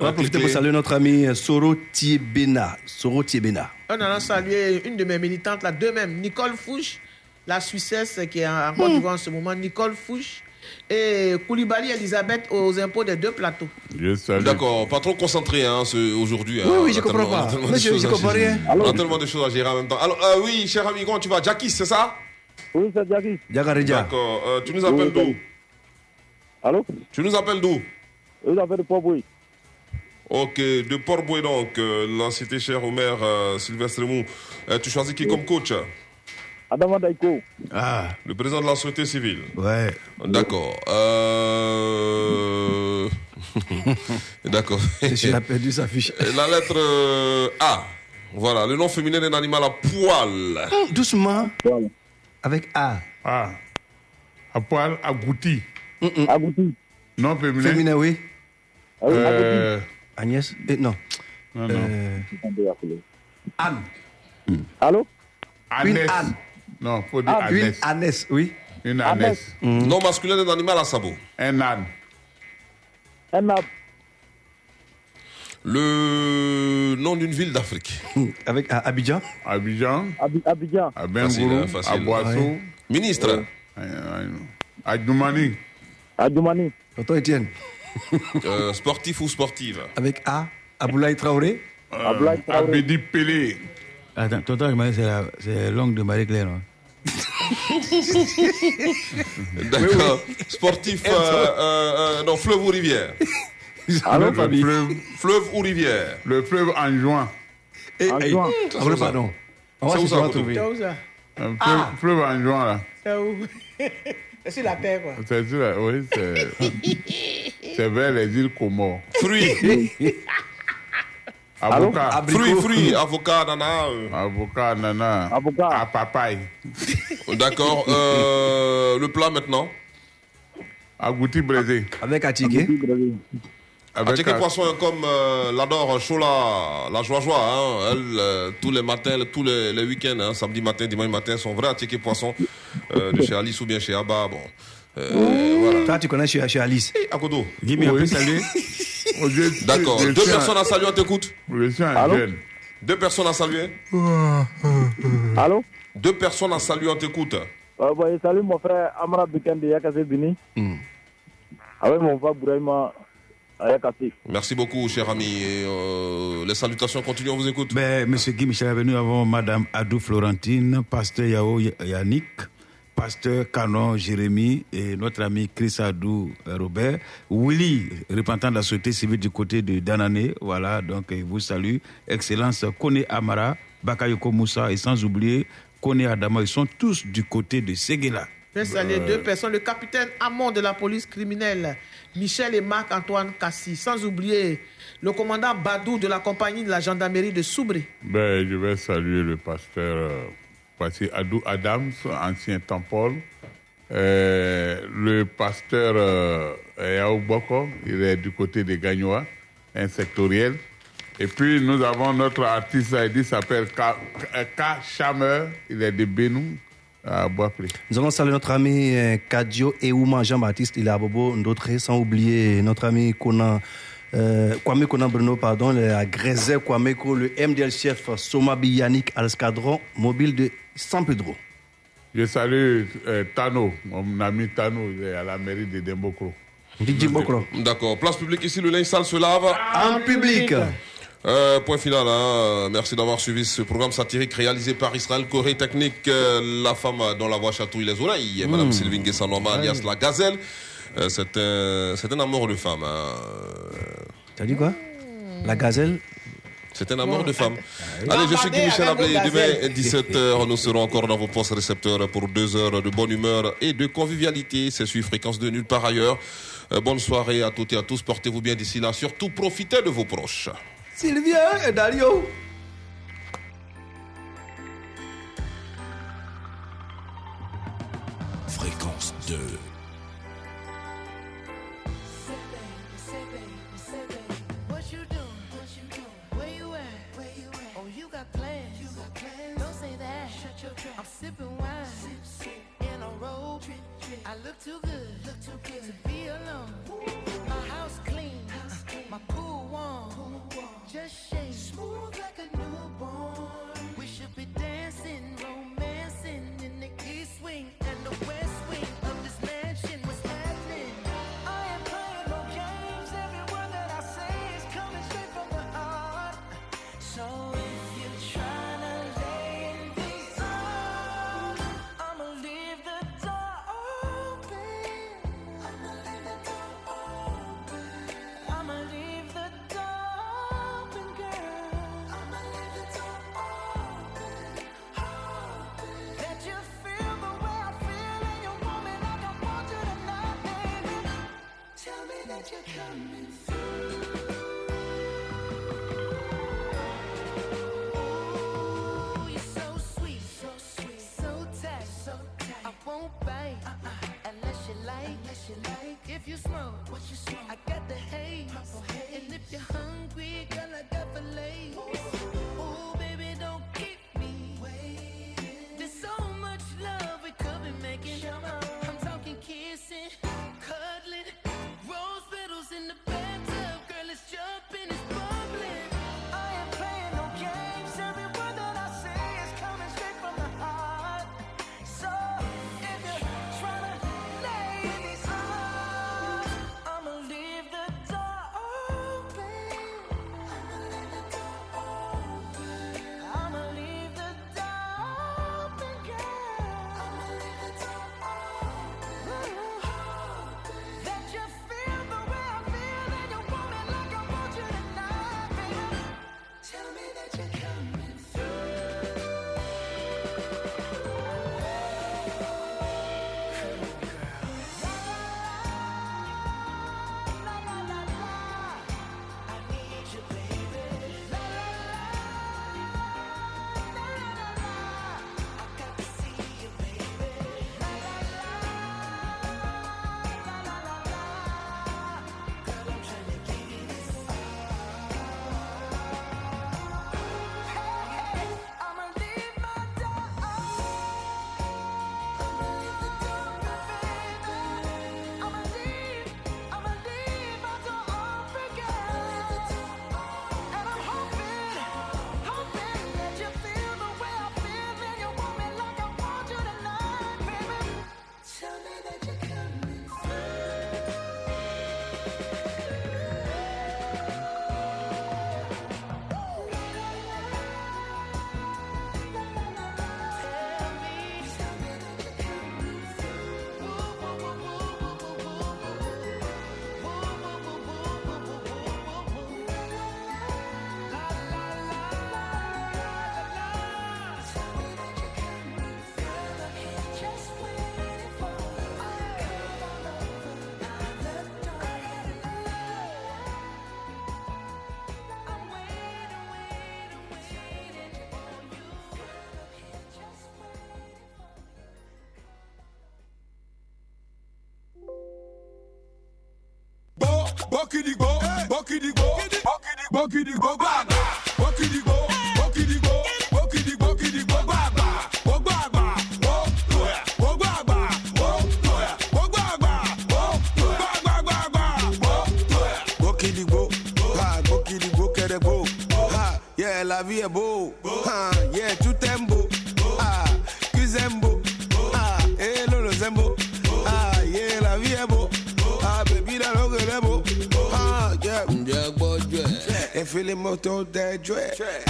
On va profiter pour saluer notre ami Soro Tiebena. Soro Tiebena. On a salué une de mes militantes, là, deux mêmes, Nicole Fouche, la Suissesse qui est en Côte d'Ivoire en ce moment, Nicole Fouche, et Koulibaly Elisabeth aux impôts des deux plateaux. Je salue. D'accord, pas trop concentré hein, aujourd'hui. Oui, hein. oui, je On a comprends tellement- (laughs) on a pas. tellement de Mais je- choses je à comprends gérer. rien. On a tellement de choses à gérer en même temps. Alors, euh, oui, cher ami, comment tu vas? Jackie, c'est ça? Oui, c'est. D'accord. Euh, tu nous appelles d'où? Allô? Tu nous appelles d'où? Vous avez de Port-Bouy. Ok, de Port-Boué donc, euh, la cité chère au maire euh, Sylvestre Mou. Euh, tu choisis qui comme coach? Adama Daiko. Ah, Le président de la société civile. ouais. D'accord. Euh... (laughs) D'accord. A perdu sa fiche. La lettre euh, A. Voilà, le nom féminin d'un animal à poil. Hum, Doucement. Avec A. Ah. À poil, agouti. Agouti. Non féminin. Féminin, oui. Euh, Agnès eh, Non. Non, non. Euh, Anne. Allô? Une Annès. Anne. Non, faut dire Ah, une Annès. Oui. Une Annès. Nom masculin d'un animal à sabot. Un âne. Un ab- Le nom d'une ville d'Afrique. Avec à Abidjan? Abidjan. Abi- Abidjan. À Facile, Bengourou. hein, facile. À Boisseau. Ouais. Ministre. À Doumani. Adjoumani. Tonton Étienne. Euh, sportif ou sportive? Avec A. Aboulaye Traoré. Ablaye Traoré. Abedi Pelé. Attends, tonton, c'est la- l'oncle de Marie-Claire. non (laughs) D'accord. Sportif, (laughs) euh, euh, euh, non, fleuve ou rivière. (laughs) Le fleuve, Fleuve ou rivière. le fleuve en juin. Et, En et- juin. Ah, pardon. On va C'est où ça, Koto trouver. C'est où ça fleuve, Ah. fleuve en juin, là. C'est où? (laughs) C'est sur la terre, quoi. C'est sûr, là, oui, c'est. (laughs) c'est vers les îles Comores. Fruits. (laughs) Avocat. Fruits, fruits, avocat, nana. euh. Avocat, nana. Avocat. À papaye. D'accord. Euh, le plat maintenant? Agouti braisé. Avec Atiké. Avec Attiqué un- Poisson, comme euh, l'adore Chola, la joie joie, hein, elle, euh, tous les matins, tous les, les week-ends, hein, samedi matin, dimanche matin, sont vrais Attiqué Poisson euh, de chez Alice ou bien chez Abba. Bon. Euh, voilà. Toi, tu connais chez, chez Alice? Hey, Akodo. Guy, on peut saluer je- D'accord. Deux suis un- personnes à saluer, on t'écoute. Deux personnes à saluer. (laughs) Allô? Deux personnes à saluer, on t'écoute. Euh, bon, Salut mon frère Amra Bikende Yakase Bini. Avec mon frère Bouraïma. Merci beaucoup, cher ami. Et, euh, les salutations continuent, on vous écoute. Ben, Monsieur Guy Michel est venu avant Madame Adou Florentine, Pasteur Yao Yannick, Pasteur Canon Jérémy et notre ami Chris Adou euh, Robert, Willy, représentant de la société civile du côté de Danané, voilà, donc il vous salue. Excellence Kone Amara, Bakayoko Moussa et sans oublier Kone Adama, ils sont tous du côté de Seguela. Je vais saluer deux personnes. Le capitaine Amon de la police criminelle, Michel et Marc-Antoine Cassis. Sans oublier le commandant Badou de la compagnie de la gendarmerie de Soubré. Ben, je vais saluer le pasteur euh, Adou Adams, ancien Tampol. Euh, le pasteur euh, Yao Boko, il est du côté des Gagnois, un sectoriel. Et puis nous avons notre artiste, il s'appelle K, K Chameur, il est de Benou, à Bois-Pré. Nous allons saluer notre ami euh, Kadio Eouma Jean-Baptiste, il est à Bobo Ndotré, sans oublier notre ami Conan, euh, Kwame Conan Bruno, pardon, Grésé Kwame le MDL chef Somabi Yannick à l'escadron mobile de San Pedro. Je salue euh, Tano, mon ami Tano, il est à la mairie de Dembokro. D'accord. Place publique ici, le linge sale se lave. En public. Euh, point final. hein. Merci d'avoir suivi ce programme satirique réalisé par Israël Corée Technique, euh, la femme dont la voix chatouille les oreilles, Madame Sylvine Guessanoma, alias la Gazelle. Euh, c'est un, c'est un amour de femme. hein. T'as dit quoi? La gazelle? C'est un amour de femme. Ah, Allez, je suis Guy Michel Ablé. Demain, gazelles. 17h, nous serons encore dans vos postes récepteurs pour deux heures de bonne humeur et de convivialité. C'est sur fréquence de nulle part ailleurs. Euh, bonne soirée à toutes et à tous. Portez-vous bien d'ici là. Surtout, profitez de vos proches. Sylvia et Dario. Fréquence 2. What you doing? What you doing? Where you at? Where you at? Oh, you got plans. You got plans. Don't say that. Shut your trap. I'm sipping wine. Sip, sip. In a robe. Drip. I look too good. Look too good to be alone. My house clean. House clean. My pool. Just shake. Smooth like a newborn. We should be dancing, if you smoke what you smoke. bucky doo bucky doo bucky doo bucky bọ́kìdìgbò bọ́kìdìgbò gbà. throw that drag.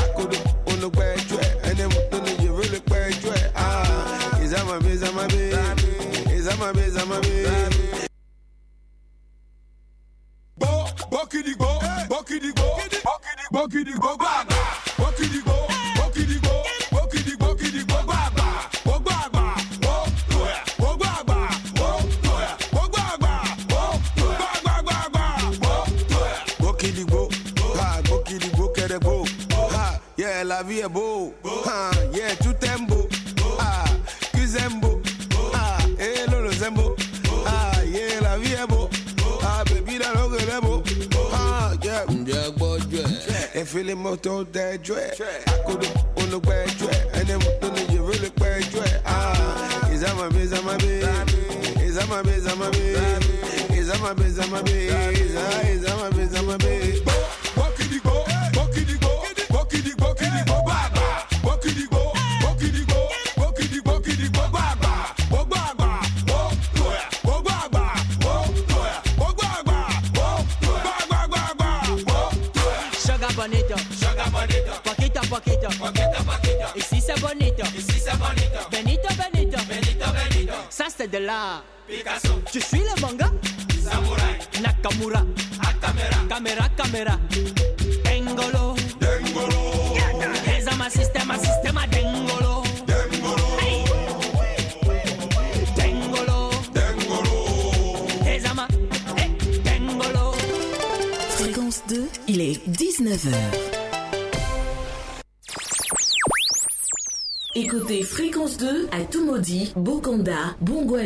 Je suis.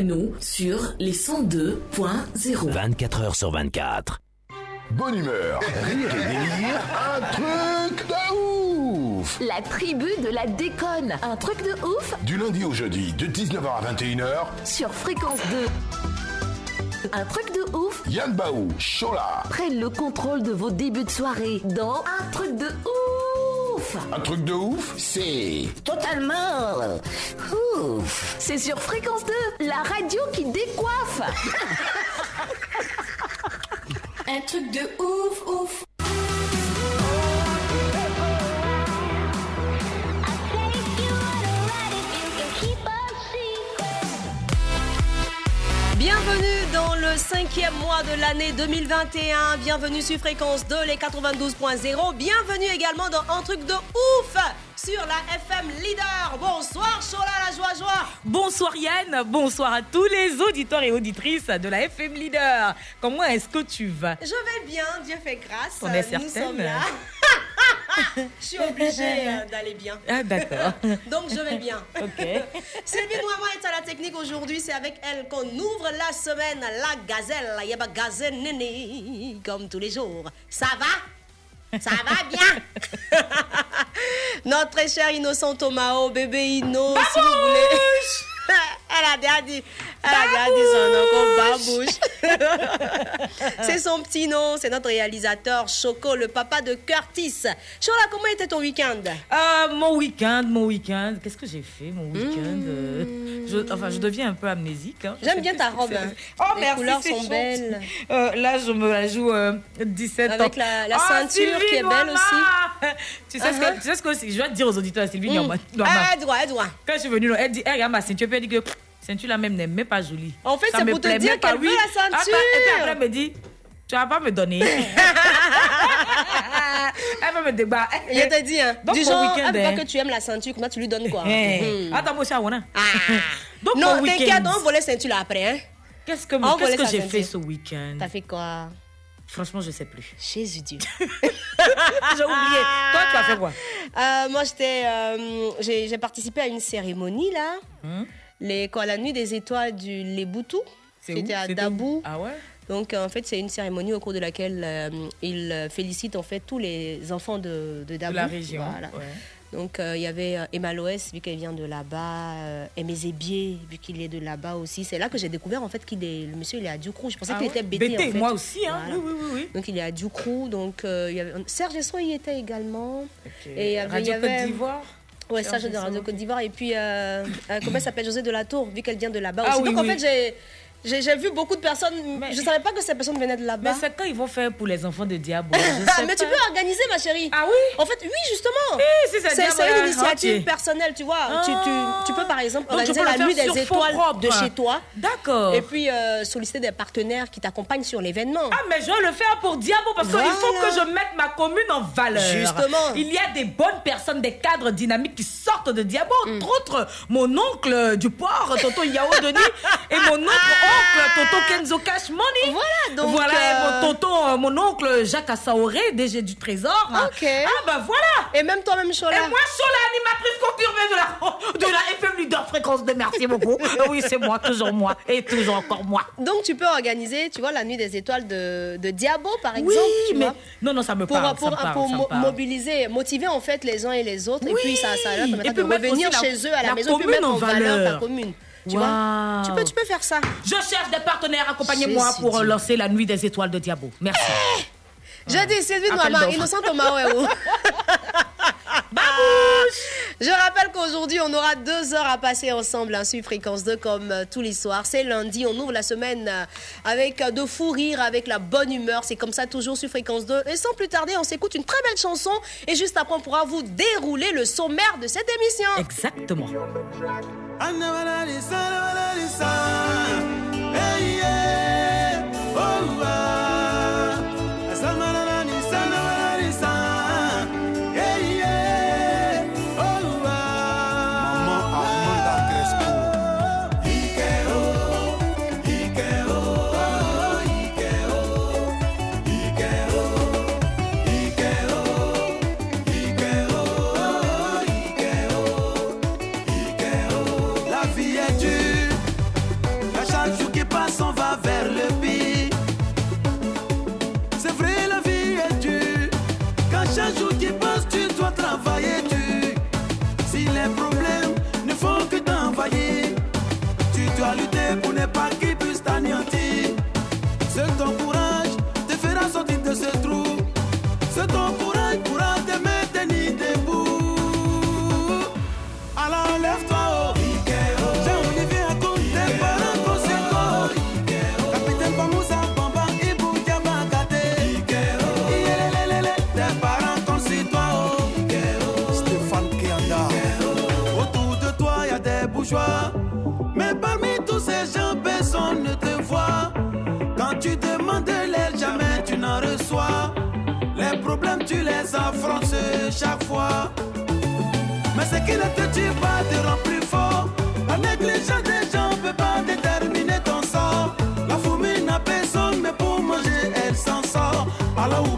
Bongouano sur les 102.0. 24 heures sur 24. Bonne humeur, rire et délire, un truc de ouf La tribu de la déconne. Un truc de ouf Du lundi au jeudi, de 19h à 21h, sur Fréquence 2. Un truc de ouf Yann Baou, Chola. prennent le contrôle de vos débuts de soirée dans Un truc de ouf Un truc de ouf, c'est... Totalement. Ouf. C'est sur Fréquence 2, la radio qui décoiffe. Un truc de ouf, ouf. Bienvenue dans le cinquième mois de l'année 2021. Bienvenue sur Fréquence 2, les 92.0. Bienvenue également dans Un truc de ouf sur la FM Leader. Bonsoir, Chola, la joie, joie. Bonsoir Yann, bonsoir à tous les auditeurs et auditrices de la FM Leader. Comment est-ce que tu vas? Je vais bien, Dieu fait grâce. On est Nous certaine? sommes là. (laughs) Je suis obligée euh, d'aller bien. Ah, d'accord. (laughs) Donc je vais bien. Ok. (laughs) Sylvie Noirmont est à la technique aujourd'hui. C'est avec elle qu'on ouvre la semaine. La gazelle, il y a pas gazelle néné, comme tous les jours. Ça va? Ça va bien? (laughs) Notre très cher innocent Tomao, bébé Inno, si vous voulez. (laughs) Elle a déjà dit, elle a déjà dit son nom comme babouche. (laughs) c'est son petit nom, c'est notre réalisateur Choco, le papa de Curtis. Chola, comment était ton week-end? Euh, mon week-end, mon week-end. Qu'est-ce que j'ai fait mon week-end? Je, Enfin, je deviens un peu amnésique. hein. J'aime bien ta robe, hein. Oh, Les merci, couleurs sont gentil. belles. Euh, là, je me la joue euh, 17 ans. Avec la- la Oh, ceinture Sylvie qui est belle aussi. (laughs) tu, sais ce que, Uh-huh. tu sais ce que je vais te dire aux auditeurs, Sylvie Mm. Noama. Ah, elle doit, elle doit. Quand je suis venue, elle dit, elle regarde ma ceinture, elle dit que ceinture là même n'est même pas jolie. En fait, Ça c'est pour te dire qu'elle veut la ceinture. Attends, et puis après, elle me dit, tu vas pas me donner. (laughs) elle va me débattre. Il t'a dit, hein. Donc, du genre, week-end, elle hein. que tu aimes la ceinture, comment tu lui donnes quoi? Eh, Mhm. Attends, moi, c'est à Wana. Donc, Non, t'inquiète, on va les ceintures là après. Hein. Qu'est-ce que, On qu'est-ce volait que j'ai ceinture. fait ce week-end? T'as fait quoi? Franchement, je sais plus. Jésus Dieu. (laughs) J'ai oublié. Toi, tu as fait quoi? Euh, Moi, j'étais, euh, j'ai j'ai participé à une cérémonie là. Les, quoi, la nuit des étoiles du où C'était à Dabou. Ah ouais Donc en fait, c'est une cérémonie au cours de laquelle euh, il euh, félicite en fait tous les enfants de, de Dabou. la région, Voilà. ouais. Donc euh, il y avait euh, Emma Loès, vu qu'elle vient de là-bas, euh, Aimé Zébier, vu qu'il est de là-bas aussi. C'est là que j'ai découvert en fait qu'il est, le monsieur il est à Ducrou. Je pensais Ah qu'il ouais était en fait. moi aussi, hein. Voilà. Oui, oui, oui. Donc il est à Ducrou. Donc euh, il y avait, Serge Esso y était également. Et il y avait- Radio Côte d'Ivoire Ouais, Serge Serge de Esso, Radio ok. Côte d'Ivoire. Et puis, euh, euh, comment elle s'appelle José de la Tour, vu qu'elle vient de là-bas Ah aussi. oui, Donc en oui. fait, j'ai. J'ai vu beaucoup de personnes. je ne savais pas que ces personnes venaient de là-bas. Mais c'est quand ils vont faire pour les enfants de Diabo. (laughs) je Ah, mais tu peux organiser, ma chérie. Ah oui? En fait, oui, justement. Oui, c'est une initiative ok. personnelle, tu vois. Tu, tu, tu peux, par exemple, Donc, organiser la nuit des étoiles propres. de chez toi. D'accord. Et puis, euh, solliciter des partenaires qui t'accompagnent sur l'événement. Ah, mais je vais le faire pour Diabo parce qu'il faut que je mette ma commune en valeur. Justement. Il y a des bonnes personnes, des cadres dynamiques qui sortent de Diabo. Mm. Entre autres, mon oncle du port, Tonton Yao Denis, (laughs) et mon autre oncle, Tonton Kenzo Cash Money. Voilà, donc, Voilà, euh, mon tonton, mon oncle Jacques Assaoré, DG du Trésor. Ok. Ah, bah voilà. Et même toi-même, Chola. Et moi, Chola, animatrice confirmée de la, de la FM Leader Fréquence de Merci beaucoup. oui, c'est moi, toujours moi, et toujours encore moi. Donc, tu peux organiser, tu vois, la nuit des étoiles de, de Diabo, par Oui, exemple. tu mais- vois. non, non, ça me pour, parle, pour, ça me parle, pour ça me parle. mobiliser, motiver en fait les uns et les autres. Et Oui. puis ça, ça leur permettra Et de revenir aussi la- chez eux à la, la maison, puis mettre en valeur. ta commune. Tu Waouh. vois? Tu peux, tu peux faire ça. Je cherche des partenaires, accompagnez-moi pour lancer la nuit des étoiles de Diabo. Merci. Je dis Sylvie Appel Noama, d'offres. Innocent Thomas Wewo. (laughs) Je rappelle qu'aujourd'hui, on aura deux heures à passer ensemble hein, sur Fréquence 2 comme euh, tous les soirs. C'est lundi, on ouvre la semaine euh, avec euh, de fou rire, avec la bonne humeur. C'est comme ça toujours sur Fréquence 2. Et sans plus tarder, on s'écoute une très belle chanson. Et juste après, on pourra vous dérouler le sommaire de cette émission. Exactement. Sana qui ne te tire pas te rend plus fort. La négligence des gens peut pas déterminer ton sort. La fourmi n'a personne, mais pour manger, elle s'en sort. Alors